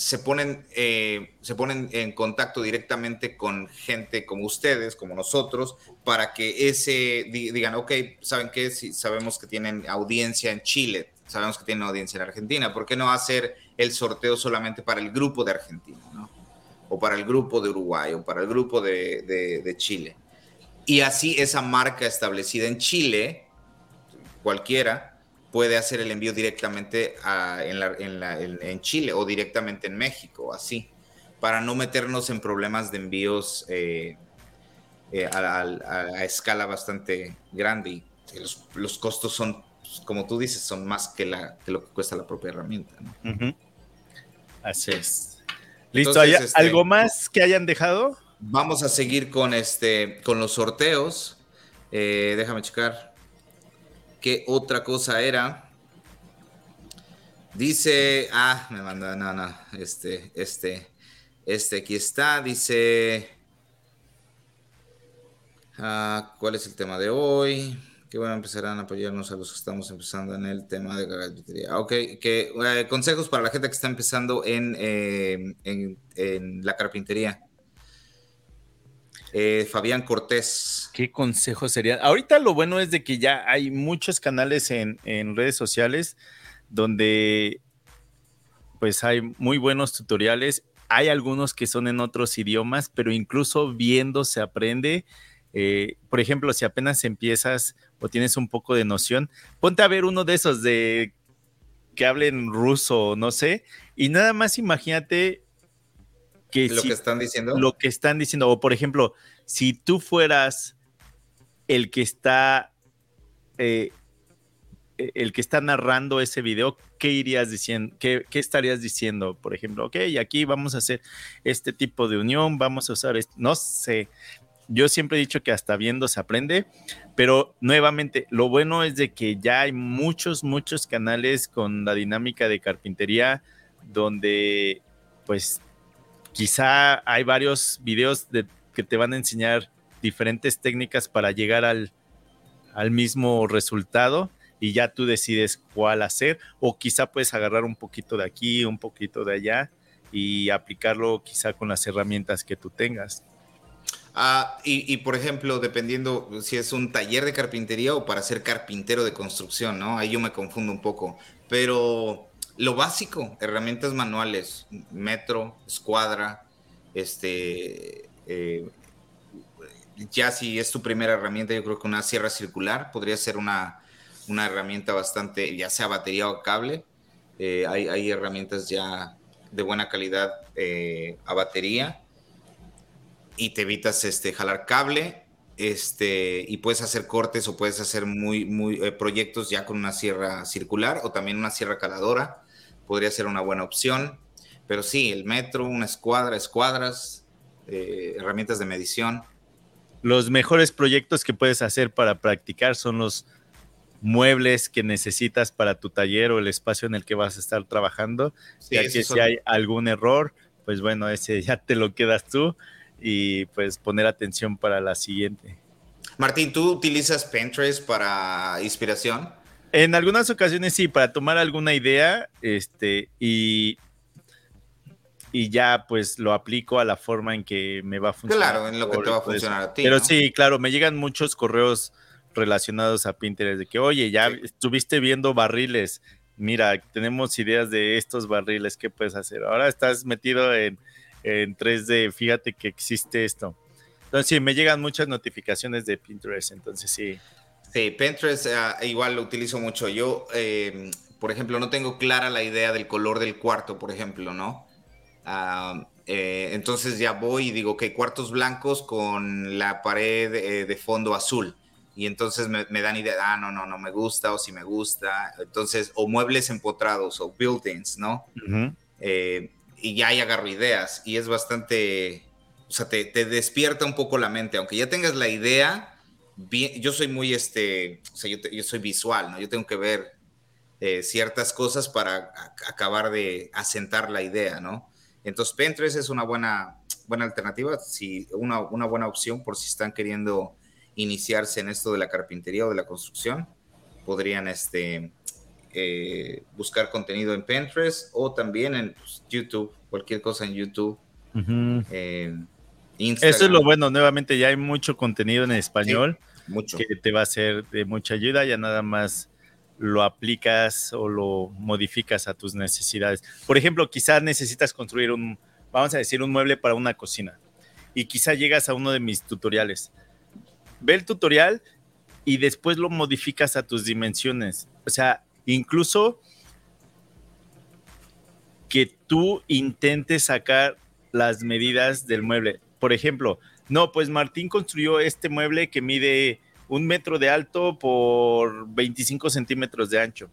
[SPEAKER 2] se ponen, eh, se ponen en contacto directamente con gente como ustedes, como nosotros, para que ese digan, ok, ¿saben qué? Si sabemos que tienen audiencia en Chile, sabemos que tienen audiencia en Argentina, ¿por qué no hacer el sorteo solamente para el grupo de Argentina, o para el grupo de Uruguay, o para el grupo de, de Chile? Y así esa marca establecida en Chile, cualquiera, puede hacer el envío directamente en, Chile o directamente en México, así, para no meternos en problemas de envíos eh, eh, a, escala bastante grande y los, costos son, como tú dices, son más que, lo que cuesta la propia herramienta.
[SPEAKER 1] Así es. Listo, ¿Hay este, ¿algo más que hayan dejado?
[SPEAKER 2] Vamos a seguir con, este, con los sorteos. Eh, déjame checar. ¿Qué otra cosa era? Dice, ah, me manda, no, no, este, este, este aquí está, dice, ah, ¿cuál es el tema de hoy? Que bueno, empezarán a apoyarnos a los que estamos empezando en el tema de carpintería. Ok, que eh, consejos para la gente que está empezando en, eh, en la carpintería. Eh, Fabián Cortés.
[SPEAKER 1] ¿Qué consejo sería? Ahorita lo bueno es de que ya hay muchos canales en, redes sociales donde pues hay muy buenos tutoriales. Hay algunos que son en otros idiomas, pero incluso viendo se aprende. Eh, por ejemplo, si apenas empiezas o tienes un poco de noción, ponte a ver uno de esos de que hablen ruso, no sé, y nada más imagínate
[SPEAKER 2] lo que están diciendo.
[SPEAKER 1] Lo que están diciendo. O por ejemplo, si tú fueras el que está eh, e, el que está narrando ese video, ¿qué irías diciendo? ¿Qué, ¿Qué, estarías diciendo? Por ejemplo, ok, aquí vamos a hacer este tipo de unión, vamos a usar esto, no sé. Yo siempre he dicho que hasta viendo se aprende, pero nuevamente, lo bueno es de que ya hay muchos, muchos canales con la dinámica de carpintería donde pues quizá hay varios videos de, que te van a enseñar diferentes técnicas para llegar al, al mismo resultado y ya tú decides cuál hacer o quizá puedes agarrar un poquito de aquí, un poquito de allá y aplicarlo quizá con las herramientas que tú tengas.
[SPEAKER 2] Ah, y, por ejemplo, dependiendo si es un taller de carpintería o para ser carpintero de construcción, ¿no? Ahí yo me confundo un poco. Pero lo básico, herramientas manuales, metro, escuadra, este, eh, ya si es tu primera herramienta, yo creo que una sierra circular podría ser una, una herramienta bastante, ya sea batería o cable. Eh, hay, herramientas ya de buena calidad eh, a batería y te evitas este, jalar cable este, y puedes hacer cortes o puedes hacer muy, muy proyectos ya con una sierra circular o también una sierra caladora. Podría ser una buena opción. Pero sí, el metro, una escuadra, escuadras, herramientas de medición,
[SPEAKER 1] los mejores proyectos que puedes hacer para practicar son los muebles que necesitas para tu taller o el espacio en el que vas a estar trabajando. ya que si hay algún error, pues bueno, ese ya te lo quedas tú y pues poner atención para la siguiente.
[SPEAKER 2] Martín, ¿tú utilizas Pinterest para inspiración?
[SPEAKER 1] En algunas ocasiones sí, para tomar alguna idea, este, y y ya pues lo aplico a la forma en que me va a funcionar.
[SPEAKER 2] Claro, en lo que te va a funcionar a ti.
[SPEAKER 1] Pero sí, claro, me llegan muchos correos relacionados a Pinterest de que, oye, ya estuviste viendo barriles, mira, tenemos ideas de estos barriles, ¿qué puedes hacer? Ahora estás metido en, en 3D, fíjate que existe esto. Entonces sí, me llegan muchas notificaciones de Pinterest, entonces sí.
[SPEAKER 2] Sí, Pinterest uh, igual lo utilizo mucho. Yo, eh, por ejemplo, no tengo clara la idea del color del cuarto, por ejemplo, ¿no? Ah, eh, entonces ya voy y digo, que cuartos blancos con la pared eh, de fondo azul. Y entonces me, dan idea, ah, no, no, no me gusta o si me gusta. Entonces, o muebles empotrados o buildings, ¿no? Eh, y ya ahí agarro ideas y es bastante, o sea, te, despierta un poco la mente, aunque ya tengas la idea, yo soy muy, este, o sea, yo, yo soy visual, ¿no? Yo tengo que ver ciertas cosas para acabar de asentar la idea, ¿no? Entonces, Pinterest es una buena, buena alternativa, si, una, una buena opción por si están queriendo iniciarse en esto de la carpintería o de la construcción. Podrían este, eh, buscar contenido en Pinterest o también en pues, YouTube, cualquier cosa en YouTube.
[SPEAKER 1] Eh, Eso es lo bueno, nuevamente ya hay mucho contenido en español mucho. que te va a ser de mucha ayuda, ya nada más lo aplicas o lo modificas a tus necesidades. Por ejemplo, quizás necesitas construir un, vamos a decir, un mueble para una cocina y quizá llegas a uno de mis tutoriales. Ve el tutorial y después lo modificas a tus dimensiones. O sea, incluso que tú intentes sacar las medidas del mueble. Por ejemplo, no, pues Martín construyó este mueble que mide un metro de alto por 25 centímetros de ancho.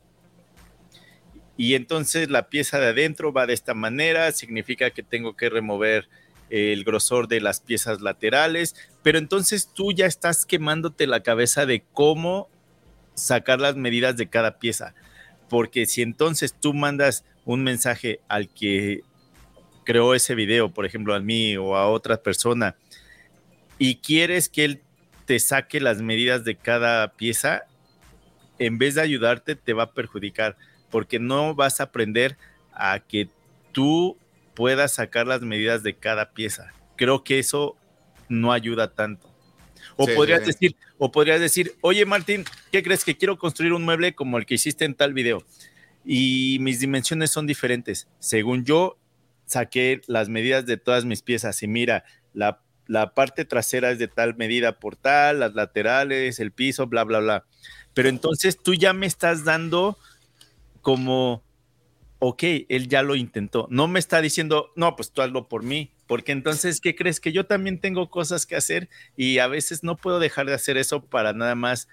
[SPEAKER 1] Y entonces la pieza de adentro va de esta manera, significa que tengo que remover el grosor de las piezas laterales, pero entonces tú ya estás quemándote la cabeza de cómo sacar las medidas de cada pieza. Porque si entonces tú mandas un mensaje al que creó ese video, por ejemplo, a mí o a otra persona, y quieres que él te saque las medidas de cada pieza, en vez de ayudarte, te va a perjudicar, porque no vas a aprender a que tú puedas sacar las medidas de cada pieza. Creo que eso no ayuda tanto. O podrías decir, o podrías decir, oye Martín, ¿qué crees que quiero construir un mueble como el que hiciste en tal video? Y mis dimensiones son diferentes. Según yo, saqué las medidas de todas mis piezas y mira, la la parte trasera es de tal medida por tal, las laterales, el piso, bla, bla, bla. Pero entonces tú ya me estás dando como, ok, él ya lo intentó. No me está diciendo, no, pues tú hazlo por mí. Porque entonces, ¿qué crees? Que yo también tengo cosas que hacer y a veces no puedo dejar de hacer eso para nada más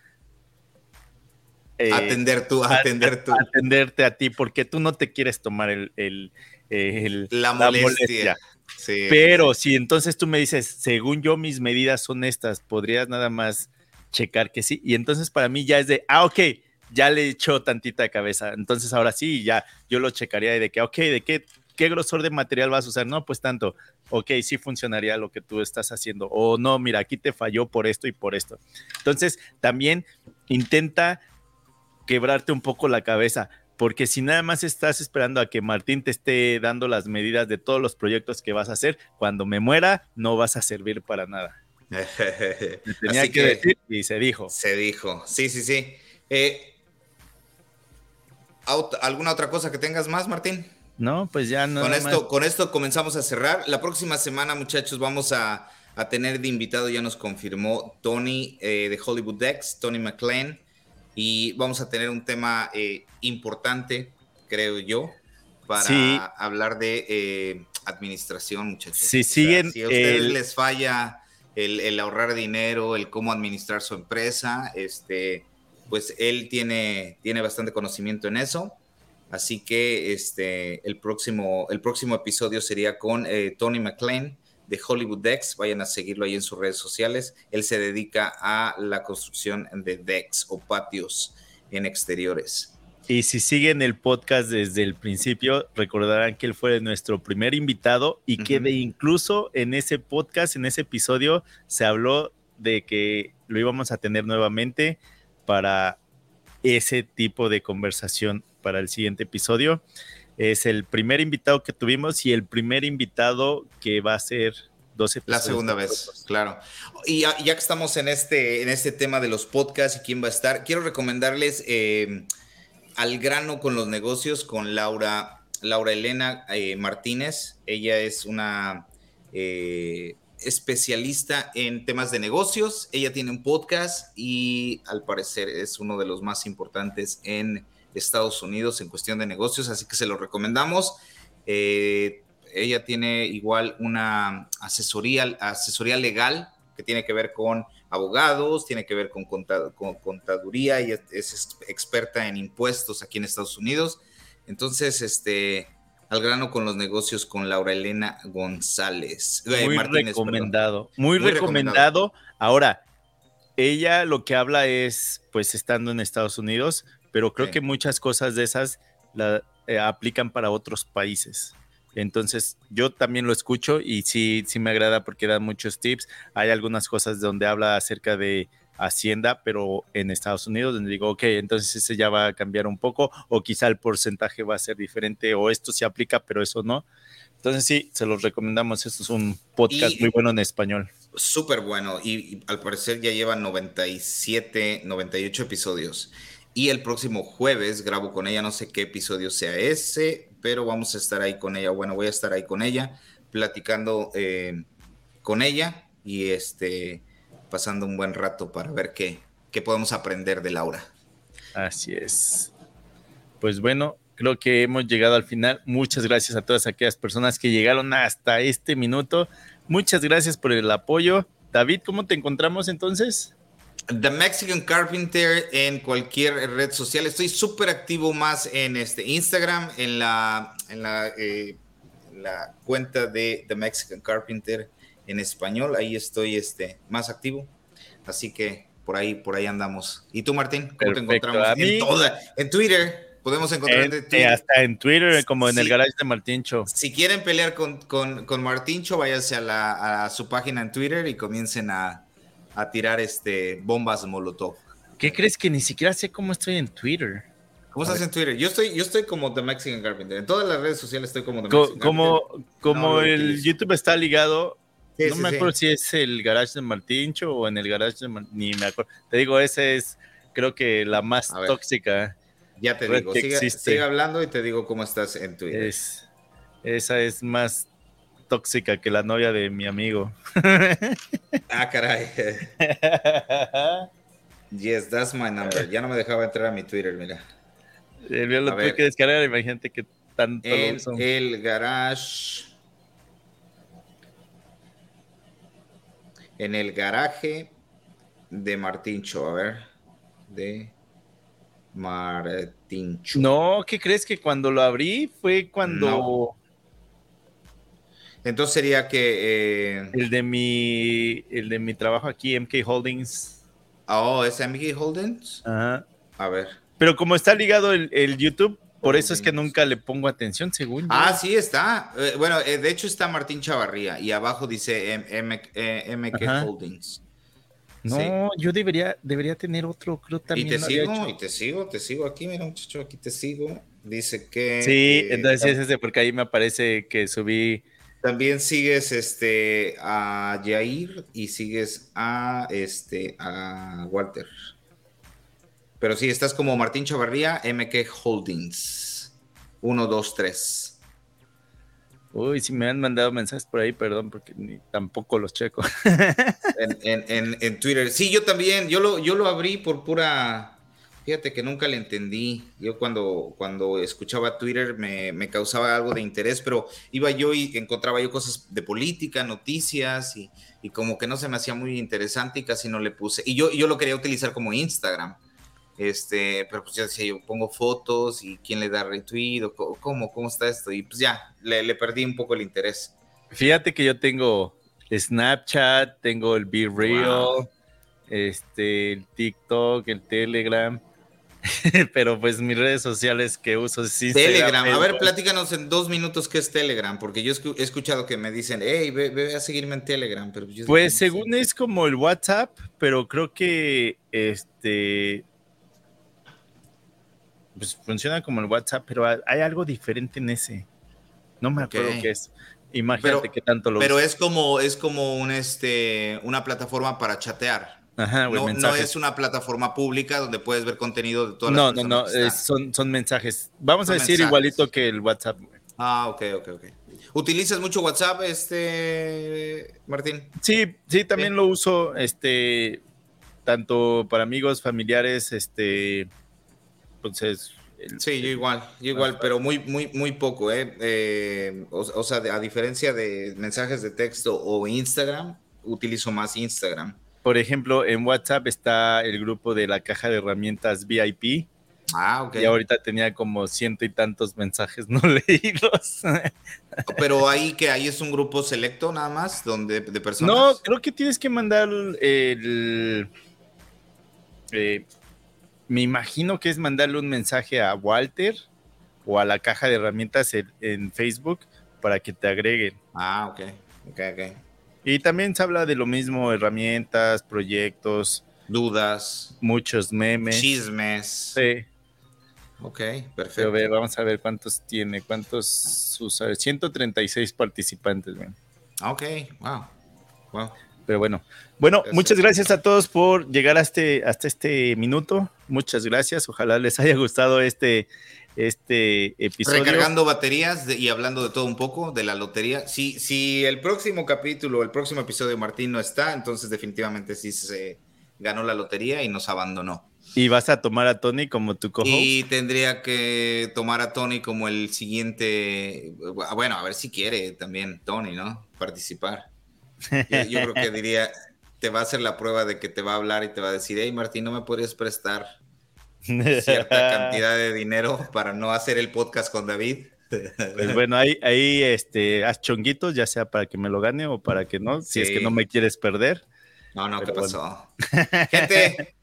[SPEAKER 2] Eh, atender tú, atender tú.
[SPEAKER 1] Atenderte a ti, porque tú no te quieres tomar el,
[SPEAKER 2] la molestia.
[SPEAKER 1] Pero si entonces tú me dices, según yo, mis medidas son estas, podrías nada más checar que sí. Y entonces para mí ya es de, ah, ok, ya le echó tantita cabeza. Entonces ahora sí, ya yo lo checaría de que, ok, ¿de qué, qué grosor de material vas a usar? No, pues tanto. Ok, sí funcionaría lo que tú estás haciendo. O no, mira, aquí te falló por esto y por esto. Entonces también intenta quebrarte un poco la cabeza porque si nada más estás esperando a que Martín te esté dando las medidas de todos los proyectos que vas a hacer, cuando me muera no vas a servir para nada. tenía que, decir y se dijo.
[SPEAKER 2] Se dijo, sí, sí, sí. Eh, ¿Alguna otra cosa que tengas más, Martín?
[SPEAKER 1] No, pues ya no.
[SPEAKER 2] Con esto, con esto comenzamos a cerrar. La próxima semana, muchachos, vamos a, tener de invitado, ya nos confirmó Tony eh, de Hollywood Dex, Tony McLean y vamos a tener un tema eh, importante, creo yo, para hablar de eh, administración, muchachos.
[SPEAKER 1] Si siguen.
[SPEAKER 2] si a ustedes les falla el, ahorrar dinero, el cómo administrar su empresa, este, pues él tiene, tiene bastante conocimiento en eso. Así que este, el, próximo, el próximo episodio sería con eh, Tony McLean de Hollywood Decks. Vayan a seguirlo ahí en sus redes sociales. Él se dedica a la construcción de decks o patios en exteriores.
[SPEAKER 1] Y si siguen el podcast desde el principio, recordarán que él fue nuestro primer invitado y que incluso en ese podcast, en ese episodio, se habló de que lo íbamos a tener nuevamente para ese tipo de conversación para el siguiente episodio. Es el primer invitado que tuvimos y el primer invitado que va a ser 12
[SPEAKER 2] La segunda vez, claro. Y ya, que estamos en este, en este tema de los podcasts y quién va a estar, quiero recomendarles eh, Al grano con los negocios con Laura, Laura Elena eh, Martínez. Ella es una eh, especialista en temas de negocios. Ella tiene un podcast y al parecer es uno de los más importantes en Estados Unidos en cuestión de negocios, así que se lo recomendamos. Eh, ella tiene igual una asesoría, asesoría legal que tiene que ver con abogados, tiene que ver con, contaduría y es, experta en impuestos aquí en Estados Unidos. Entonces, este, al grano con los negocios con Laura Elena González.
[SPEAKER 1] Eh, muy recomendado, muy, recomendado. Ahora, ella lo que habla es, pues, estando en Estados Unidos, pero creo que muchas cosas de esas la, eh, aplican para otros países. Entonces, yo también lo escucho y sí, sí me agrada porque da muchos tips. Hay algunas cosas donde habla acerca de Hacienda, pero en Estados Unidos, donde digo, ok, entonces ese ya va a cambiar un poco, o quizá el porcentaje va a ser diferente, o esto se aplica, pero eso no. Entonces, sí, se los recomendamos. Esto es un podcast muy bueno en español.
[SPEAKER 2] Súper bueno, y, y, al parecer ya lleva 97, 98 episodios. Y el próximo jueves grabo con ella, no sé qué episodio sea ese, pero vamos a estar ahí con ella. Bueno, voy a estar ahí con ella, platicando eh, con ella y este, pasando un buen rato para ver qué, qué podemos aprender de Laura.
[SPEAKER 1] Así es. Pues bueno, creo que hemos llegado al final. Muchas gracias a todas aquellas personas que llegaron hasta este minuto. Muchas gracias por el apoyo. David, ¿cómo te encontramos entonces?
[SPEAKER 2] The Mexican Carpenter en cualquier red social. Estoy súper activo más en este Instagram, en la, en la, eh, la, cuenta de The Mexican Carpenter en español. Ahí estoy este, más activo. Así que por ahí, por ahí andamos. ¿Y tú, Martín? ¿Cómo te encontramos? en, toda, en Twitter. Podemos encontrar
[SPEAKER 1] en, hasta en Twitter, como en el garage de Martincho.
[SPEAKER 2] Si quieren pelear con, con, con Martincho, váyanse a, la, a su página en Twitter y comiencen a, a tirar este, bombas molotov.
[SPEAKER 1] ¿Qué crees que ni siquiera sé cómo estoy en Twitter?
[SPEAKER 2] ¿Cómo estás en Twitter? Yo estoy, yo estoy como The Mexican Carpenter. En todas las redes sociales estoy como The
[SPEAKER 1] Mexican como, Carpenter. Como el YouTube está ligado, no me acuerdo si es el garage de Martincho o en el garage de ni me acuerdo. Te digo, esa es creo que la más tóxica.
[SPEAKER 2] Ya te digo, sigue, sigue, hablando y te digo cómo estás en Twitter.
[SPEAKER 1] Es, esa es más tóxica que la novia de mi amigo.
[SPEAKER 2] ah, caray. yes, that's my number. Ya no me dejaba entrar a mi Twitter, mira.
[SPEAKER 1] El lo tuve que descargar, imagínate que tanto
[SPEAKER 2] el, el garage. En el garaje de Martincho, a ver. De Martincho.
[SPEAKER 1] No, ¿qué crees que cuando lo abrí fue cuando...
[SPEAKER 2] Entonces sería que...
[SPEAKER 1] Eh, el, de mi, el de mi trabajo aquí, MK Holdings.
[SPEAKER 2] Oh, ¿es MK Holdings?
[SPEAKER 1] Ajá.
[SPEAKER 2] A ver.
[SPEAKER 1] Pero como está ligado el, YouTube, por eso es que nunca le pongo atención, según
[SPEAKER 2] Ah, sí, está. Eh, bueno, eh, de hecho está Martín Chavarría y abajo dice MK Holdings.
[SPEAKER 1] No, yo debería, debería tener otro, creo también.
[SPEAKER 2] Y te sigo, y te sigo, te sigo aquí, mira muchacho, aquí te sigo. Dice que.
[SPEAKER 1] Sí, entonces es ese, porque ahí me aparece que subí.
[SPEAKER 2] También sigues este a Jair y sigues a este a Walter. Pero sí, estás como Martín Chavarría, MK Holdings. 1, 2, 3.
[SPEAKER 1] Uy, si me han mandado mensajes por ahí, perdón, porque ni tampoco los checo.
[SPEAKER 2] en, Twitter. Sí, yo también, yo lo, yo lo abrí por pura. Fíjate que nunca le entendí. Yo cuando, cuando escuchaba Twitter me, causaba algo de interés, pero iba yo y encontraba yo cosas de política, noticias, y, y, como que no se me hacía muy interesante y casi no le puse. Y yo, yo lo quería utilizar como Instagram. Este, pero pues ya decía yo, pongo fotos y quién le da retweet o cómo, cómo está esto. Y pues ya, le, perdí un poco el interés.
[SPEAKER 1] Fíjate que yo tengo Snapchat, tengo el Be Real, este, el TikTok, el Telegram. pero pues mis redes sociales que uso es
[SPEAKER 2] Telegram. A ver, platícanos en dos minutos qué es Telegram, porque yo he escuchado que me dicen, hey, ve, a seguirme en Telegram. Pero
[SPEAKER 1] pues según es como el WhatsApp, pero creo que este pues funciona como el WhatsApp, pero hay algo diferente en ese. No me acuerdo qué es. Imagínate qué tanto lo
[SPEAKER 2] Pero es como, es como un, este, una plataforma para chatear.
[SPEAKER 1] Ajá,
[SPEAKER 2] no, no, es una plataforma pública donde puedes ver contenido de todas
[SPEAKER 1] no, las No, no, no, son, son mensajes. Vamos a decir igualito que el WhatsApp.
[SPEAKER 2] Ah, ok, ok, ok. ¿Utilizas mucho WhatsApp, este, Martín?
[SPEAKER 1] Sí, sí, también lo uso, este, tanto para amigos, familiares, este, entonces.
[SPEAKER 2] sí, yo igual, yo igual, pero muy, muy, muy poco, ¿eh? eh o, sea, a diferencia de mensajes de texto o Instagram, utilizo más Instagram.
[SPEAKER 1] Por ejemplo, en WhatsApp está el grupo de la caja de herramientas VIP.
[SPEAKER 2] Ah, ok.
[SPEAKER 1] Y ahorita tenía como ciento y tantos mensajes no leídos.
[SPEAKER 2] Pero ahí que ahí es un grupo selecto nada más, donde de personas.
[SPEAKER 1] No, creo que tienes que mandar el, eh, me imagino que es mandarle un mensaje a Walter o a la caja de herramientas en, Facebook para que te agreguen.
[SPEAKER 2] Ah, ok, ok, ok.
[SPEAKER 1] Y también se habla de lo mismo, herramientas, proyectos.
[SPEAKER 2] Dudas.
[SPEAKER 1] Muchos memes.
[SPEAKER 2] Chismes.
[SPEAKER 1] Sí.
[SPEAKER 2] Ok, perfecto.
[SPEAKER 1] vamos a ver cuántos tiene, cuántos usuarios. 136 participantes, ven.
[SPEAKER 2] Ok, wow. Wow.
[SPEAKER 1] Pero bueno, bueno, muchas gracias a todos por llegar este, hasta este minuto. Muchas gracias. Ojalá les haya gustado este, este episodio.
[SPEAKER 2] Recargando baterías y hablando de todo un poco de la lotería. Si, si el próximo capítulo, el próximo episodio de Martín no está, entonces definitivamente sí se ganó la lotería y nos abandonó.
[SPEAKER 1] ¿Y vas a tomar a Tony como tu co
[SPEAKER 2] Y tendría que tomar a Tony como el siguiente. Bueno, a ver si quiere también Tony, ¿no? Participar. Yo, creo que diría, te va a hacer la prueba de que te va a hablar y te va a decir, hey Martín, ¿no me podrías prestar cierta cantidad de dinero para no hacer el podcast con David?
[SPEAKER 1] Pues bueno, ahí, ahí este, haz chonguitos, ya sea para que me lo gane o para que no, si es que no me quieres perder.
[SPEAKER 2] No, no, ¿qué pasó? Gente,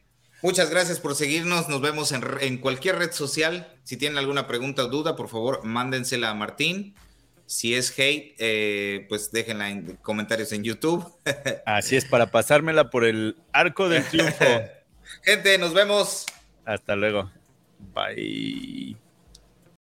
[SPEAKER 2] muchas gracias por seguirnos. Nos vemos en, en, cualquier red social. Si tienen alguna pregunta o duda, por favor, mándensela a Martín. Si es hate, eh, pues déjenla en comentarios en YouTube.
[SPEAKER 1] Así es, para pasármela por el arco del triunfo.
[SPEAKER 2] Gente, nos vemos.
[SPEAKER 1] Hasta luego. Bye.